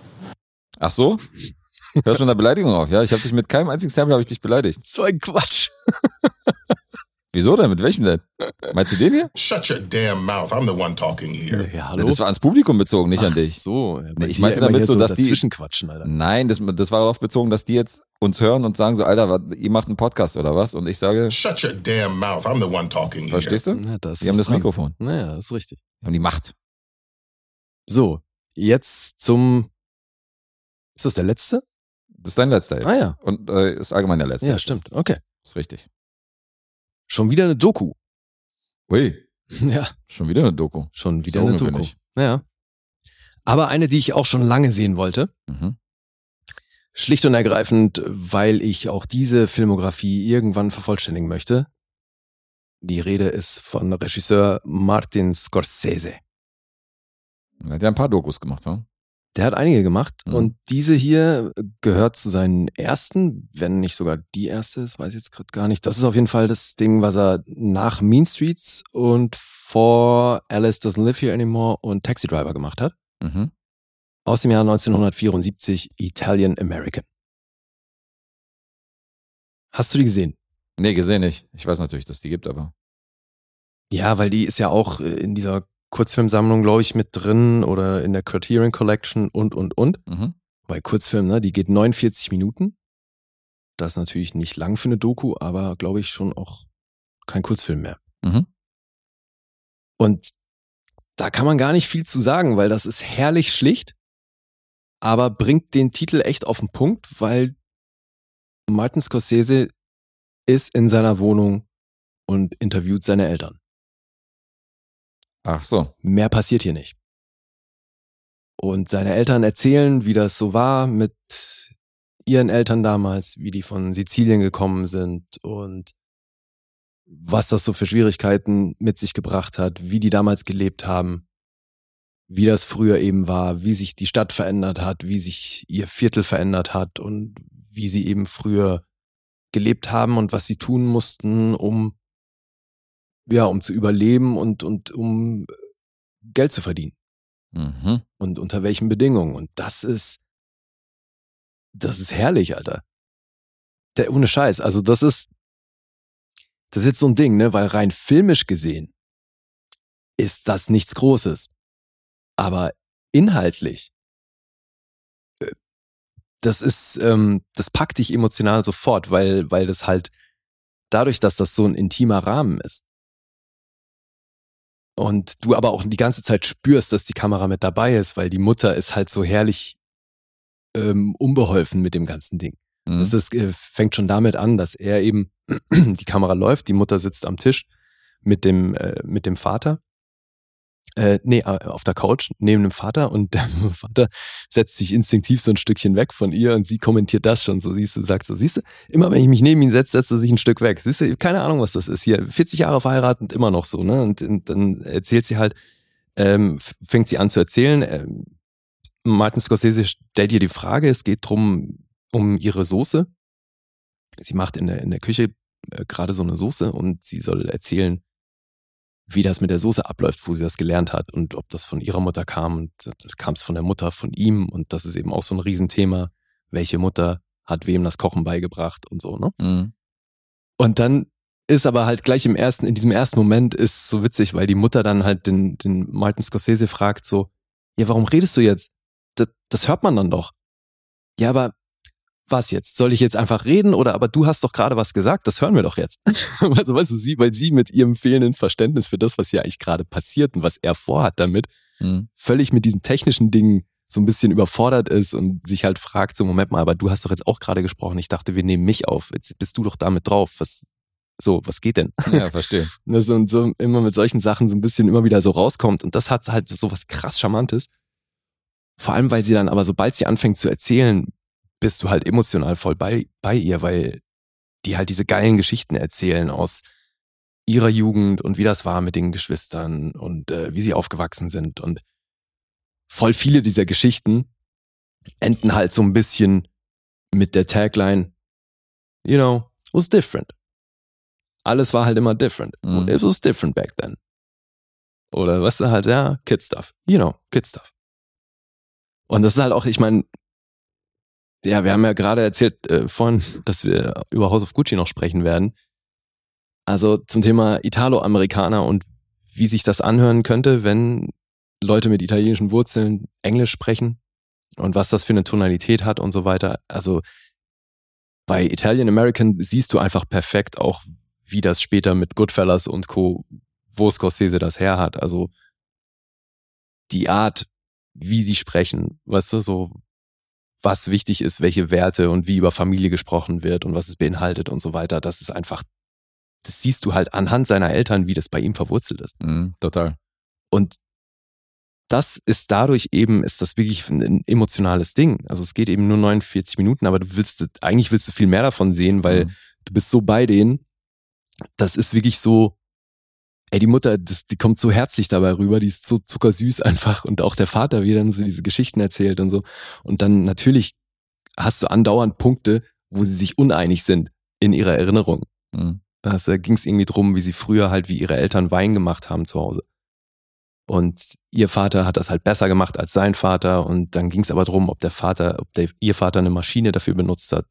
Ach so? Hörst mit einer Beleidigung auf, ja? Ich habe dich mit keinem einzigen Sample habe ich dich beleidigt. So ein Quatsch. Wieso denn? Mit welchem denn? Meinst du den hier? Shut your damn mouth. I'm the one talking here. Ja, hallo. Das war ans Publikum bezogen, nicht an Ach dich. so. Ja, Nee, ich meinte damit so, dass die- dazwischen quatschen, Alter. Nein, das, das war darauf bezogen, dass die jetzt uns hören und sagen so, Alter, was, ihr macht einen Podcast oder was? Und ich sage, Shut your damn mouth. I'm the one talking here. verstehst du? Na, Die haben das dran. Mikrofon. Naja, ist richtig. Die haben die Macht. So, jetzt zum. Ist das der letzte? Das ist dein letzter jetzt. Ah ja. Und äh, ist allgemein der letzte. Ja, stimmt. Okay. Ist richtig. Schon wieder eine Doku. Ui, Ja, schon wieder eine Doku. schon wieder So eine Doku. Ja. Aber eine, die ich auch schon lange sehen wollte. Mhm. Schlicht und ergreifend, weil ich auch diese Filmografie irgendwann vervollständigen möchte. Die Rede ist von Regisseur Martin Scorsese. Er hat ja ein paar Dokus gemacht, hm? Der hat einige gemacht Mhm. und diese hier gehört zu seinen ersten, wenn nicht sogar die erste, das weiß ich jetzt gerade gar nicht. Das ist auf jeden Fall das Ding, was er nach Mean Streets und vor Alice Doesn't Live Here Anymore und Taxi Driver gemacht hat. Mhm. Aus dem Jahr 1974 Italian American. Hast du die gesehen? Nee, gesehen nicht. Ich weiß natürlich, dass die gibt, aber. Ja, weil die ist ja auch äh, in dieser Kurzfilmsammlung, glaube ich, mit drin oder in der Criterion Collection und, und, und. Mhm. Bei Kurzfilm, ne, die geht 49 Minuten. Das ist natürlich nicht lang für eine Doku, aber glaube ich schon auch kein Kurzfilm mehr. Mhm. Und da kann man gar nicht viel zu sagen, weil das ist herrlich schlicht, aber bringt den Titel echt auf den Punkt, weil Martin Scorsese ist in seiner Wohnung und interviewt seine Eltern. Ach so. Mehr passiert hier nicht. Und seine Eltern erzählen, wie das so war mit ihren Eltern damals, wie die von Sizilien gekommen sind und was das so für Schwierigkeiten mit sich gebracht hat, wie die damals gelebt haben, wie das früher eben war, wie sich die Stadt verändert hat, wie sich ihr Viertel verändert hat und wie sie eben früher gelebt haben und was sie tun mussten, um ja, um zu überleben und und um Geld zu verdienen Mhm. und unter welchen Bedingungen. Und das ist, das ist herrlich, Alter. Der, ohne Scheiß. Also das ist, das ist jetzt so ein Ding, ne, weil rein filmisch gesehen ist das nichts Großes. Aber inhaltlich, äh, das ist, ähm, das packt dich emotional sofort, weil, weil das halt dadurch, dass das so ein intimer Rahmen ist, und du aber auch die ganze Zeit spürst, dass die Kamera mit dabei ist, weil die Mutter ist halt so herrlich ähm, unbeholfen mit dem ganzen Ding. Mhm. Das ist, äh, fängt schon damit an, dass er eben, die Kamera läuft, die Mutter sitzt am Tisch mit dem, äh, mit dem Vater. Äh, nee, auf der Couch neben dem Vater und der Vater setzt sich instinktiv so ein Stückchen weg von ihr und sie kommentiert das schon so, siehst du, sagt so, siehst du, immer wenn ich mich neben ihn setze, setzt er sich ein Stück weg. Siehst du, keine Ahnung, was das ist hier. 40 Jahre verheiratet immer noch so, ne? Und, und dann erzählt sie halt, ähm, fängt sie an zu erzählen. Ähm, Martin Scorsese stellt ihr die Frage, es geht drum um ihre Soße. Sie macht in der, in der Küche äh, gerade so eine Soße und sie soll erzählen, wie das mit der Soße abläuft, wo sie das gelernt hat und ob das von ihrer Mutter kam und kam es von der Mutter von ihm und das ist eben auch so ein Riesenthema. Welche Mutter hat wem das Kochen beigebracht und so, ne? Mhm. Und dann ist aber halt gleich im ersten, in diesem ersten Moment ist so witzig, weil die Mutter dann halt den, den Martin Scorsese fragt so, ja, warum redest du jetzt? Das, das hört man dann doch. Ja, aber was jetzt? Soll ich jetzt einfach reden oder aber du hast doch gerade was gesagt, das hören wir doch jetzt. also weißt du, sie, weil sie mit ihrem fehlenden Verständnis für das, was hier eigentlich gerade passiert und was er vorhat damit, Mhm. völlig mit diesen technischen Dingen so ein bisschen überfordert ist und sich halt fragt, so Moment mal, aber du hast doch jetzt auch gerade gesprochen, ich dachte, wir nehmen mich auf, jetzt bist du doch damit drauf, was, so, was geht denn? Ja, verstehe. Ne, so, und so immer mit solchen Sachen so ein bisschen immer wieder so rauskommt. Und das hat halt so was krass Charmantes. Vor allem, weil sie dann aber, sobald sie anfängt zu erzählen, bist du halt emotional voll bei, bei ihr, weil die halt diese geilen Geschichten erzählen aus ihrer Jugend und wie das war mit den Geschwistern und äh, wie sie aufgewachsen sind. Und voll viele dieser Geschichten enden halt so ein bisschen mit der Tagline, you know, it was different alles war halt immer different. Mhm. It was different back then. Oder weißt du halt, ja, Kid Stuff. You know, Kid Stuff. Und das ist halt auch, ich meine, ja, wir haben ja gerade erzählt äh, vorhin, dass wir über House of Gucci noch sprechen werden. Also zum Thema Italo-Amerikaner und wie sich das anhören könnte, wenn Leute mit italienischen Wurzeln Englisch sprechen und was das für eine Tonalität hat und so weiter. Also bei Italian American siehst du einfach perfekt auch, wie das später mit Goodfellas und Co., wo Scorsese das her hat. Also die Art, wie sie sprechen, weißt du, so was wichtig ist, welche Werte und wie über Familie gesprochen wird und was es beinhaltet und so weiter, das ist einfach, das siehst du halt anhand seiner Eltern, wie das bei ihm verwurzelt ist. Mhm, total. Und das ist dadurch eben, ist das wirklich ein emotionales Ding. Also es geht eben nur 49 Minuten, aber du willst, eigentlich willst du viel mehr davon sehen, weil Mhm. du bist so bei denen. Das ist wirklich so, ey, die Mutter, das, die kommt so herzlich dabei rüber, die ist so zuckersüß einfach und auch der Vater, wie er dann so diese Geschichten erzählt und so. Und dann natürlich hast du andauernd Punkte, wo sie sich uneinig sind in ihrer Erinnerung. Mhm. Also, da ging es irgendwie drum, wie sie früher halt, wie ihre Eltern Wein gemacht haben zu Hause. Und ihr Vater hat das halt besser gemacht als sein Vater. Und dann ging es aber drum, ob der Vater, ob der, ihr Vater eine Maschine dafür benutzt hat.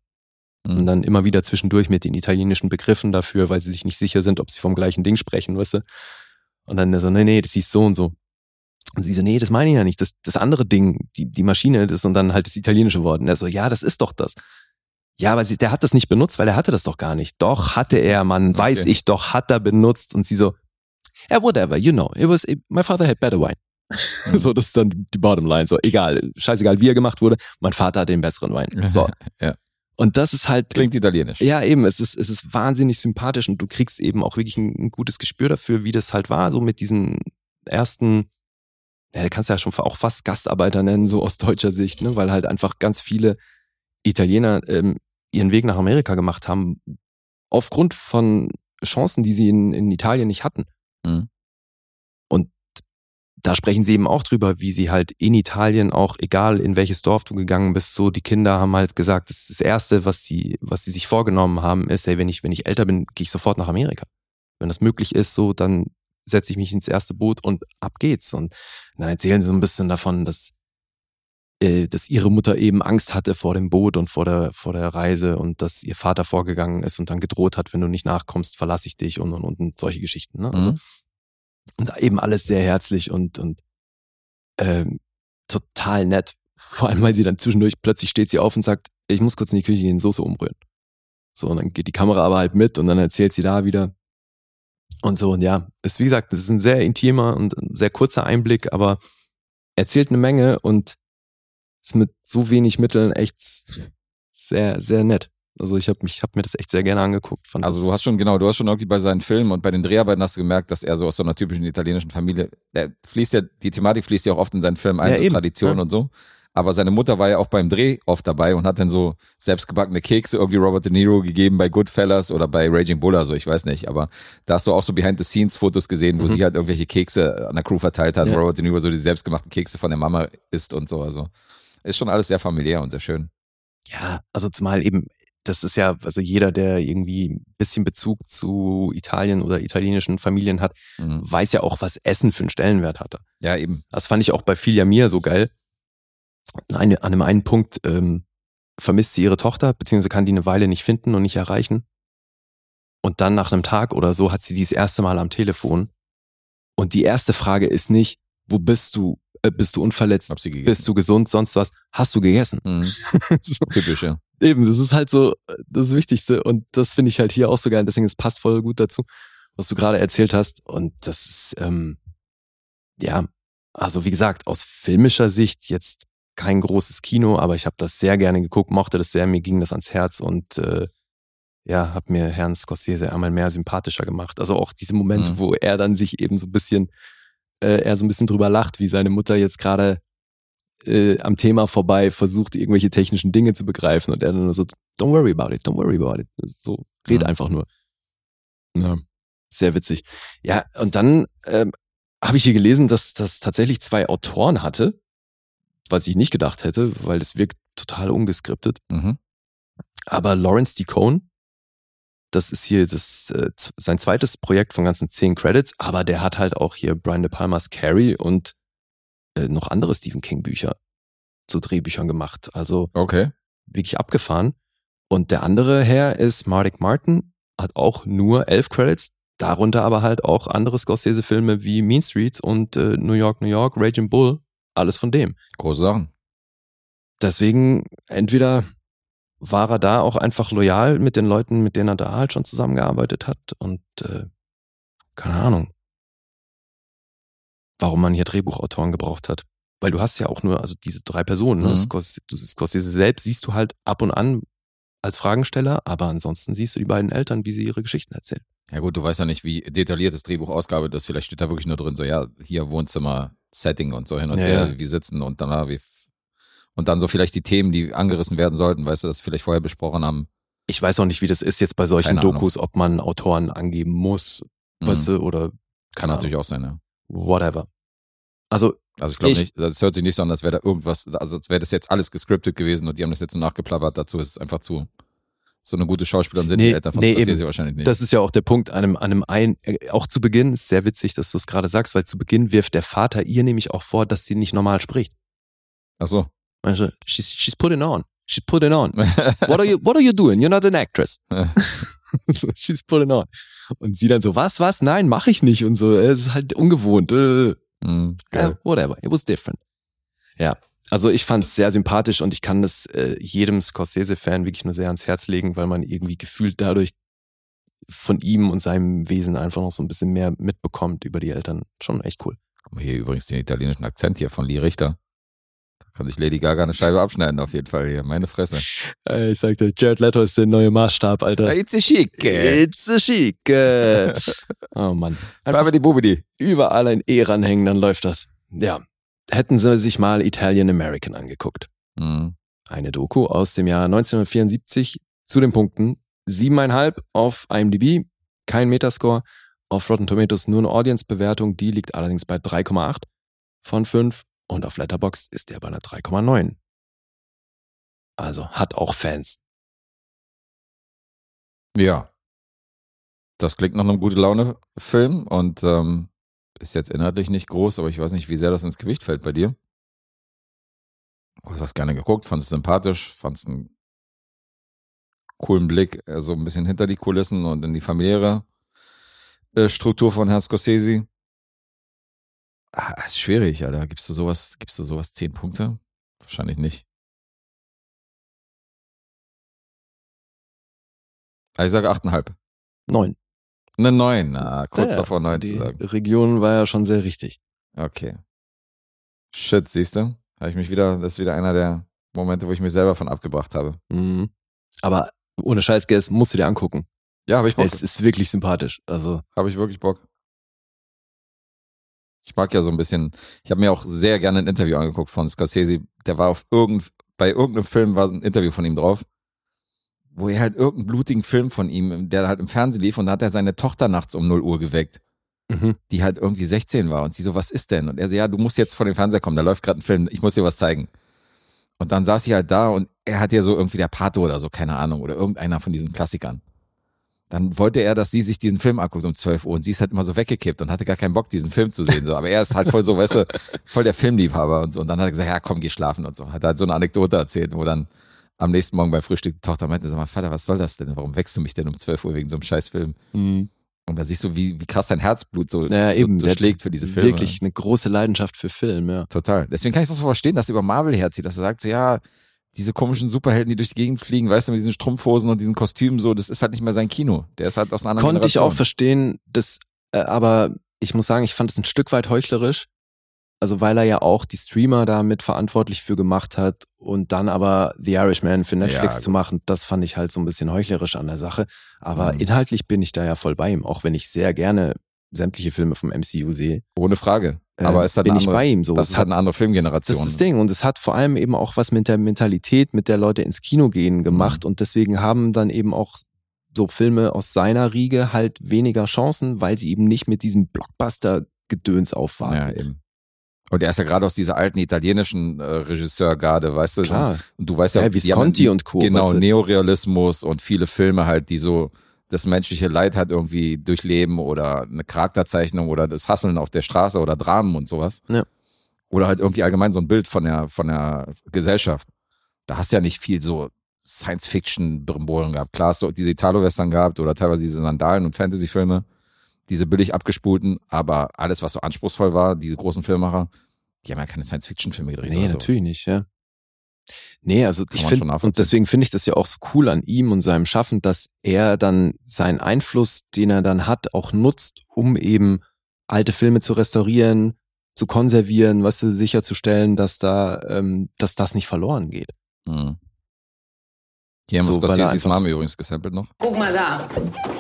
Mhm. Und dann immer wieder zwischendurch mit den italienischen Begriffen dafür, weil sie sich nicht sicher sind, ob sie vom gleichen Ding sprechen, weißt du? Und dann so, nee, nee, das hieß so und so. Und sie so, nee, das meine ich ja nicht. Das, das andere Ding, die, die Maschine, das und dann halt das italienische Wort. Und er so, ja, das ist doch das. Ja, aber sie, der hat das nicht benutzt, weil er hatte das doch gar nicht. Doch, hatte er, Mann, weiß Okay. ich doch, hat er benutzt. Und sie so, yeah, whatever, you know, it was, my father had better wine. so, das ist dann die Bottom Line. So, egal, scheißegal, wie er gemacht wurde, mein Vater hat den besseren Wein. So. Ja. Und das ist halt, Klingt italienisch. ja, eben, es ist, es ist wahnsinnig sympathisch und du kriegst eben auch wirklich ein, ein gutes Gespür dafür, wie das halt war, so mit diesen ersten, ja, kannst du ja schon auch fast Gastarbeiter nennen, so aus deutscher Sicht, ne, weil halt einfach ganz viele Italiener ähm, ihren Weg nach Amerika gemacht haben, aufgrund von Chancen, die sie in, in Italien nicht hatten. Mhm. Da sprechen sie eben auch drüber, wie sie halt in Italien auch, egal in welches Dorf du gegangen bist, so die Kinder haben halt gesagt, das, das Erste, was sie, was sie sich vorgenommen haben, ist, ey, wenn ich, wenn ich älter bin, gehe ich sofort nach Amerika. Wenn das möglich ist, so, dann setze ich mich ins erste Boot und ab geht's. Und dann erzählen sie so ein bisschen davon, dass, äh, dass ihre Mutter eben Angst hatte vor dem Boot und vor der, vor der Reise und dass ihr Vater vorgegangen ist und dann gedroht hat, wenn du nicht nachkommst, verlasse ich dich und, und, und, und solche Geschichten. Ne? Also, Mhm. Und eben alles sehr herzlich und, und ähm, total nett. Vor allem, weil sie dann zwischendurch plötzlich steht sie auf und sagt, ich muss kurz in die Küche gehen, Soße umrühren. So, und dann geht die Kamera aber halt mit und dann erzählt sie da wieder. Und so, und ja, ist wie gesagt, das ist ein sehr intimer und sehr kurzer Einblick, aber erzählt eine Menge und ist mit so wenig Mitteln echt sehr, sehr nett. Also ich habe mich, hab mir das echt sehr gerne angeguckt. Also du hast schon, genau, du hast schon irgendwie bei seinen Filmen und bei den Dreharbeiten hast du gemerkt, dass er so aus so einer typischen italienischen Familie, der fließt ja, die Thematik fließt ja auch oft in seinen Filmen ein, Ja, so Tradition ja. und so. Aber seine Mutter war ja auch beim Dreh oft dabei und hat dann so selbstgebackene Kekse irgendwie Robert De Niro gegeben bei Goodfellas oder bei Raging Bull oder so, ich weiß nicht. Aber da hast du auch so Behind-the-Scenes-Fotos gesehen, wo Mhm. sie halt irgendwelche Kekse an der Crew verteilt hat. Ja. und Robert De Niro so die selbstgemachten Kekse von der Mama isst und so. Also ist schon alles sehr familiär und sehr schön. Ja, also zumal eben, das ist ja, also jeder, der irgendwie ein bisschen Bezug zu Italien oder italienischen Familien hat, Mhm. weiß ja auch, was Essen für einen Stellenwert hatte. Ja, eben. Das fand ich auch bei Filia Mia so geil. An, eine, an einem einen Punkt ähm, vermisst sie ihre Tochter, beziehungsweise kann die eine Weile nicht finden und nicht erreichen. Und dann nach einem Tag oder so hat sie die das erste Mal am Telefon. Und die erste Frage ist nicht, wo bist du? Äh, bist du unverletzt? Bist du gesund? Sonst was? Hast du gegessen? Mhm. so. Typisch, ja. Eben, das ist halt so äh, das Wichtigste und das finde ich halt hier auch so geil. Deswegen, es passt voll gut dazu, was du gerade erzählt hast. Und das ist, ähm, ja, also wie gesagt, aus filmischer Sicht jetzt kein großes Kino, aber ich habe das sehr gerne geguckt, mochte das sehr, mir ging das ans Herz und äh, ja, habe mir Herrn Scorsese einmal mehr sympathischer gemacht. Also auch diese Momente, Mhm. wo er dann sich eben so ein bisschen, äh, er so ein bisschen drüber lacht, wie seine Mutter jetzt gerade äh, am Thema vorbei versucht, irgendwelche technischen Dinge zu begreifen und er dann so, don't worry about it, don't worry about it. So, red Mhm. einfach nur. Ja, sehr witzig. Ja, und dann ähm, habe ich hier gelesen, dass das tatsächlich zwei Autoren hatte, was ich nicht gedacht hätte, weil das wirkt total ungeskriptet. Mhm. Aber Lawrence D. Cohn, das ist hier das, äh, sein zweites Projekt von ganzen zehn Credits, aber der hat halt auch hier Brian De Palmas Carrie und äh, noch andere Stephen King Bücher zu Drehbüchern gemacht. Also Okay. wirklich abgefahren. Und der andere Herr ist Mardik Martin, hat auch nur elf Credits, darunter aber halt auch andere Scorsese-Filme wie Mean Streets und äh, New York, New York, Raging Bull, alles von dem. Große Sachen. Deswegen entweder war er da auch einfach loyal mit den Leuten, mit denen er da halt schon zusammengearbeitet hat und äh, keine Ahnung, warum man hier Drehbuchautoren gebraucht hat. Weil du hast ja auch nur, also diese drei Personen, ne? Mhm. Scors- du- Scorsese selbst siehst du halt ab und an als Fragensteller, aber ansonsten siehst du die beiden Eltern, wie sie ihre Geschichten erzählen. Ja gut, du weißt ja nicht, wie detailliert das Drehbuch ausgearbeitet ist. Vielleicht steht da wirklich nur drin, so ja, hier Wohnzimmer, Setting und so hin und Ja, her, ja. wie sitzen und dann, ah, wie, und dann so vielleicht die Themen, die angerissen werden sollten, weißt du, das vielleicht vorher besprochen haben. Ich weiß auch nicht, wie das ist jetzt bei solchen Keine Ahnung. Dokus, ob man Autoren angeben muss, weißt Mhm. du, oder Kann natürlich auch sein, ja. Ahnung, whatever. Also Also ich glaube Ich- nicht, das hört sich nicht so an, als wäre da irgendwas, also als wäre das jetzt alles gescriptet gewesen und die haben das jetzt so nachgeplappert, dazu ist es einfach zu, so eine gute Schauspielerin sind Nee, die Eltern von nee, Scorsese eben. wahrscheinlich nicht. Das ist ja auch der Punkt an einem, an einem ein, äh, auch zu Beginn ist sehr witzig, dass du es gerade sagst, weil zu Beginn wirft der Vater ihr nämlich auch vor, dass sie nicht normal spricht. Ach so. Also, she's, she's putting on. She's putting on. What are you, what are you doing? You're not an actress. so, she's putting on. Und sie dann so, was, was? Nein, mache ich nicht. Und so, äh, es ist halt ungewohnt. Äh, Ja, geil. whatever. It was different. Ja. Also ich fand es sehr sympathisch und ich kann das äh, jedem Scorsese-Fan wirklich nur sehr ans Herz legen, weil man irgendwie gefühlt dadurch von ihm und seinem Wesen einfach noch so ein bisschen mehr mitbekommt über die Eltern. Schon echt cool. Hier übrigens den italienischen Akzent hier von Lee Richter. Kann sich Lady Gaga eine Scheibe abschneiden auf jeden Fall hier, meine Fresse. Äh, ich sagte, Jared Leto ist der neue Maßstab, Alter. It's a chic. It's a chic. Oh Mann. Einfach Babidi Bubidi. überall ein E ranhängen, dann läuft das. Ja. Hätten sie sich mal Italian American angeguckt. Mhm. Eine Doku aus dem Jahr 1974 zu den Punkten siebeneinhalb auf IMDb, kein Metascore, auf Rotten Tomatoes nur eine Audience-Bewertung, die liegt allerdings bei 3,8 von 5 und auf Letterboxd ist der bei einer 3,9. Also hat auch Fans. Ja. Das klingt nach einem gute Laune-Film und ähm, ist jetzt inhaltlich nicht groß, aber ich weiß nicht, wie sehr das ins Gewicht fällt bei dir. Du hast gerne geguckt, fandest es sympathisch, fandest einen coolen Blick äh, so ein bisschen hinter die Kulissen und in die familiäre äh, Struktur von Herrn Scorsese. Ah, ist schwierig, Alter. Gibst du sowas, gibst du sowas zehn Punkte? Wahrscheinlich nicht. Ah, Ich sage 8,5. Neun. Eine 9, ah, kurz Ja, davor 9 Die zu sagen. Region war ja schon sehr richtig. Okay. Shit, siehst du? Habe ich mich wieder, das ist wieder einer der Momente, wo ich mich selber von abgebracht habe. Mhm. Aber ohne Scheiß, Guess, musst du dir angucken. Ja, habe ich Bock. Es ist wirklich sympathisch. Also, Habe ich wirklich Bock. Ich mag ja so ein bisschen, ich habe mir auch sehr gerne ein Interview angeguckt von Scorsese. Der war auf irgend, bei irgendeinem Film war ein Interview von ihm drauf, wo er halt irgendeinen blutigen Film von ihm, der halt im Fernsehen lief und da hat er seine Tochter nachts um 0 Uhr geweckt, mhm. die halt irgendwie 16 war und sie so, was ist denn? Und er so, ja, du musst jetzt vor den Fernseher kommen, da läuft gerade ein Film, ich muss dir was zeigen. Und dann saß sie halt da und er hat ja so irgendwie der Pato oder so, keine Ahnung, oder irgendeiner von diesen Klassikern. Dann wollte er, dass sie sich diesen Film anguckt um 12 Uhr und sie ist halt immer so weggekippt und hatte gar keinen Bock, diesen Film zu sehen. So. Aber er ist halt voll so, weißt du, voll der Filmliebhaber und so. Und dann hat er gesagt, ja komm, geh schlafen und so. Hat halt so eine Anekdote erzählt, wo dann am nächsten Morgen bei Frühstück die Tochter meinte, sag mal, Vater, was soll das denn? Warum wächst du mich denn um 12 Uhr wegen so einem Scheißfilm? Und da siehst du, wie, wie krass dein Herzblut so, Ja, so, eben. so schlägt für diese Filme. Wirklich eine große Leidenschaft für Film, ja. Total. Deswegen kann ich das so verstehen, dass er über Marvel herzieht, dass er sagt, so, ja, diese komischen Superhelden, die durch die Gegend fliegen, weißt du, mit diesen Strumpfhosen und diesen Kostümen so, das ist halt nicht mehr sein Kino. Der ist halt aus einer anderen Konnte ich Generation. auch verstehen, das, äh, aber ich muss sagen, ich fand es ein Stück weit heuchlerisch. Also weil er ja auch die Streamer da mit verantwortlich für gemacht hat und dann aber The Irishman für Netflix Ja, zu machen, das fand ich halt so ein bisschen heuchlerisch an der Sache. Aber Mhm. inhaltlich bin ich da ja voll bei ihm, auch wenn ich sehr gerne sämtliche Filme vom MCU sehe. Ohne Frage. äh, Aber es ist halt bin eine ich andere, bei ihm so. das ist halt hat- eine andere Filmgeneration. Das ist das Ding. Und es hat vor allem eben auch was mit der Mentalität, mit der Leute ins Kino gehen Mhm. gemacht. Und deswegen haben dann eben auch so Filme aus seiner Riege halt weniger Chancen, weil sie eben nicht mit diesem Blockbuster-Gedöns Ja, aufwarten. eben. Und er ist ja gerade aus dieser alten italienischen äh, Regisseurgarde, weißt du? Klar. Und du weißt ja, Ja, die haben Visconti und Co., Genau, weißt du? Neorealismus und viele Filme halt, die so das menschliche Leid halt irgendwie durchleben oder eine Charakterzeichnung oder das Hasseln auf der Straße oder Dramen und sowas. Ja. Oder halt irgendwie allgemein so ein Bild von der, von der Gesellschaft. Da hast du ja nicht viel so Science-Fiction-Brimbolen gehabt. Klar hast du diese Italo-Western gehabt oder teilweise diese Sandalen- und Fantasy-Filme, diese billig abgespulten, aber alles, was so anspruchsvoll war, diese großen Filmmacher, die haben ja keine Science-Fiction-Filme gedreht. Nee, natürlich nicht, ja. Nee, also Kann ich finde, und deswegen finde ich das ja auch so cool an ihm und seinem Schaffen, dass er dann seinen Einfluss, den er dann hat, auch nutzt, um eben alte Filme zu restaurieren, zu konservieren, was weißt du, sicherzustellen, dass da, ähm, dass das nicht verloren geht. Mhm. Hier haben wir So, Scorsese's Mama übrigens gesampelt noch. Guck mal da.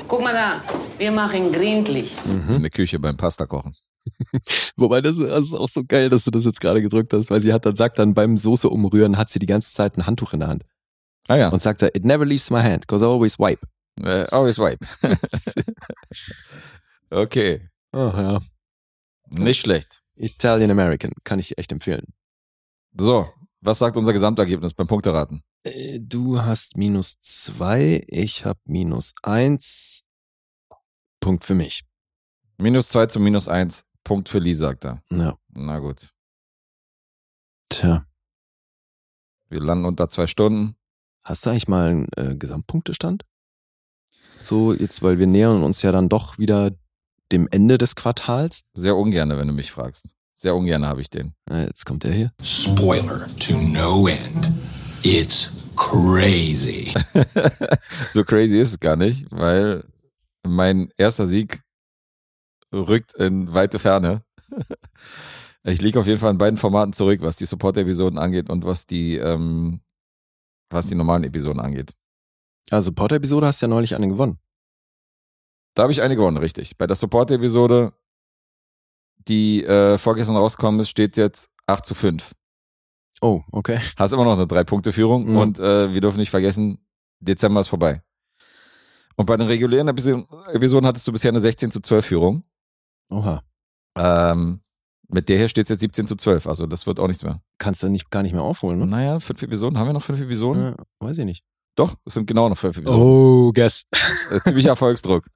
Guck mal da. Wir machen gründlich. Mhm. In der Küche beim Pasta kochen. Wobei das, ist auch so geil, dass du das jetzt gerade gedrückt hast, weil sie hat dann sagt dann beim Soße umrühren hat sie die ganze Zeit ein Handtuch in der Hand Ah ja. und sagt da, it never leaves my hand, cause I always wipe. Äh, always wipe. okay. Oh, ja. Nicht schlecht. Italian American, kann ich echt empfehlen. So, was sagt unser Gesamtergebnis beim Punkteraten? Äh, Du hast minus zwei, ich hab minus eins. Punkt für mich. Minus zwei zu minus eins. Punkt für Lee, sagt er. Ja. Na gut. Tja. Wir landen unter zwei Stunden. Hast du eigentlich mal einen äh, Gesamtpunktestand? So, jetzt, weil wir nähern uns ja dann doch wieder dem Ende des Quartals. Sehr ungerne, wenn du mich fragst. Sehr ungerne habe ich den. Äh, jetzt kommt der hier. Spoiler to no end. It's crazy. so crazy ist es gar nicht, weil mein erster Sieg rückt in weite Ferne. Ich liege auf jeden Fall in beiden Formaten zurück, was die Support-Episoden angeht und was die, ähm, was die normalen Episoden angeht. Also, Porter-Episode hast du ja neulich eine gewonnen. Da habe ich eine gewonnen, richtig. Bei der Support-Episode, die äh, vorgestern rausgekommen ist, steht jetzt 8 zu 5. Oh, okay. Hast immer noch eine Drei-Punkte-Führung Mhm. und äh, wir dürfen nicht vergessen, Dezember ist vorbei. Und bei den regulären Episoden, Episoden hattest du bisher eine 16 zu 12 Führung. Oha. Ähm, mit der hier steht es jetzt 17 zu 12, also das wird auch nichts mehr. Kannst du nicht, gar nicht mehr aufholen, ne? Naja, fünf Episoden, haben wir noch fünf Episoden? Äh, weiß ich nicht. Doch, es sind genau noch fünf Episoden. Oh, guess. Äh, Ziemlicher Erfolgsdruck.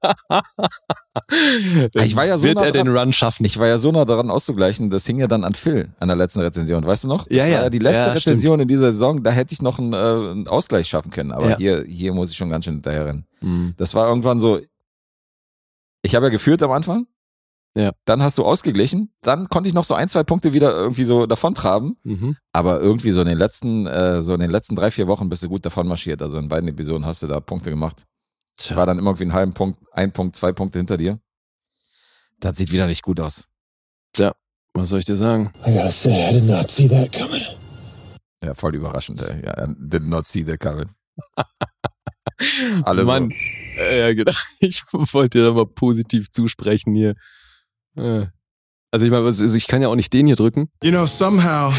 Ich war ja so Wird nah er den dran. Run schaffen? Ich war ja so nah daran auszugleichen, das hing ja dann an Phil an der letzten Rezension, weißt du noch? Das Ja, war ja. die letzte Ja, Rezension in dieser Saison, da hätte ich noch einen, äh, einen Ausgleich schaffen können, aber Ja. hier, hier muss ich schon ganz schön hinterher rennen. Hm. Das war irgendwann so, ich habe ja geführt am Anfang, Ja. dann hast du ausgeglichen, dann konnte ich noch so ein, zwei Punkte wieder irgendwie so davontraben, Mhm. aber irgendwie so in den letzten, äh, so in den letzten drei, vier Wochen bist du gut davon marschiert, also in beiden Episoden hast du da Punkte gemacht. Ich Tja. war dann immer irgendwie einen halben Punkt, ein Punkt, zwei Punkte hinter dir. Das sieht wieder nicht gut aus. Was soll ich dir sagen? I gotta say, I did not see that coming. Ja, voll überraschend, ey. Ja, did not see the coming. Alle Mann, äh, ja, genau. Ich wollte dir da mal positiv zusprechen hier. Also ich meine, ist- ich kann ja auch nicht den hier drücken. You know, somehow,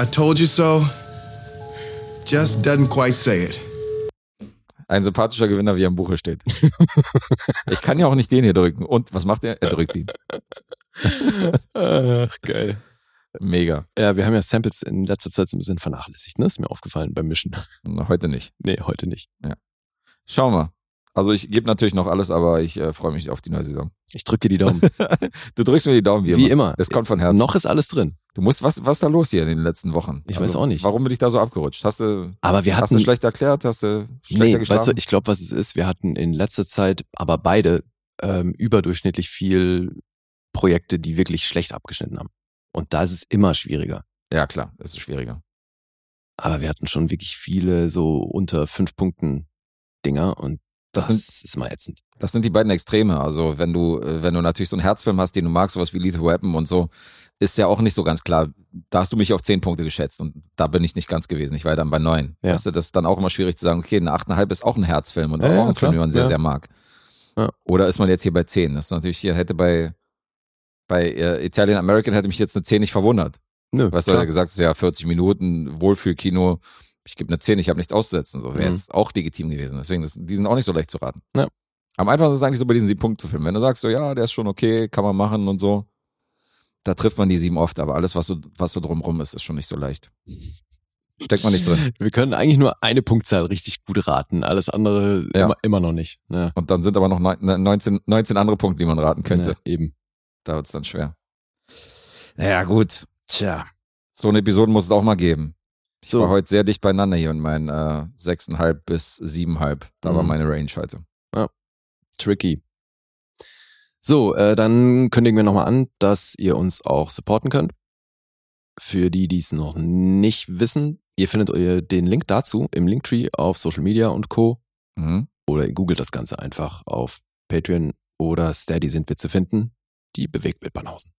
I told you so just doesn't quite say it. Ein sympathischer Gewinner, wie er im Buche steht. ich kann ja auch nicht den hier drücken. Und was macht er? Er drückt ihn. Ach, geil. Mega. Ja, wir haben ja Samples in letzter Zeit so ein bisschen vernachlässigt, ne? Ist mir aufgefallen beim Mischen. Heute nicht. Nee, heute nicht. Schauen wir. Also ich gebe natürlich noch alles, aber ich äh, freue mich auf die neue Saison. Ich drücke dir die Daumen. Du drückst mir die Daumen wie, Wie immer. immer. Es kommt von Herzen. Noch ist alles drin. Du musst, was, was ist da los hier in den letzten Wochen? Also, Ich weiß auch nicht. Warum bin ich da so abgerutscht? Hast du, Aber wir hast hatten. du schlecht erklärt? Hast du schlechter nee, geschlafen? weißt du, ich glaube, was es ist, wir hatten in letzter Zeit, aber beide, ähm, überdurchschnittlich viel Projekte, die wirklich schlecht abgeschnitten haben. Und da ist es immer schwieriger. ja, klar, es ist schwieriger. Aber wir hatten schon wirklich viele so unter fünf Punkten Dinger und das, Das das ist mal ätzend. Das sind die beiden Extreme. Also wenn du, wenn du natürlich so einen Herzfilm hast, den du magst, sowas wie Lethal Weapon und so, ist ja auch nicht so ganz klar. Da hast du mich auf zehn Punkte geschätzt und da bin ich nicht ganz gewesen. Ich war dann bei neun. Ja. Weißt du, das ist dann auch immer schwierig zu sagen, okay, eine achteinhalb ist auch ein Herzfilm und auch ja, ein Film, den man sehr, Ja. sehr mag. Ja. Oder ist man jetzt hier bei zehn? Das ist natürlich hier, hätte bei, bei äh, Italian American hätte mich jetzt eine zehn nicht verwundert. Nö, Weißt du, er gesagt, es ist ja 40 Minuten, Wohlfühlkino. Ich gebe eine 10, ich habe nichts auszusetzen. So wäre Mhm. jetzt auch legitim gewesen. Deswegen, das, die sind auch nicht so leicht zu raten. Ja. Am einfachsten ist es eigentlich so bei diesen sieben Punkten Filmen. Wenn du sagst, so ja, der ist schon okay, kann man machen und so, da trifft man die sieben oft, aber alles, was so, was so drumrum ist, ist schon nicht so leicht. Steckt man nicht drin. Wir können eigentlich nur eine Punktzahl richtig gut raten, alles andere Ja. immer, immer noch nicht. Ja, Und dann sind aber noch neun- ne, 19, 19 andere Punkte, die man raten könnte. Ja, eben. Da wird es dann schwer. Naja, gut. Tja. So eine Episode muss es auch mal geben. Ich So. war heute sehr dicht beieinander hier in meinen äh, 6,5 bis 7,5. Da war Mhm. meine Range heute. tricky. So, äh, dann kündigen wir nochmal an, dass ihr uns auch supporten könnt. Für die, die es noch nicht wissen, ihr findet den Link dazu im Linktree auf Social Media und Co. Mhm. Oder ihr googelt das Ganze einfach auf Patreon oder Steady sind wir zu finden. Die Bewegtbildbanausen.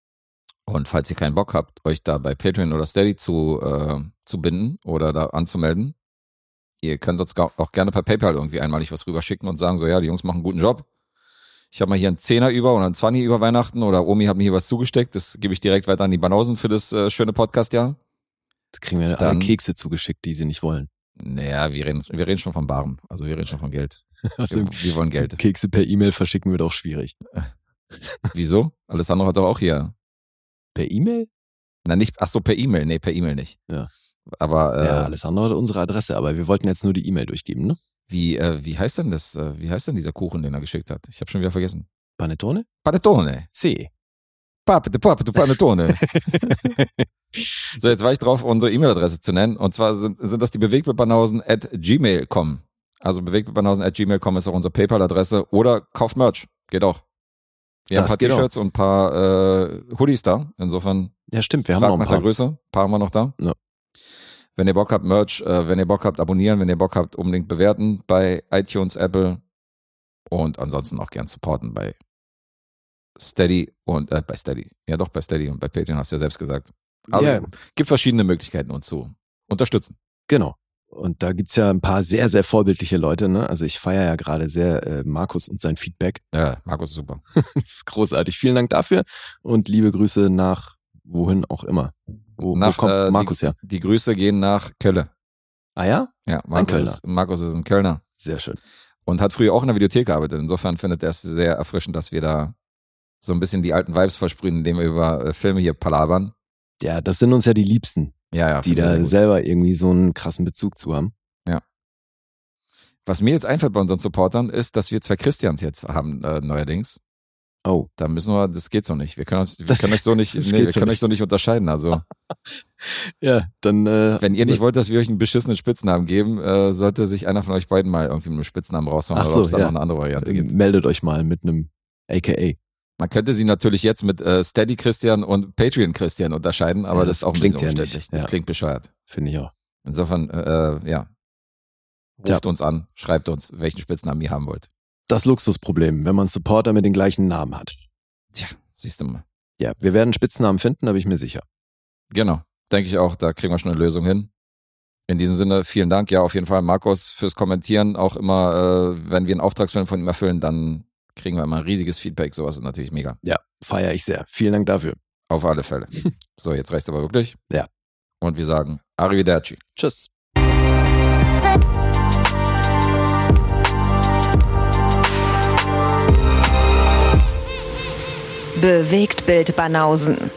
Und falls ihr keinen Bock habt, euch da bei Patreon oder Steady zu, äh, zu binden oder da anzumelden, ihr könnt uns auch gerne per PayPal irgendwie einmalig was rüberschicken und sagen so, ja, die Jungs machen einen guten Job. Ich habe mal hier einen Zehner über oder einen Zwanni über Weihnachten oder Omi hat mir hier was zugesteckt. Das gebe ich direkt weiter an die Banausen für das äh, schöne Podcast-Jahr. Jetzt kriegen wir Dann- alle Kekse zugeschickt, die sie nicht wollen. Naja, wir reden, wir reden schon von Barem. Also wir reden schon von Geld. Also Wir, wir wollen Geld. Kekse per E-Mail verschicken wird auch schwierig. Wieso? Alessandro hat doch auch hier. Per E-Mail? Na, nicht, ach so, per E-Mail. Nee, per E-Mail nicht. Ja. Aber äh, ja, Alessandro hat unsere Adresse, aber wir wollten jetzt nur die E-Mail durchgeben, ne? wie, äh, wie heißt denn das? Äh, wie heißt denn dieser Kuchen, den er geschickt hat? Ich habe schon wieder vergessen. Panettone? Panettone. C. Pape, de Pape, de Panettone. so, jetzt war ich drauf, unsere E-Mail-Adresse zu nennen. Und zwar sind, sind das die bewegtbildbanausen at gmail.com. Also bewegtbildbanausen at gmail.com ist auch unsere PayPal-Adresse. Oder kauft Merch. Geht auch. Wir haben Das ein paar geht auch. T-Shirts und ein paar äh, Hoodies da. Insofern Ja, stimmt, wir haben noch ein nach der paar. Größe. Ein paar haben wir noch da. Ja. Wenn ihr Bock habt, Merch, äh, wenn ihr Bock habt, abonnieren, wenn ihr Bock habt, unbedingt bewerten bei iTunes, Apple und ansonsten auch gern supporten bei Steady und äh, bei Steady. Ja, doch bei Steady und bei Patreon hast du ja selbst gesagt. Also Ja. gibt verschiedene Möglichkeiten, uns zu unterstützen. Genau. Und da gibt's ja ein paar sehr, sehr vorbildliche Leute, ne? Also ich feiere ja gerade sehr äh, Markus und sein Feedback. Ja, Markus ist super. das ist großartig. Vielen Dank dafür und liebe Grüße nach wohin auch immer. Wo, Nach, wo kommt äh, Markus her? Die Grüße gehen nach Kölle. Ah ja? Ja, Markus ist, Markus ist ein Kölner Sehr schön. und hat früher auch in der Videothek gearbeitet. Insofern findet er es sehr erfrischend, dass wir da so ein bisschen die alten Vibes versprühen, indem wir über äh, Filme hier palabern. Ja, das sind uns ja die Liebsten, Ja, ja. die da selber irgendwie so einen krassen Bezug zu haben. Was mir jetzt einfällt bei unseren Supportern ist, dass wir zwei Christians jetzt haben äh, neuerdings. Oh. Da müssen wir, das geht so nicht. Wir können, uns, wir Das- können euch so nicht, nee, wir können nicht. euch so nicht unterscheiden. Also, Ja, dann äh, wenn ihr nicht wollt, dass wir euch einen beschissenen Spitznamen geben, äh, sollte sich einer von euch beiden mal irgendwie mit einem Spitznamen raushauen Ach oder so, ob es da ja. noch eine andere Variante äh, gibt. meldet euch mal mit einem AKA. Man könnte sie natürlich jetzt mit äh, Steady Christian und Patreon Christian unterscheiden, aber Ja, das, ist auch ein klingt bisschen ja nicht, umständlich. Das ja. klingt bescheuert. Finde ich auch. Insofern, äh, ja. Ruft uns an, schreibt uns, welchen Spitznamen ihr haben wollt. Das Luxusproblem, wenn man Supporter mit den gleichen Namen hat. Tja, siehst du mal. Ja, wir werden Spitznamen finden, da bin ich mir sicher. Genau, denke ich auch. Da kriegen wir schon eine Lösung hin. In diesem Sinne, vielen Dank. Ja, auf jeden Fall, Markus, fürs Kommentieren. Auch immer, äh, wenn wir einen Auftragsfilm von ihm erfüllen, dann kriegen wir immer ein riesiges Feedback. Sowas ist natürlich mega. Ja, feiere ich sehr. Vielen Dank dafür. Auf alle Fälle. so, jetzt reicht's aber wirklich. Ja. Und wir sagen Arrivederci. Tschüss. Bewegt Bild Banausen.